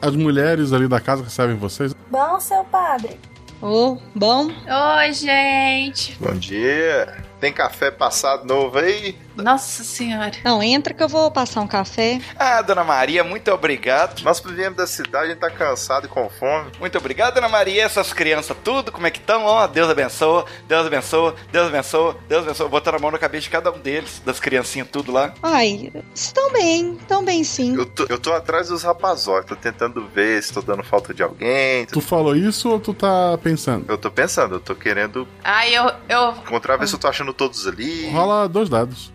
As mulheres ali da casa recebem vocês. Bom, seu padre. Ô, bom. Oi, gente. Bom dia. Tem café passado novo aí? Nossa senhora. Não, entra que eu vou passar um café. Ah, dona Maria, muito obrigado. Nós viemos da cidade, a gente tá cansado e com fome. Muito obrigado, dona Maria. Essas crianças, tudo, como é que estão? Ó, Deus abençoa, Deus abençoa, Deus abençoa, Deus abençoa. Botando a mão na cabeça de cada um deles, das criancinhas, tudo lá. Ai, estão bem, estão bem sim. Eu tô, eu tô atrás dos rapazóis, tô tentando ver se tô dando falta de alguém. Tu falou isso ou tu tá pensando? Eu tô pensando, eu tô querendo Ai, eu. eu... encontrar, ver se eu tô achando todos ali. Rola dois dados.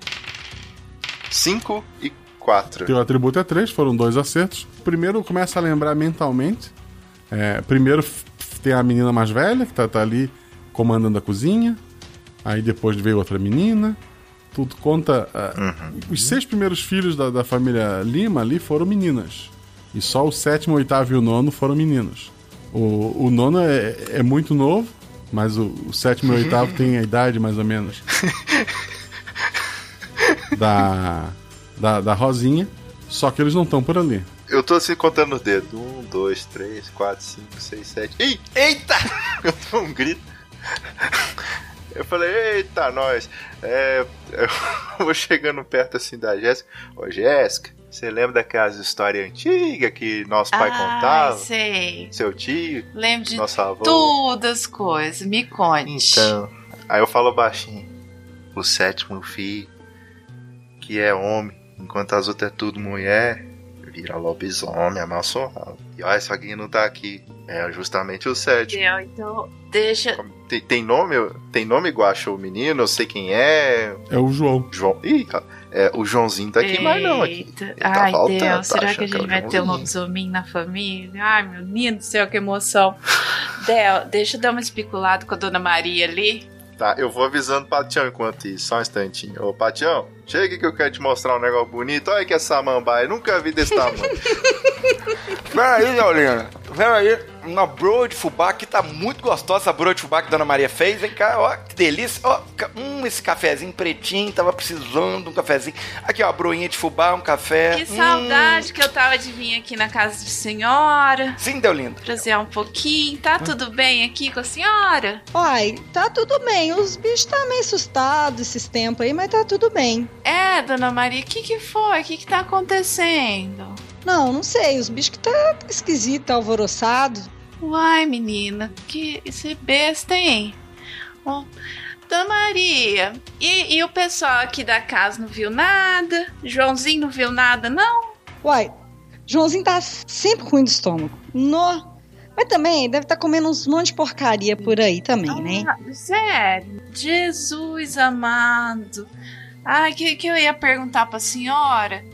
5 e 4. Teu atributo é 3, foram dois acertos. Primeiro começa a lembrar mentalmente. É, primeiro tem a menina mais velha, que tá, tá ali comandando a cozinha. Aí depois veio outra menina. Tudo conta. ah, Os seis primeiros filhos da, da família Lima ali foram meninas. E só o sétimo, oitavo e o nono foram meninos. O, o nono é, é muito novo, mas o, o sétimo e o oitavo tem a idade mais ou menos da, da, da Rosinha. Só que eles não estão por ali. Eu tô assim contando os dedos. 1, 2, 3, 4, 5, 6, 7. Ih! Eita! Eu tô um grito. Eu falei, eita, nós. É, eu vou chegando perto assim da Jéssica. Ô, Jéssica, você lembra daquelas histórias antigas que nosso pai Ai, contava? sei. Seu tio? Lembro de Nosso avô? todas as coisas. Me conte. Então, aí eu falo baixinho. O sétimo filho, que é homem, enquanto as outras é tudo mulher, vira lobisomem, amaldiçoado. E olha, só quem não tá aqui. É justamente o sétimo. Entendeu? Então, deixa. Tem, tem nome? Tem nome igual achou o menino? Eu sei quem é. É o João. João. Ih, é, o Joãozinho tá aqui, mas não aqui. Eita. Ele tá Ai, faltando, Deus, tá será que a achando que é gente vai ter um lobisomem na família? Ai, meu lindo do céu, que emoção. Del, deixa eu dar uma especulada com a dona Maria ali. Tá, eu vou avisando o Patião enquanto isso, só um instantinho. Ô, Patião, chega que eu quero te mostrar um negócio bonito. Olha que essa samambaia, nunca vi desse tamanho. Peraí, Leolina. Peraí. Uma broa de fubá que tá muito gostosa, essa broa de fubá que a Dona Maria fez. Vem cá, ó, que delícia. Ó, hum, esse cafezinho pretinho, tava precisando de um cafezinho. Aqui, ó, a broinha de fubá, um café. Que Hum. saudade que eu tava de vir aqui na casa de senhora. Sim, Deolindo. Prazer um pouquinho. Tá tudo bem aqui com a senhora? Uai, tá tudo bem. Os bichos tá meio assustados esses tempos aí, mas tá tudo bem. É, dona Maria, o que que foi? O que que tá acontecendo? Não, não sei. Os bichos que tá esquisito, tá alvoroçado. Uai, menina, que esse besta, hein? Ó, Dona Maria, e, e o pessoal aqui da casa não viu nada? Joãozinho não viu nada, não? Uai, Joãozinho tá sempre ruim do estômago. No. Mas também deve estar comendo uns monte de porcaria por aí também, né? Ah, sério? Jesus amado. Ai, que, que eu ia perguntar pra senhora?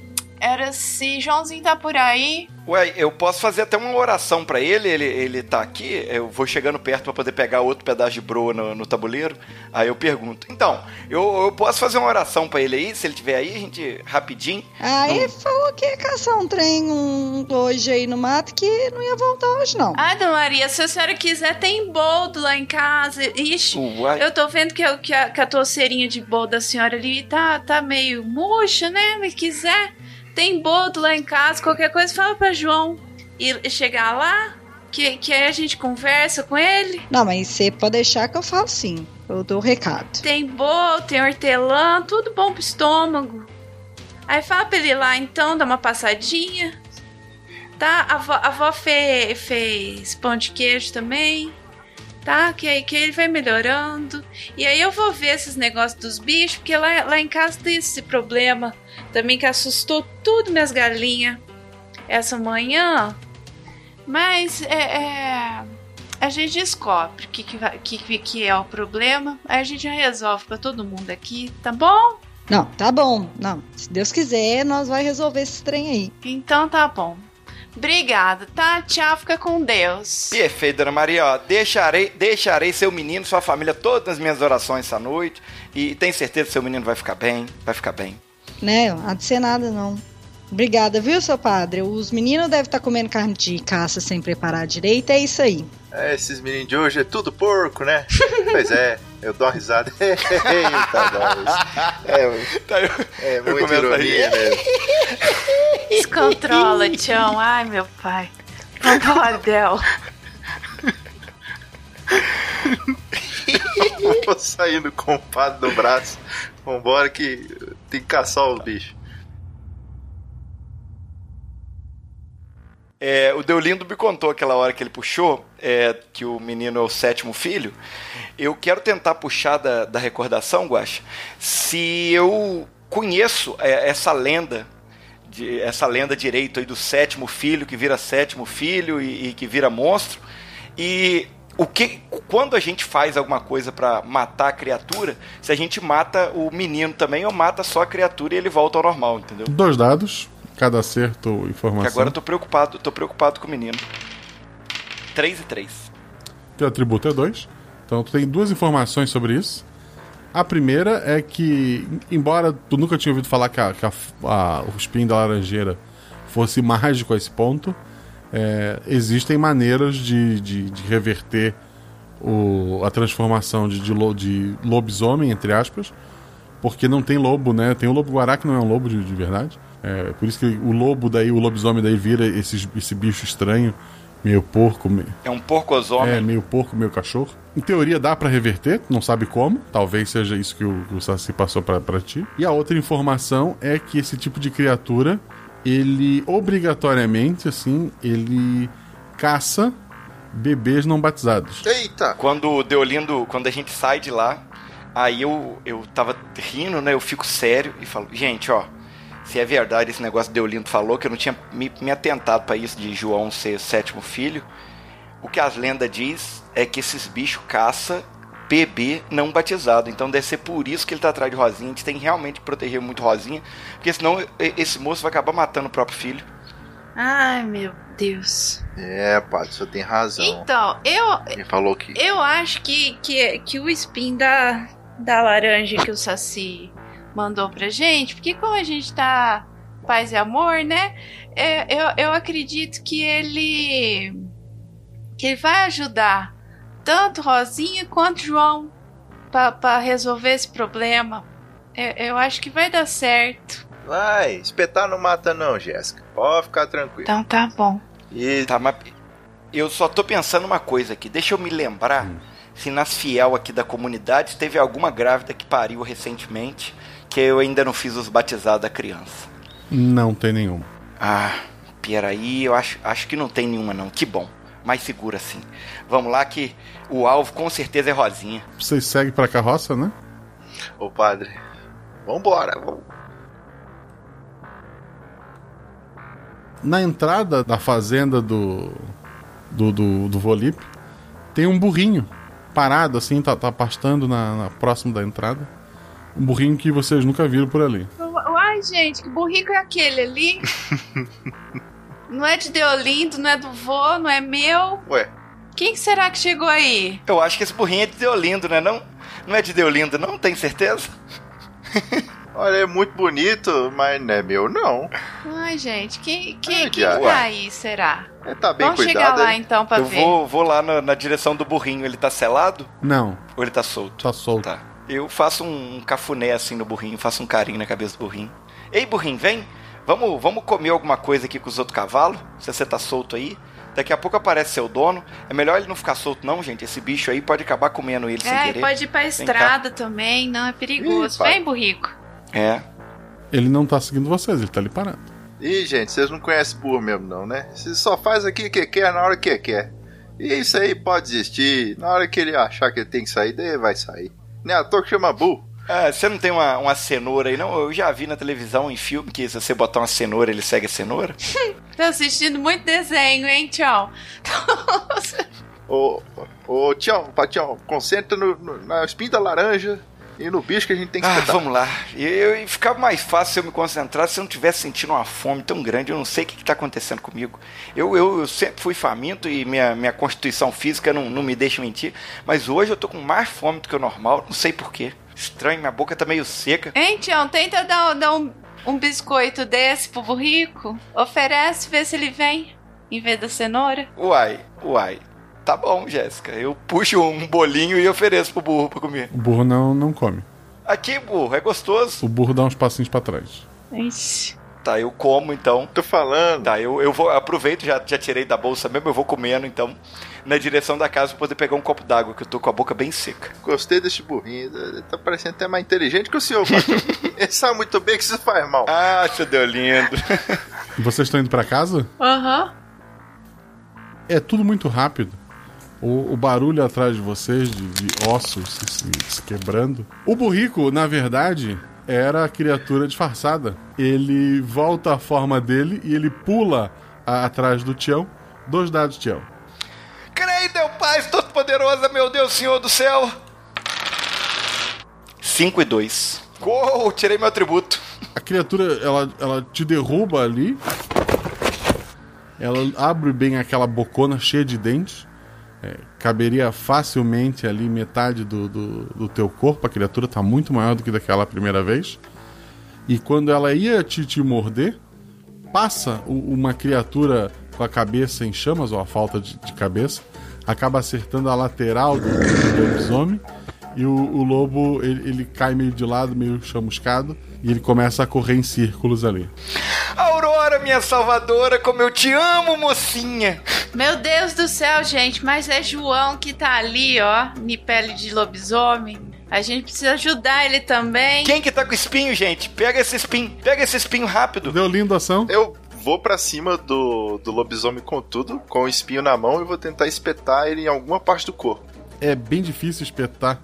Era se Joãozinho tá por aí. Ué, eu posso fazer até uma oração pra ele, ele, ele tá aqui, eu vou chegando perto pra poder pegar outro pedaço de broa no, no tabuleiro, aí eu pergunto, então, eu, eu posso fazer uma oração pra ele aí, se ele tiver aí, a gente, rapidinho? Ah, ele falou que ia caçar um trem um, hoje aí no mato que não ia voltar hoje, não. Ah, Dona Maria, se a senhora quiser, tem boldo lá em casa. Ixi, Uai. eu tô vendo que, a- que, a, que a touceirinha de boldo da senhora ali tá, tá meio murcha, né? Mas quiser, tem boldo lá em casa. Qualquer coisa, fala pra João e chegar lá, que, que aí a gente conversa com ele. Não, mas você pode deixar que eu falo sim. Eu dou o recado. Tem boldo, tem hortelã, tudo bom pro estômago. Aí fala pra ele lá então, dá uma passadinha. Tá? A avó, a avó fe- fez pão de queijo também. Tá? Que aí que ele vai melhorando. E aí eu vou ver esses negócios dos bichos, porque lá, lá em casa tem esse problema também que assustou tudo minhas galinhas essa manhã. Mas é, é, a gente descobre o que, que, que, é o problema. Aí a gente já resolve pra todo mundo aqui, tá bom? Não, tá bom. Não, se Deus quiser, nós vai resolver esse trem aí. Então tá bom. Obrigada, tá? Tchau, fica com Deus. Perfeito, Dona Maria, ó, deixarei, deixarei seu menino, sua família, todas nas minhas orações essa noite, e tenho certeza que seu menino vai ficar bem, vai ficar bem. Né? Não há de ser nada, não. Obrigada, viu, seu padre? Os meninos devem estar comendo carne de caça sem preparar direito, é isso aí. É, esses meninos de hoje é tudo porco, né? pois é, eu dou uma risada. Eita, nós. É, é muito começo a ironia, né? Descontrola, Tião. Ai, meu pai. Vambora, Del. Vou saindo com o padre no braço. Vambora que Tem que caçar os bichos. É, o Deolindo me contou aquela hora que ele puxou, é, que o menino é o sétimo filho. Eu quero tentar puxar da, da recordação, Guaxa, se eu conheço é, essa lenda, de, essa lenda direito aí do sétimo filho que vira sétimo filho e, e que vira monstro. E o que, quando a gente faz alguma coisa para matar a criatura, se a gente mata o menino também ou mata só a criatura e ele volta ao normal, entendeu? Dois dados, cada acerto informação. Que agora eu tô preocupado, tô preocupado com o menino. 3 e 3. Teu atributo é 2. Então tu tem duas informações sobre isso. A primeira é que, embora tu nunca tinha ouvido falar que, a, que a, a, o espinho da laranjeira fosse mágico a esse ponto, é, existem maneiras de, de, de reverter o, a transformação de, de, lo, de, lobisomem, entre aspas, porque não tem lobo, né? Tem o lobo guará que não é um lobo de, de verdade. É, por isso que o lobo daí, o lobisomem daí vira esse, esse bicho estranho, meio porco. Meio... É um porcosomem. É, meio porco, meio cachorro. Em teoria dá para reverter, não sabe como. Talvez seja isso que o, que o Saci passou para ti. E a outra informação é que esse tipo de criatura, ele obrigatoriamente, assim, ele caça bebês não batizados. Eita! Quando o Deolindo, quando a gente sai de lá, aí eu, eu tava rindo, né? Eu fico sério e falo, gente, ó, se é verdade esse negócio que Deolindo falou, que eu não tinha me, me atentado para isso de João ser sétimo filho, o que as lendas diz é que esses bichos caça bebê não batizado. Então deve ser por isso que ele tá atrás de Rosinha. A gente tem realmente que proteger muito Rosinha, porque senão esse moço vai acabar matando o próprio filho. Ai, meu Deus. É, padre, você tem razão. Então, eu. Ele falou que. Eu acho que, que, que o spin da, da laranja que o Saci mandou pra gente, porque como a gente tá paz e amor, né? É, eu, eu acredito que ele. que ele vai ajudar tanto Rosinha quanto João para resolver esse problema. Eu, eu acho que vai dar certo. Vai, espetar não mata não, Jéssica. Pode ficar tranquilo. Então tá bom. E... Tá, mas eu só tô pensando uma coisa aqui. Deixa eu me lembrar hum. se nas fiel aqui da comunidade teve alguma grávida que pariu recentemente que eu ainda não fiz os batizados da criança. Não tem nenhuma. Ah, peraí, eu acho, acho que não tem nenhuma não. Que bom. Mais seguro assim. Vamos lá que o alvo com certeza é Rosinha. Vocês seguem pra carroça, né? Ô padre, vambora. Vamos. Na entrada da fazenda do do, do, do Volip, tem um burrinho parado assim, tá, tá pastando na, na próximo da entrada. Um burrinho que vocês nunca viram por ali. Uai, gente, que burrinho é aquele ali? não é de Deolindo, não é do vô, não é meu. Ué. Quem será que chegou aí? Eu acho que esse burrinho é de Deolindo, né? Não, não é de Deolindo, não? Tem certeza? Olha, é muito bonito, mas não é meu, não. Ai, gente, quem, quem, quem tá aí, será? É, tá bem Vamos cuidado. chegar lá então pra eu ver. vou, vou lá na, na, direção do burrinho. Ele tá selado? Não. Ou ele tá solto? Tá solto. Tá. Eu faço um, um cafuné assim no burrinho, faço um carinho na cabeça do burrinho. Ei, burrinho, vem! Vamos, vamos comer alguma coisa aqui com os outros cavalos? Se você tá solto aí. Daqui a pouco aparece seu dono. É melhor ele não ficar solto, não, gente. Esse bicho aí pode acabar comendo ele sem É, querer. pode ir pra estrada também, não, é perigoso. Ih, vem, burrico. É. Ele não tá seguindo vocês, ele tá ali parado. Ih, gente, vocês não conhecem burro mesmo, não, né? Você só faz aqui o que quer na hora que quer. E isso aí pode existir. Na hora que ele achar que ele tem que sair, daí ele vai sair. Nem à toa que chama burro. Ah, você não tem uma, uma cenoura aí, não? Eu já vi na televisão, em filme, que se você botar uma cenoura, ele segue a cenoura. Tô assistindo muito desenho, hein, tchau. Ô, ô, tchau, Patião, concentra no, no, na espinha da laranja e no bicho que a gente tem que Ah, espetar. vamos lá. E eu, e ficava mais fácil se eu me concentrar se eu não tivesse sentindo uma fome tão grande. Eu não sei o que está acontecendo comigo. Eu, eu, eu sempre fui faminto e minha, minha constituição física não, não me deixa mentir. Mas hoje eu tô com mais fome do que o normal. Não sei porquê. Estranho, minha boca tá meio seca. Hein, tchau, tenta dar, dar um, um biscoito desse pro burrico. Oferece, vê se ele vem. Em vez da cenoura. Uai, uai. Tá bom, Jéssica. Eu puxo um bolinho e ofereço pro burro pra comer. O burro não, não come. Aqui, burro, é gostoso. O burro dá uns passinhos pra trás. Ixi. Tá, eu como então. Tô falando. Tá, eu, eu vou aproveito, já, já tirei da bolsa mesmo, eu vou comendo então. Na direção da casa pra poder pegar um copo d'água, que eu tô com a boca bem seca. Gostei deste burrinho. Ele tá parecendo até mais inteligente que o senhor. Ele sabe muito bem que isso faz mal. Ah, seu deu lindo. Vocês estão indo pra casa? Aham. É tudo muito rápido. O, o barulho atrás de vocês, de, de ossos se, se- se quebrando. O burrico, na verdade, era a criatura disfarçada. Ele volta à forma dele e ele pula a- atrás do Tião. Dois dados, Tião. Creio, meu Pai Todo-Poderoso, meu Deus, Senhor do céu. 5 e 2. Uou, tirei meu atributo. A criatura, ela, ela te derruba ali. Ela abre bem aquela bocona cheia de dentes. É, caberia facilmente ali metade do, do, do teu corpo. A criatura tá muito maior do que daquela primeira vez. E quando ela ia te, te morder, passa uma criatura com a cabeça em chamas, ou a falta de, de cabeça, acaba acertando a lateral do, do lobisomem. E o, o lobo ele, ele cai meio de lado, meio chamuscado, e ele começa a correr em círculos ali. Aurora, minha salvadora, como eu te amo, mocinha. Meu Deus do céu, gente, mas é João que tá ali, ó, em pele de lobisomem. A gente precisa ajudar ele também. Quem que tá com espinho, gente? Pega esse espinho, pega esse espinho rápido. Deu linda ação. Eu vou pra cima do, do lobisomem com tudo, com o espinho na mão, e vou tentar espetar ele em alguma parte do corpo. É bem difícil espetar.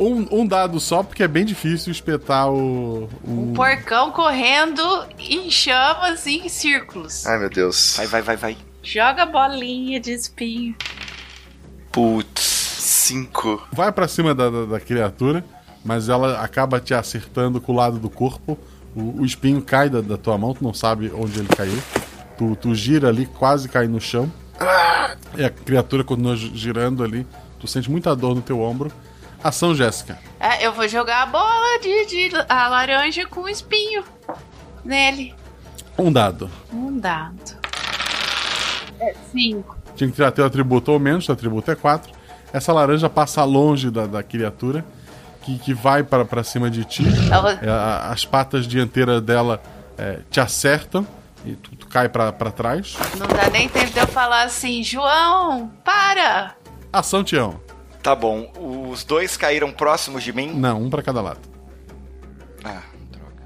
Um, um dado só, porque é bem difícil espetar o. o... Porcão correndo em chamas e em círculos. Ai, meu Deus. Vai, vai, vai, vai. Joga bolinha de espinho. Putz. Cinco. Vai pra cima da, da, da criatura, mas ela acaba te acertando com o lado do corpo. O, o espinho cai da, da tua mão, tu não sabe onde ele caiu. Tu, tu gira ali, quase cai no chão. E a criatura continua gi- girando ali. Tu sente muita dor no teu ombro. Ação, Jéssica. É, eu vou jogar a bola de, de a laranja com espinho nele. Um dado. Um dado. É cinco. Tinha que tirar teu atributo ou menos, teu atributo é 4. Essa laranja passa longe da, da criatura, que, que vai para pra cima de ti. Ela- É, as patas dianteiras dela é, te acertam e tu, tu cai pra pra trás. Não dá nem tempo de eu falar assim, João, para! Ação, Tião. Tá bom, os dois caíram próximos de mim. Não, um pra cada lado. Ah, droga.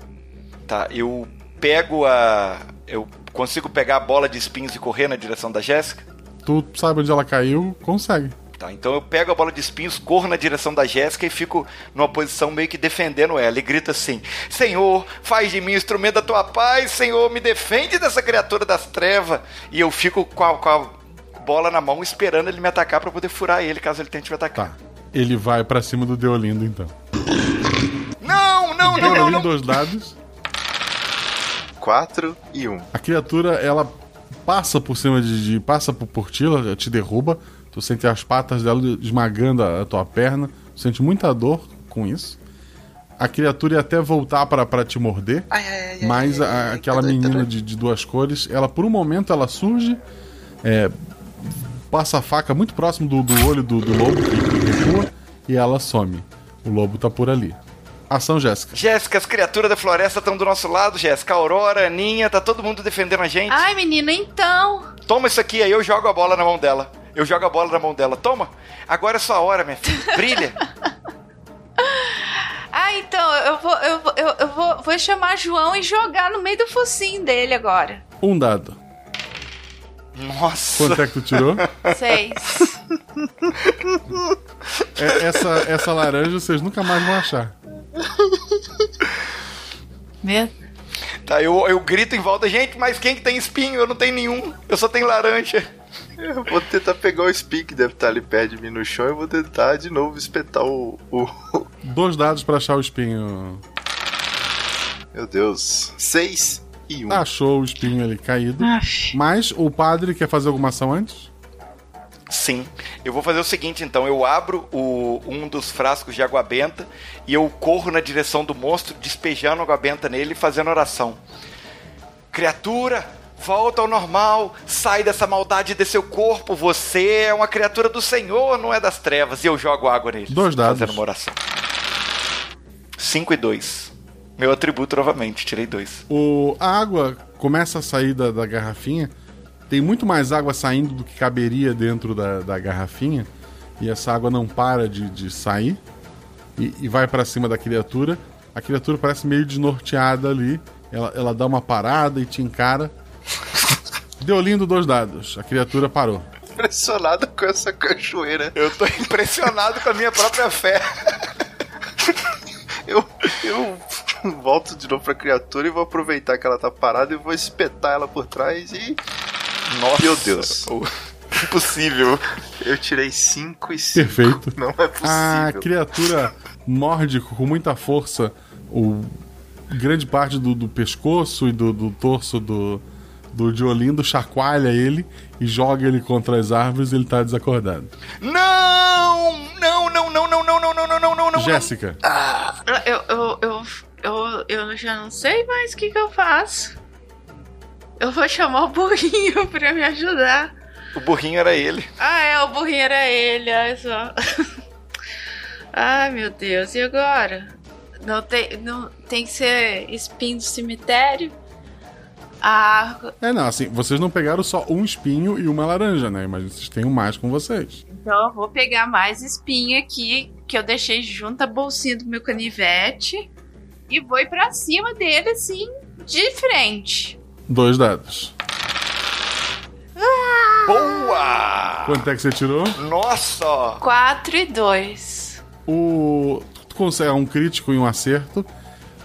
Tá, eu pego a. Eu consigo pegar a bola de espinhos e correr na direção da Jéssica? Tu sabe onde ela caiu, consegue. Tá, então eu pego a bola de espinhos, corro na direção da Jéssica e fico numa posição meio que defendendo ela. E grito assim: Senhor, faz de mim instrumento da tua paz, Senhor, me defende dessa criatura das trevas. E eu fico com a, com a bola na mão esperando ele me atacar pra poder furar ele caso ele tente me atacar. Ele vai pra cima do Deolindo, então. Não, não, não, não, Deolindo, não. dois dados. Quatro e um. A criatura, ela passa por cima de, de- passa por, por ti, ela te derruba. Tu sente as patas dela esmagando a, a tua perna. Tu sente muita dor com isso. A criatura ia até voltar para pra te morder. mas a- aquela menina de, de duas cores, ela por um momento ela surge, é, passa a faca muito próximo do, do olho do, do lobo que recua e ela some. O lobo tá por ali. Ação, Jéssica. Jéssica, as criaturas da floresta estão do nosso lado, Jéssica. A Aurora, a Aninha, tá todo mundo defendendo a gente. Ai, menina, então. Toma isso aqui, aí eu jogo a bola na mão dela. Eu jogo a bola na mão dela. Toma. Agora é sua hora, minha filha. Brilha. Ah, então, eu vou, eu, vou- eu, eu vou, vou chamar João e jogar no meio do focinho dele agora. Um dado. Nossa. Quanto é que tu tirou? Seis. É, essa, essa laranja vocês nunca mais vão achar. Meu. Tá, eu, eu grito em volta, gente, mas quem que tem espinho? Eu não tenho nenhum. Eu só tenho laranja. Eu vou tentar pegar o espinho que deve estar ali perto de mim no chão e vou tentar de novo espetar o. o... Dois dados pra achar o espinho. Meu Deus. Seis e um. Achou o espinho ali caído. Mas o padre quer fazer alguma ação antes? Sim. Eu vou fazer o seguinte, então. Eu abro o, um dos frascos de água benta e eu corro na direção do monstro, despejando água benta nele e fazendo oração. Criatura, volta ao normal. Sai dessa maldade de seu corpo. Você é uma criatura do Senhor, não é das trevas. E eu jogo água nele. Dois dados. Fazendo uma oração. 5 e 2. Meu atributo novamente, tirei dois. O, a água começa a sair da, da garrafinha Tem muito mais água saindo do que caberia dentro da, da garrafinha. E essa água não para de, de sair. E, e vai para cima da criatura. A criatura parece meio desnorteada ali. Ela, ela dá uma parada e te encara. Deu lindo dois dados. A criatura parou. Impressionado com essa cachoeira. Eu tô impressionado com a minha própria fé. eu, eu volto de novo pra criatura e vou aproveitar que ela tá parada e vou espetar ela por trás e. Nossa, Meu Deus. Impossível. Eu tirei 5 e 5. Perfeito. Não é possível. A criatura morde com muita força o grande parte do, do pescoço e do, do torso do, do Diolindo, chacoalha ele e joga ele contra as árvores e ele tá desacordado. Não! Não, não, não, não, não, não, não, não, não, não, não. Jéssica, Eu, eu, eu, eu, eu já não sei mais o que, que eu faço. Eu vou chamar o burrinho pra me ajudar. O burrinho era ele. Ah, é, o burrinho era ele, olha só. Ai, meu Deus, e agora? Não tem, não, tem que ser espinho do cemitério? Ah, É, não, assim, vocês não pegaram só um espinho e uma laranja, né? Imagina vocês tenham mais com vocês. então eu vou pegar mais espinho aqui, que eu deixei junto a bolsinha do meu canivete. E vou ir pra cima dele, assim, de frente. Dois dados. Boa! Quanto é que você tirou? Nossa! 4 e 2. O. Tu consegue um crítico e um acerto.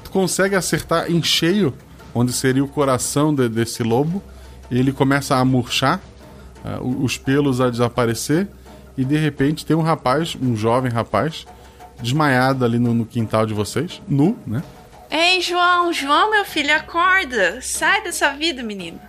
Tu consegue acertar em cheio, onde seria o coração de- desse lobo. E ele começa a murchar, ah, o- os pelos a desaparecer. E de repente tem um rapaz, um jovem rapaz, desmaiado ali no, no quintal de vocês, nu, né? Ei, João, João, meu filho, acorda. Sai dessa vida, menino.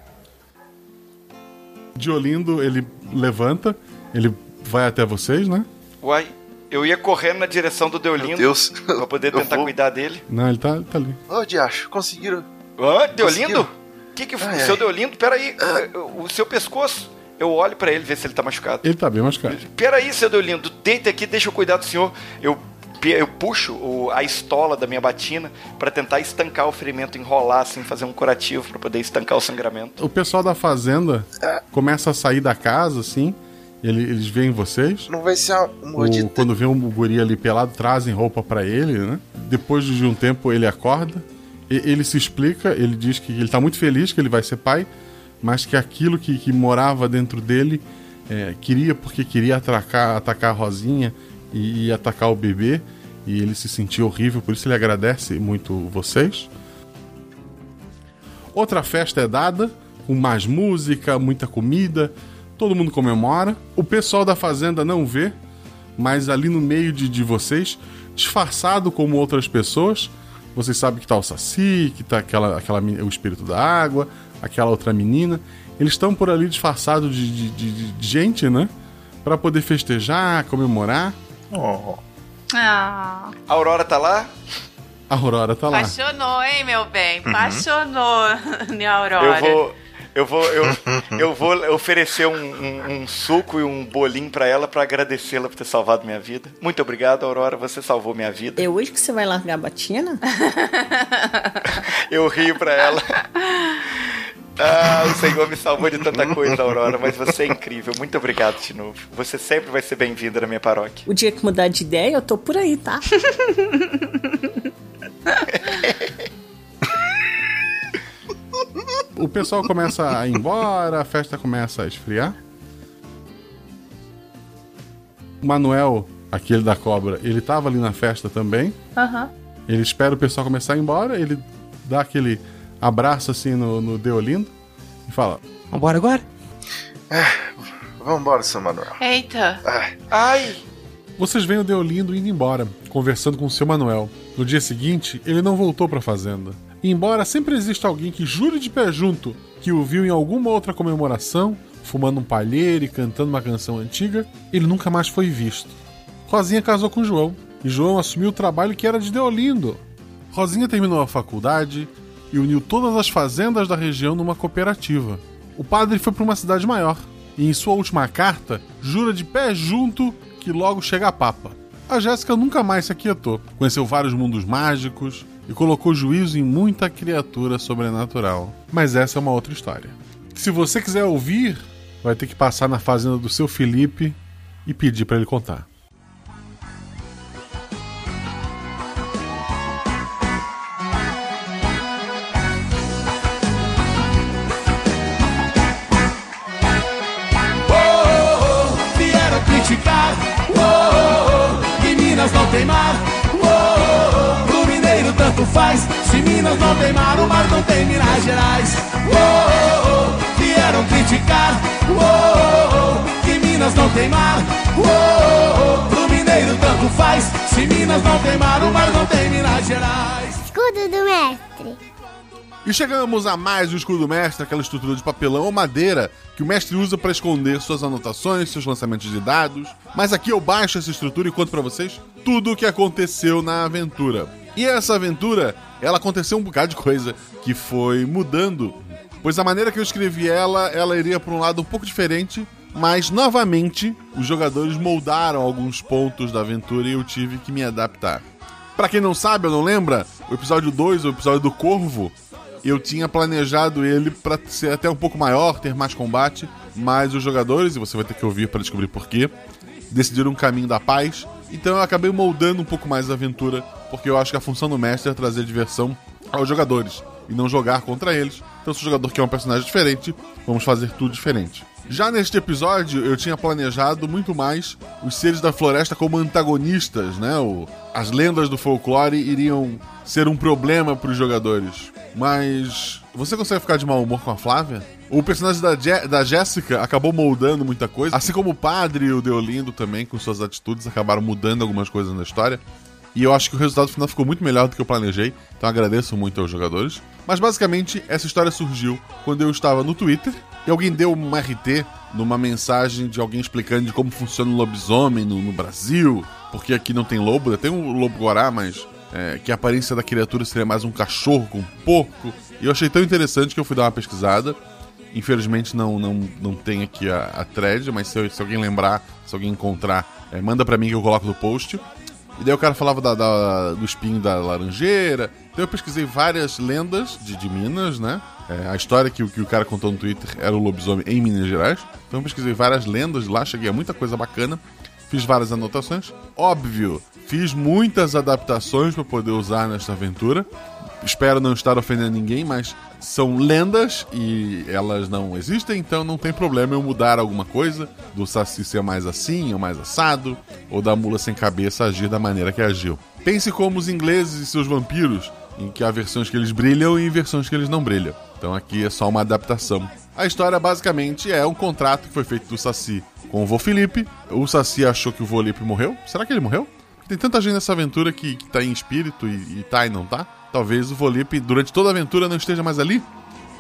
Diolindo, ele levanta, ele vai até vocês, né? Uai, eu ia correndo na direção do Deolindo. Meu Deus. Pra poder tentar cuidar dele. Não, ele tá, tá ali. Ô, Diacho, conseguiram. Hã? Deolindo? O que que foi? Ai, o seu. Deolindo? Peraí, o seu pescoço. Eu olho pra ele, ver se ele tá machucado. Ele tá bem machucado. Peraí, seu Deolindo, deita aqui, deixa eu cuidar do senhor. Eu, eu puxo o- a estola da minha batina pra tentar estancar o ferimento, enrolar assim, fazer um curativo pra poder estancar o sangramento. O pessoal da fazenda começa a sair da casa, assim. ele- eles veem vocês. Não vai ser uma mordida. quando vê um guri ali pelado, trazem roupa pra ele, né? Depois de um tempo ele acorda. e- ele se explica, ele diz que ele tá muito feliz que ele vai ser pai, mas que aquilo que, que morava dentro dele é, queria porque queria atacar, atacar a Rosinha e, atacar o bebê. E ele se sentiu horrível, por isso ele agradece muito vocês. Outra festa é dada, com mais música, muita comida, todo mundo comemora. O pessoal da fazenda não vê, mas ali no meio de, de vocês, disfarçado como outras pessoas, vocês sabem que tá o Saci, que tá aquela, aquela, o espírito da água, aquela outra menina. Eles estão por ali disfarçados de, de, de- de gente, né? Pra poder festejar, comemorar. Ah, A Aurora tá lá? A Aurora tá lá. apaixonou, hein, meu bem? Uhum. Apaixonou, minha Aurora. Eu vou. Eu vou, eu, eu vou oferecer um, um- um suco e um bolinho pra ela pra agradecê-la por ter salvado minha vida. Muito obrigado, Aurora. Você salvou minha vida. É hoje que você vai largar a batina? Eu rio pra ela. Ah, o Senhor me salvou de tanta coisa, Aurora, mas você é incrível. Muito obrigado de novo. Você sempre vai ser bem-vinda na minha paróquia. O dia que mudar de ideia, eu tô por aí, tá? O pessoal começa a ir embora, a festa começa a esfriar. O Manuel, aquele da cobra, ele tava ali na festa também. Aham. Ele espera o pessoal começar a ir embora, ele dá aquele abraço assim no, no Deolindo e fala: Vambora agora? Vambora, seu Manuel. Eita. Ai! Vocês veem o Deolindo indo embora, conversando com o seu Manuel. No dia seguinte, ele não voltou pra fazenda. E embora sempre exista alguém que jure de pé junto que o viu em alguma outra comemoração, fumando um palheiro e cantando uma canção antiga, ele nunca mais foi visto. Rosinha casou com João, e João assumiu o trabalho que era de Deolindo. Rosinha terminou a faculdade e uniu todas as fazendas da região numa cooperativa. O padre foi para uma cidade maior e, em sua última carta, jura de pé junto que logo chega a Papa. A Jéssica nunca mais se aquietou, conheceu vários mundos mágicos e colocou juízo em muita criatura sobrenatural. Mas essa é uma outra história. Se você quiser ouvir, vai ter que passar na fazenda do seu Felipe e pedir para ele contar. Tem mar. Oh, oh, oh, pro mineiro tanto faz. Se Minas não tem mar, o mar não tem Minas Gerais. Oh, oh, oh, vieram criticar. Oh, oh, oh, que Minas não tem mar. Oh, oh, oh, pro mineiro tanto faz. Se Minas não tem mar, o mar não tem Minas Gerais. Escudo do mestre. E chegamos a mais um escudo mestre, aquela estrutura de papelão ou madeira que o mestre usa para esconder suas anotações, seus lançamentos de dados. Mas aqui eu baixo essa estrutura e conto para vocês tudo o que aconteceu na aventura. E essa aventura, ela aconteceu um bocado de coisa que foi mudando, pois a maneira que eu escrevi ela, ela iria para um lado um pouco diferente, mas novamente os jogadores moldaram alguns pontos da aventura e eu tive que me adaptar. Para quem não sabe ou não lembra, o episódio 2, o episódio do Corvo, eu tinha planejado ele para ser até um pouco maior, ter mais combate, mas os jogadores, e você vai ter que ouvir para descobrir porquê, decidiram um caminho da paz. Então eu acabei moldando um pouco mais a aventura, porque eu acho que a função do mestre é trazer diversão aos jogadores e não jogar contra eles. Então se o jogador quer um personagem diferente, vamos fazer tudo diferente. Já neste episódio, eu tinha planejado muito mais os seres da floresta como antagonistas, né? O, as lendas do folclore iriam ser um problema para os jogadores. Mas você consegue ficar de mau humor com a Flávia? O personagem da, Je da Jéssica acabou moldando muita coisa, assim como o padre e o Deolindo também, com suas atitudes, acabaram mudando algumas coisas na história. E eu acho que o resultado final ficou muito melhor do que eu planejei, então agradeço muito aos jogadores. Mas basicamente, essa história surgiu quando eu estava no Twitter e alguém deu um RT numa mensagem de alguém explicando de como funciona o lobisomem no, no Brasil, porque aqui não tem lobo, né? tem um lobo guará, mas é, que a aparência da criatura seria mais um cachorro com um porco. E eu achei tão interessante que eu fui dar uma pesquisada. Infelizmente não, não, não tem aqui a, a thread, mas se, se alguém lembrar, se alguém encontrar, é, manda para mim que eu coloco no post. E daí o cara falava da, da, do espinho da laranjeira. Então eu pesquisei várias lendas de, de Minas, né? É, a história que, que o cara contou no Twitter era o lobisomem em Minas Gerais. Então eu pesquisei várias lendas lá, cheguei a muita coisa bacana. Fiz várias anotações. Óbvio, fiz muitas adaptações para poder usar nesta aventura. Espero não estar ofendendo ninguém, mas são lendas e elas não existem, então não tem problema eu mudar alguma coisa, do Saci ser mais assim ou mais assado, ou da mula sem cabeça agir da maneira que agiu. Pense como os ingleses e seus vampiros, em que há versões que eles brilham e versões que eles não brilham. Então aqui é só uma adaptação. A história basicamente é um contrato que foi feito do Saci com o vô Felipe. O Saci achou que o vô Felipe morreu. Será que ele morreu? Tem tanta gente nessa aventura que, que tá em espírito e, e tá e não tá. Talvez o Volipe, durante toda a aventura, não esteja mais ali.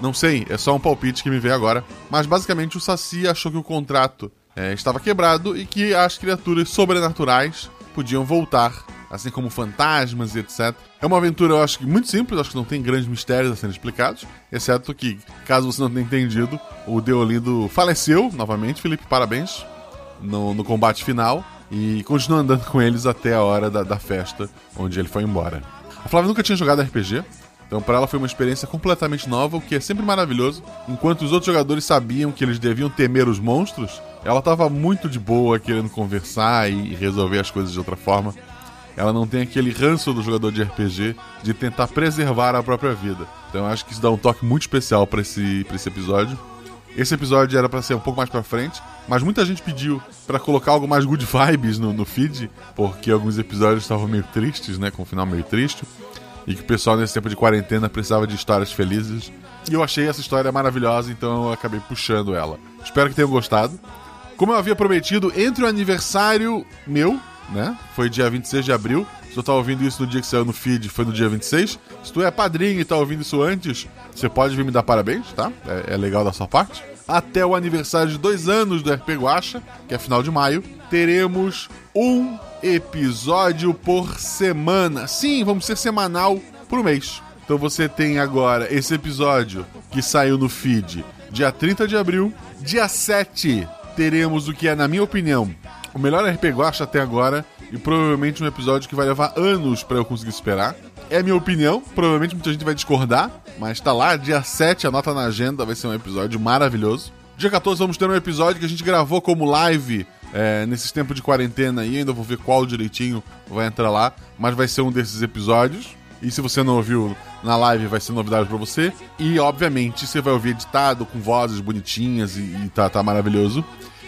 Não sei, é só um palpite que me veio agora. Mas basicamente o Saci achou que o contrato é, estava quebrado e que as criaturas sobrenaturais podiam voltar, assim como fantasmas e etc. É uma aventura, eu acho que muito simples, acho que não tem grandes mistérios a serem explicados, exceto que, caso você não tenha entendido, o Deolindo faleceu novamente. Felipe, parabéns no, no combate final e continua andando com eles até a hora da, da festa, onde ele foi embora. A Flávia nunca tinha jogado RPG, então para ela foi uma experiência completamente nova, o que é sempre maravilhoso. Enquanto os outros jogadores sabiam que eles deviam temer os monstros, ela estava muito de boa querendo conversar e resolver as coisas de outra forma. Ela não tem aquele ranço do jogador de RPG de tentar preservar a própria vida. Então acho que isso dá um toque muito especial para esse, esse episódio. Esse episódio era para ser um pouco mais para frente, mas muita gente pediu para colocar algo mais good vibes no, no feed, porque alguns episódios estavam meio tristes, né, com um final meio triste, e que o pessoal nesse tempo de quarentena precisava de histórias felizes. E eu achei essa história maravilhosa, então eu acabei puxando ela. Espero que tenham gostado. Como eu havia prometido, entre o aniversário meu, né, foi dia 26 de abril, se tu tá ouvindo isso no dia que saiu no feed, foi no dia 26. Se tu é padrinho e tá ouvindo isso antes, você pode vir me dar parabéns, tá? É, é legal da sua parte. Até o aniversário de dois anos do RP Guacha, que é final de maio, teremos um episódio por semana. Sim, vamos ser semanal por mês. Então você tem agora esse episódio que saiu no feed dia 30 de abril. Dia 7 teremos o que é, na minha opinião, o melhor RP Guacha até agora, e provavelmente um episódio que vai levar anos para eu conseguir esperar. É a minha opinião, provavelmente muita gente vai discordar, mas tá lá, dia 7, anota na agenda, vai ser um episódio maravilhoso. Dia 14 vamos ter um episódio que a gente gravou como live é, nesses tempos de quarentena aí, ainda vou ver qual direitinho vai entrar lá, mas vai ser um desses episódios. E se você não ouviu na live, vai ser novidade para você. E, obviamente, você vai ouvir editado, com vozes bonitinhas e, e tá, tá maravilhoso.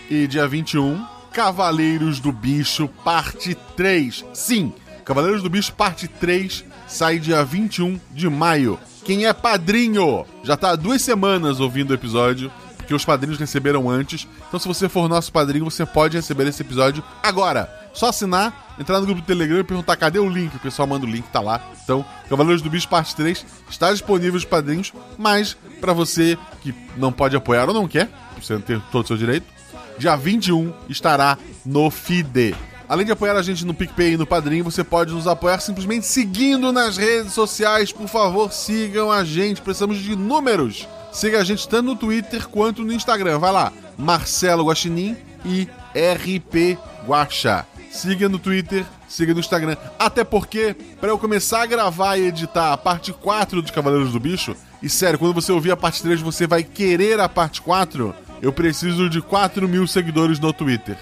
E dia 21, Cavaleiros do Bicho, parte 3. Sim, Cavaleiros do Bicho, parte 3, sai dia 21 de maio. Quem é padrinho já tá há duas semanas ouvindo o episódio, porque os padrinhos receberam antes. Então, se você for nosso padrinho, você pode receber esse episódio agora. Só assinar, entrar no grupo do Telegram e perguntar cadê o link. O pessoal manda o link, tá lá. Então, Cavaleiros do Bicho Parte 3 está disponível os padrinhos, mas para você que não pode apoiar ou não quer, você ter todo o seu direito, dia 21 estará no FIDE. Além de apoiar a gente no PicPay e no Padrim, você pode nos apoiar simplesmente seguindo nas redes sociais. Por favor, sigam a gente. Precisamos de números. Siga a gente tanto no Twitter quanto no Instagram. Vai lá, Marcelo Guaxinim e RP Guaxa. Siga no Twitter, siga no Instagram. Até porque, para eu começar a gravar e editar a parte 4 de Cavaleiros do Bicho, e sério, quando você ouvir a parte 3, você vai querer a parte 4, eu preciso de 4 mil seguidores no Twitter.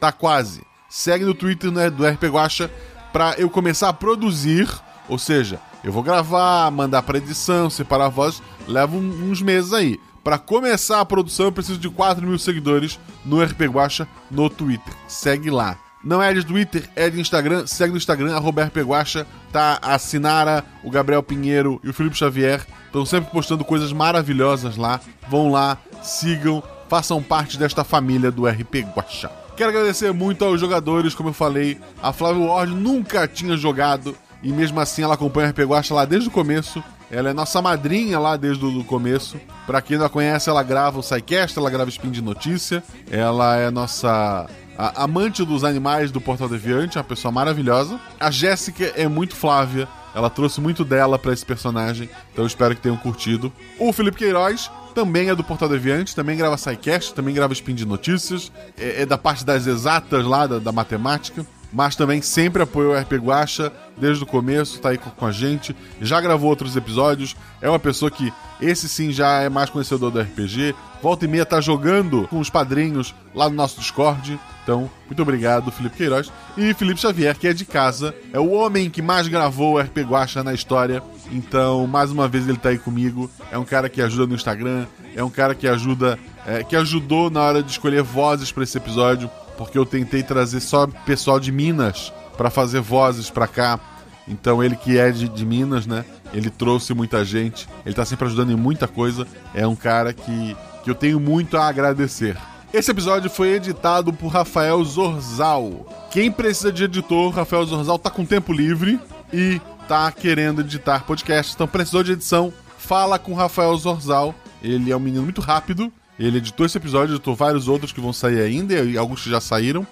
Tá quase. Segue no Twitter né, do RP Guacha pra eu começar a produzir, ou seja, eu vou gravar, mandar pra edição, separar a voz, leva uns meses aí. Para começar a produção, eu preciso de 4 mil seguidores no RP Guacha no Twitter. Segue lá. Não é de Twitter, é de Instagram. Segue no Instagram, arroba RPGuacha. Tá a Sinara, o Gabriel Pinheiro e o Felipe Xavier. Estão sempre postando coisas maravilhosas lá. Vão lá, sigam, façam parte desta família do RP Guacha. Quero agradecer muito aos jogadores, como eu falei. A Flávia Ward nunca tinha jogado e mesmo assim ela acompanha o RP Guacha lá desde o começo. Ela é nossa madrinha lá desde o começo. Para quem não a conhece, ela grava o SciCast, ela grava Spin de Notícia. Ela é nossa amante dos animais do Portal Deviante, uma pessoa maravilhosa. A Jéssica é muito Flávia, ela trouxe muito dela para esse personagem, então eu espero que tenham curtido. O Felipe Queiroz também é do Portal Deviante, também grava SciCast, também grava Spin de Notícias, é, é da parte das exatas lá, da, da matemática mas também sempre apoiou o RP Guacha desde o começo, tá aí com a gente, já gravou outros episódios, é uma pessoa que esse sim já é mais conhecedor do RPG, volta e meia tá jogando com os padrinhos lá no nosso Discord. Então, muito obrigado, Felipe Queiroz. E Felipe Xavier, que é de casa, é o homem que mais gravou o RP Guacha na história. Então, mais uma vez ele tá aí comigo. É um cara que ajuda no Instagram, é um cara que ajuda, é, que ajudou na hora de escolher vozes para esse episódio porque eu tentei trazer só pessoal de Minas para fazer vozes para cá. Então ele que é de, de, Minas, né? Ele trouxe muita gente. Ele tá sempre ajudando em muita coisa. É um cara que, que eu tenho muito a agradecer. Esse episódio foi editado por Rafael Zorzal. Quem precisa de editor, Rafael Zorzal tá com tempo livre e tá querendo editar podcast. Então precisou de edição, fala com Rafael Zorzal. Ele é um menino muito rápido ele editou esse episódio, editou vários outros que vão sair ainda, e alguns que já saíram.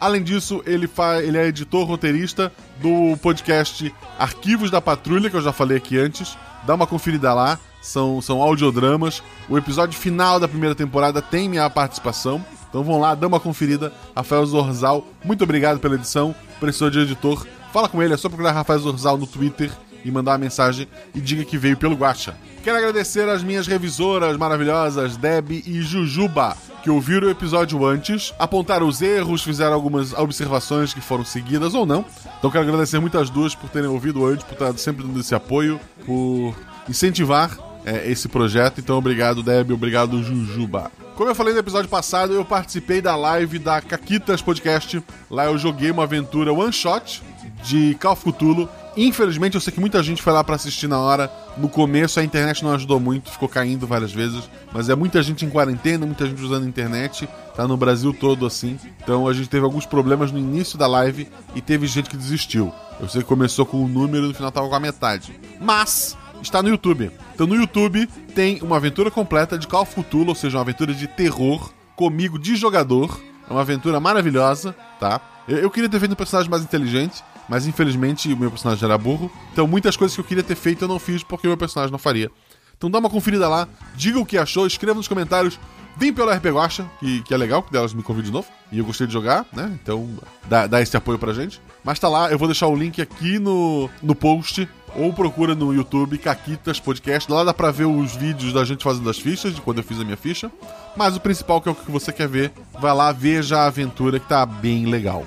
Além disso, ele, ele é editor roteirista do podcast Arquivos da Patrulha, que eu já falei aqui antes. Dá uma conferida lá, são, são audiodramas. O episódio final da primeira temporada tem minha participação. Então vão lá, dá uma conferida. Rafael Zorzal, muito obrigado pela edição. Precisou de editor. Fala com ele, é só procurar Rafael Zorzal no Twitter e mandar uma mensagem e diga que veio pelo Guacha. Quero agradecer às minhas revisoras maravilhosas, Deb e Jujuba, que ouviram o episódio antes, apontaram os erros, fizeram algumas observações que foram seguidas ou não. Então quero agradecer muito as duas por terem ouvido antes, por estar sempre dando esse apoio, por incentivar é, esse projeto. Então obrigado, Deb, obrigado, Jujuba. Como eu falei no episódio passado, eu participei da live da Caquitas Podcast. Lá eu joguei uma aventura one shot de Call of Cthulhu Infelizmente, eu sei que muita gente foi lá para assistir na hora. No começo, a internet não ajudou muito, ficou caindo várias vezes. Mas é muita gente em quarentena, muita gente usando a internet. Tá no Brasil todo assim. Então a gente teve alguns problemas no início da live e teve gente que desistiu. Eu sei que começou com um número e no final tava com a metade. Mas está no YouTube. Então no YouTube tem uma aventura completa de Call of Cthulhu, ou seja, uma aventura de terror comigo de jogador. É uma aventura maravilhosa, tá? Eu, eu queria ter feito um personagem mais inteligente, mas infelizmente o meu personagem era burro. Então muitas coisas que eu queria ter feito eu não fiz porque o meu personagem não faria. Então dá uma conferida lá, diga o que achou, escreva nos comentários. Vem pelo RP Guacha, que, que é legal, que delas me convide de novo. E eu gostei de jogar, né? Então dá, dá esse apoio pra gente. Mas tá lá, eu vou deixar o link aqui no, no post ou procura no YouTube Caquitas Podcast. Lá dá pra ver os vídeos da gente fazendo as fichas, de quando eu fiz a minha ficha. Mas o principal, que é o que você quer ver, vai lá, veja a aventura que tá bem legal.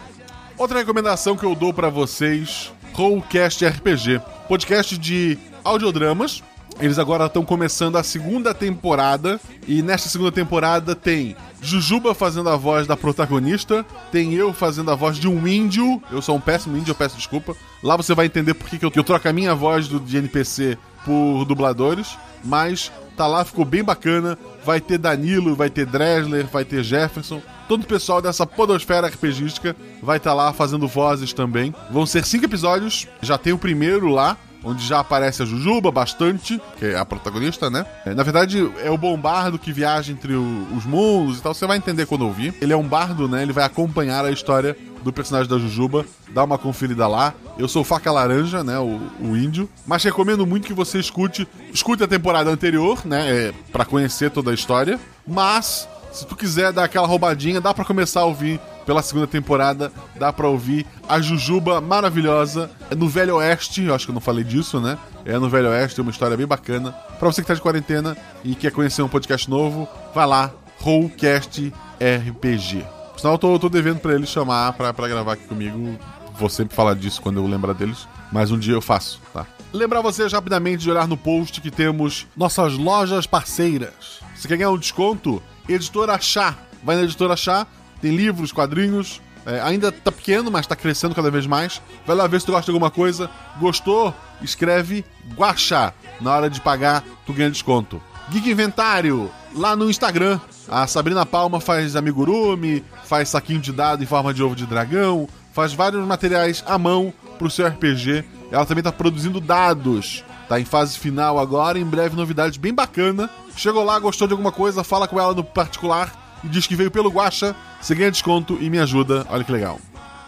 Outra recomendação que eu dou pra vocês: Rollcast RPG, podcast de audiodramas. Eles agora estão começando a segunda temporada e nesta segunda temporada tem Jujuba fazendo a voz da protagonista, tem eu fazendo a voz de um índio. Eu sou um péssimo índio, eu peço desculpa. Lá você vai entender por que eu, eu troco a minha voz do, de NPC por dubladores, mas tá lá, ficou bem bacana. Vai ter Danilo, vai ter Dresler, vai ter Jefferson. Todo o pessoal dessa podosfera RPGística vai estar lá fazendo vozes também. Vão ser cinco episódios, já tem o primeiro lá, onde já aparece a Jujuba bastante, que é a protagonista, né? É, Na verdade, é o bom bardo que viaja entre o- os mundos e tal. Você vai entender quando ouvir. Ele é um bardo, né? Ele vai acompanhar a história do personagem da Jujuba. Dá uma conferida lá. Eu sou Faca Laranja, né? O, o índio. Mas recomendo muito que você escute. Escute a temporada anterior, né? É, para conhecer toda a história. Mas, se tu quiser dar aquela roubadinha, dá pra começar a ouvir pela segunda temporada. Dá pra ouvir a Jujuba maravilhosa é no Velho Oeste. Eu acho que eu não falei disso, né? É no Velho Oeste, é uma história bem bacana. Pra você que tá de quarentena e quer conhecer um podcast novo, vai lá, Rollcast RPG. Por sinal, eu tô, eu tô devendo pra eles chamar pra gravar aqui comigo. Vou sempre falar disso quando eu lembrar deles, mas um dia eu faço, tá? Lembrar vocês rapidamente de olhar no post que temos nossas lojas parceiras. Você quer ganhar um desconto? Editora Chá. Vai na Editora Chá, tem livros, quadrinhos. é, ainda tá pequeno, mas tá crescendo cada vez mais. Vai lá ver se tu gosta de alguma coisa. Gostou? Escreve Guaxá. Na hora de pagar, tu ganha desconto. Geek Inventário, lá no Instagram. A Sabrina Palma faz amigurumi, faz saquinho de dado em forma de ovo de dragão, faz vários materiais à mão pro seu RPG. Ela também tá produzindo dados. Tá em fase final agora, em breve novidades bem bacana. Chegou lá, gostou de alguma coisa, fala com ela no particular e diz que veio pelo Guacha, você ganha desconto e me ajuda. Olha que legal.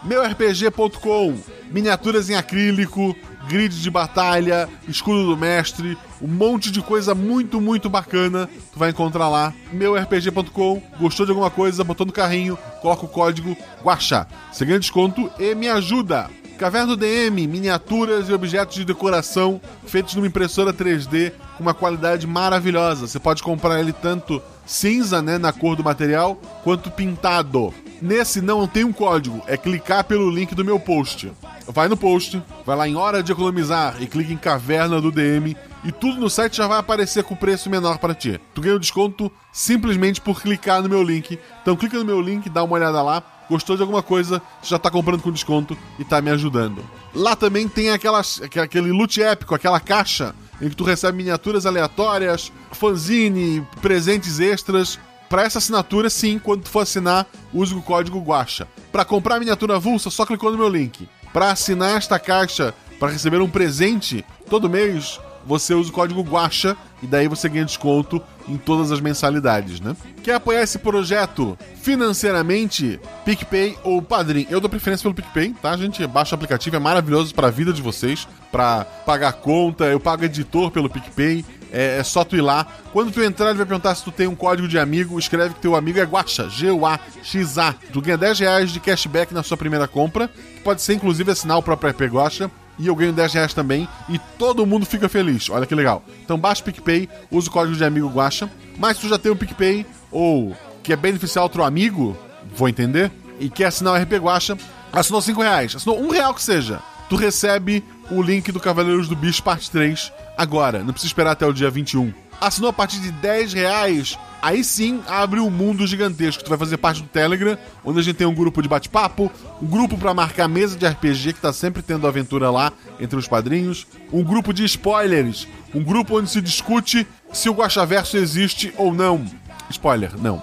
MeuRPG.com, miniaturas em acrílico, grid de batalha, escudo do mestre, um monte de coisa muito, muito bacana. Tu vai encontrar lá, MeuRPG.com. Gostou de alguma coisa, botou no carrinho, coloca o código Guaxa. Você ganha desconto e me ajuda. Caverna do DM, miniaturas e objetos de decoração feitos numa impressora 3D com uma qualidade maravilhosa. Você pode comprar ele tanto cinza, né, na cor do material, quanto pintado. Nesse não tem um código, é clicar pelo link do meu post. Vai no post, vai lá em Hora de Economizar e clica em Caverna do DM e tudo no site já vai aparecer com preço menor para ti. Tu ganha o desconto simplesmente por clicar no meu link. Então clica no meu link, dá uma olhada lá. Gostou de alguma coisa, já tá comprando com desconto e tá me ajudando. Lá também tem aquelas, aquele loot épico, aquela caixa em que tu recebe miniaturas aleatórias, fanzine, presentes extras. Para essa assinatura, sim, quando tu for assinar, use o código GUACHA. Para comprar a miniatura avulsa, só clicou no meu link. Para assinar esta caixa, para receber um presente todo mês, você usa o código GUACHA e daí você ganha desconto em todas as mensalidades, né? Quer apoiar esse projeto financeiramente? PicPay ou Padrim? Eu dou preferência pelo PicPay, tá, gente? Baixa o aplicativo, é maravilhoso para a vida de vocês, para pagar conta, eu pago editor pelo PicPay. É, é só tu ir lá. Quando tu entrar, ele vai perguntar se tu tem um código de amigo. Escreve que teu amigo é Guaxa, G-U-A-X-A. Tu ganha 10 reais de cashback na sua primeira compra. Pode ser, inclusive, assinar o próprio IP Guaxa e eu ganho 10 reais também e todo mundo fica feliz. Olha que legal. Então baixa o PicPay, usa o código de amigo Guacha. Mas se tu já tem um PicPay ou quer beneficiar outro amigo, vou entender, e quer assinar o RP Guacha, assinou 5 reais, assinou 1 real que seja, tu recebe o link do Cavaleiros do Bicho parte 3 agora, não precisa esperar até o dia 21. Assinou a partir de 10 reais, aí sim abre um mundo gigantesco. Tu vai fazer parte do Telegram, onde a gente tem um grupo de bate-papo, um grupo para marcar mesa de RPG, que tá sempre tendo aventura lá entre os padrinhos, um grupo de spoilers, um grupo onde se discute se o Guaxaverso existe ou não. Spoiler, não.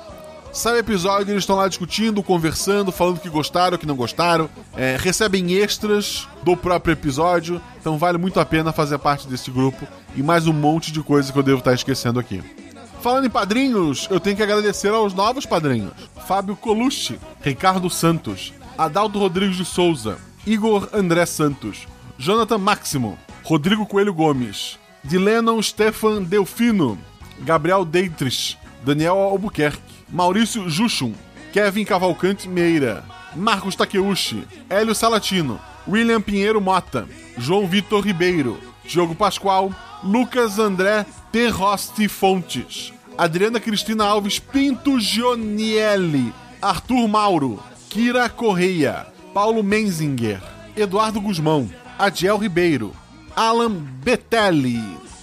Sai o episódio, eles estão lá discutindo, conversando, falando que gostaram, que não gostaram, é, recebem extras do próprio episódio, então vale muito a pena fazer parte desse grupo e mais um monte de coisa que eu devo estar esquecendo aqui. Falando em padrinhos, eu tenho que agradecer aos novos padrinhos: Fábio Colucci, Ricardo Santos, Adalto Rodrigues de Souza, Igor André Santos, Jonathan Máximo, Rodrigo Coelho Gomes, Dilenon Stefan Delfino, Gabriel Deitrich, Daniel Albuquerque, Maurício Juchum, Kevin Cavalcante Meira, Marcos Takeuchi, Hélio Salatino, William Pinheiro Mota, João Vitor Ribeiro, Diogo Pascoal, Lucas André Terrosti Fontes, Adriana Cristina Alves Pinto Gionielli, Arthur Mauro, Kira Correia, Paulo Menzinger, Eduardo Guzmão, Adiel Ribeiro, Alan Betelli,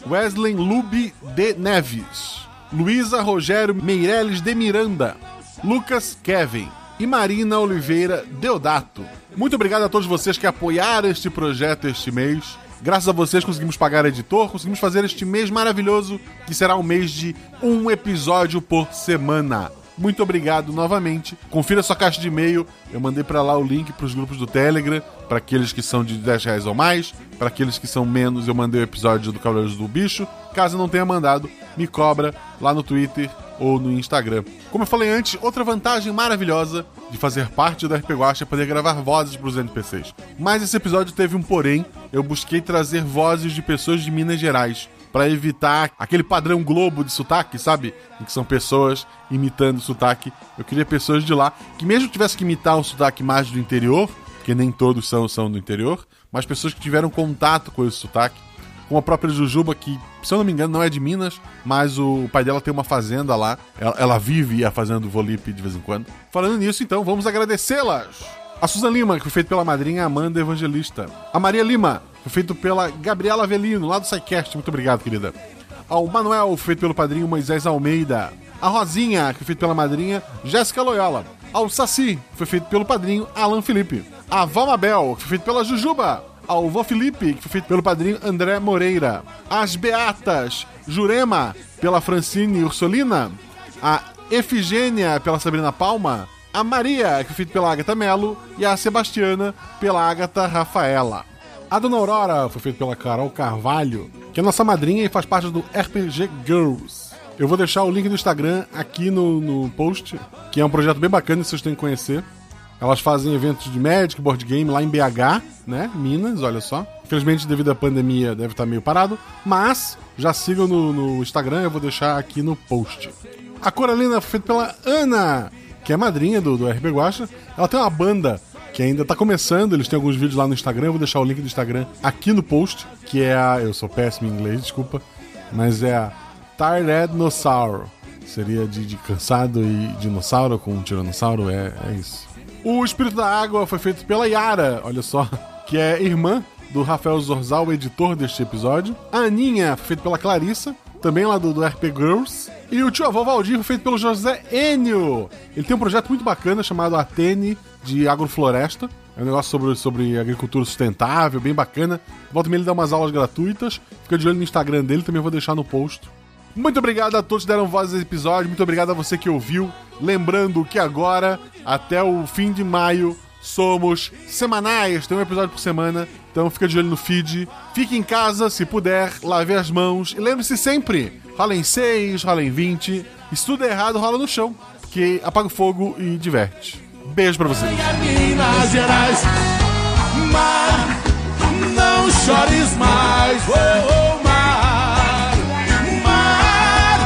Wesley Lube de Neves, Luísa Rogério Meireles de Miranda, Lucas Kevin e Marina Oliveira Deodato. Muito obrigado a todos vocês que apoiaram este projeto este mês. Graças a vocês conseguimos pagar editor, conseguimos fazer este mês maravilhoso, que será um mês de um episódio por semana. Muito obrigado novamente. Confira sua caixa de e-mail. Eu mandei para lá o link para os grupos do Telegram, para aqueles que são de 10 reais ou mais. Para aqueles que são menos, eu mandei o episódio do Cavaleiros do Bicho. Caso não tenha mandado, me cobra lá no Twitter ou no Instagram. Como eu falei antes, outra vantagem maravilhosa de fazer parte do RP Guacha é poder gravar vozes para os NPCs. Mas esse episódio teve um porém. Eu busquei trazer vozes de pessoas de Minas Gerais para evitar aquele padrão globo de sotaque, sabe? Em que são pessoas imitando sotaque. Eu queria pessoas de lá que mesmo tivesse que imitar um sotaque mais do interior, porque nem todos são, são do interior, mas pessoas que tiveram contato com esse sotaque. Como a própria Jujuba, que, se eu não me engano, não é de Minas, mas o pai dela tem uma fazenda lá. Ela, ela vive a fazenda do Volipe de vez em quando. Falando nisso, então, vamos agradecê-las. A Susan Lima, que foi feita pela madrinha Amanda Evangelista. A Maria Lima, foi feito pela Gabriela Avelino, lá do SciCast. Muito obrigado, querida. Ao Manuel, feito pelo padrinho Moisés Almeida. A Rosinha, que foi feito pela madrinha Jéssica Loyola. Ao Saci, que foi feito pelo padrinho Alan Felipe. A Valmabel, que foi feito pela Jujuba. Ao Vô Felipe, que foi feito pelo padrinho André Moreira. As Beatas, Jurema, pela Francine Ursolina. A Efigênia, pela Sabrina Palma. A Maria, que foi feito pela Agatha Melo. E a Sebastiana, pela Agatha Rafaela. A Dona Aurora foi feita pela Carol Carvalho, que é nossa madrinha e faz parte do RPG Girls. Eu vou deixar o link do Instagram aqui no, no post, que é um projeto bem bacana e vocês têm que conhecer. Elas fazem eventos de Magic, board game lá em BH, né? Minas, olha só. Infelizmente, devido à pandemia, deve estar meio parado. Mas já sigam no, no Instagram, eu vou deixar aqui no post. A Coralina foi feita pela Ana, que é madrinha do, do RP Guacha. Ela tem uma banda que ainda tá começando, eles têm alguns vídeos lá no Instagram, eu vou deixar o link do Instagram aqui no post, que é a. Eu sou péssimo em inglês, desculpa. Mas é a Tyrannosaurus. Seria de, de cansado e dinossauro com um tiranossauro, é, é isso. O Espírito da Água foi feito pela Yara, olha só, que é irmã do Rafael Zorzal, editor deste episódio. A Aninha foi feita pela Clarissa, também lá do, do RP Girls. E o tio avô Valdir feito pelo José Enio. Ele tem um projeto muito bacana chamado Atene de Agrofloresta. É um negócio sobre, sobre agricultura sustentável, bem bacana. Volta e ele dá umas aulas gratuitas. Fica de olho no Instagram dele, também vou deixar no post. Muito obrigado a todos que deram voz a esse episódio. Muito obrigado a você que ouviu. Lembrando que agora, até o fim de maio, somos semanais. Tem um episódio por semana. Então fica de olho no feed. Fique em casa, se puder. Lave as mãos. E lembre-se sempre: rola em 6, rola em 20. E se tudo é errado, rola no chão. Porque apaga o fogo e diverte. Beijo pra vocês. Minas Gerais, mar, não chores mais, oh, oh, mar, mar,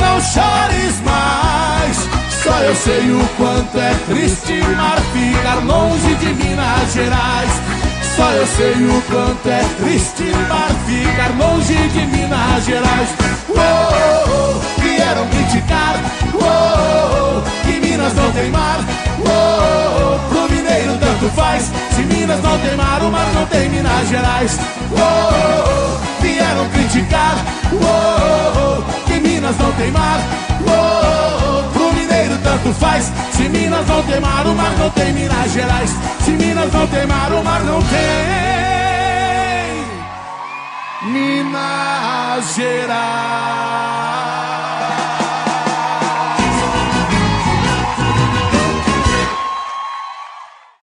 não chores mais. Só eu sei o quanto é triste mar ficar longe de Minas Gerais. Só eu sei o quanto é triste mar ficar longe de Minas Gerais. Oh, oh, vieram criticar, oh, que Minas não tem mar. Oh, pro mineiro tanto faz. Se Minas não tem mar, o mar não tem Minas Gerais. Oh, vieram criticar, oh, que Minas não tem mar. Oh, tanto faz. Se Minas não tem mar, o mar não tem Minas Gerais. Se Minas não tem mar, o mar não tem Minas Gerais.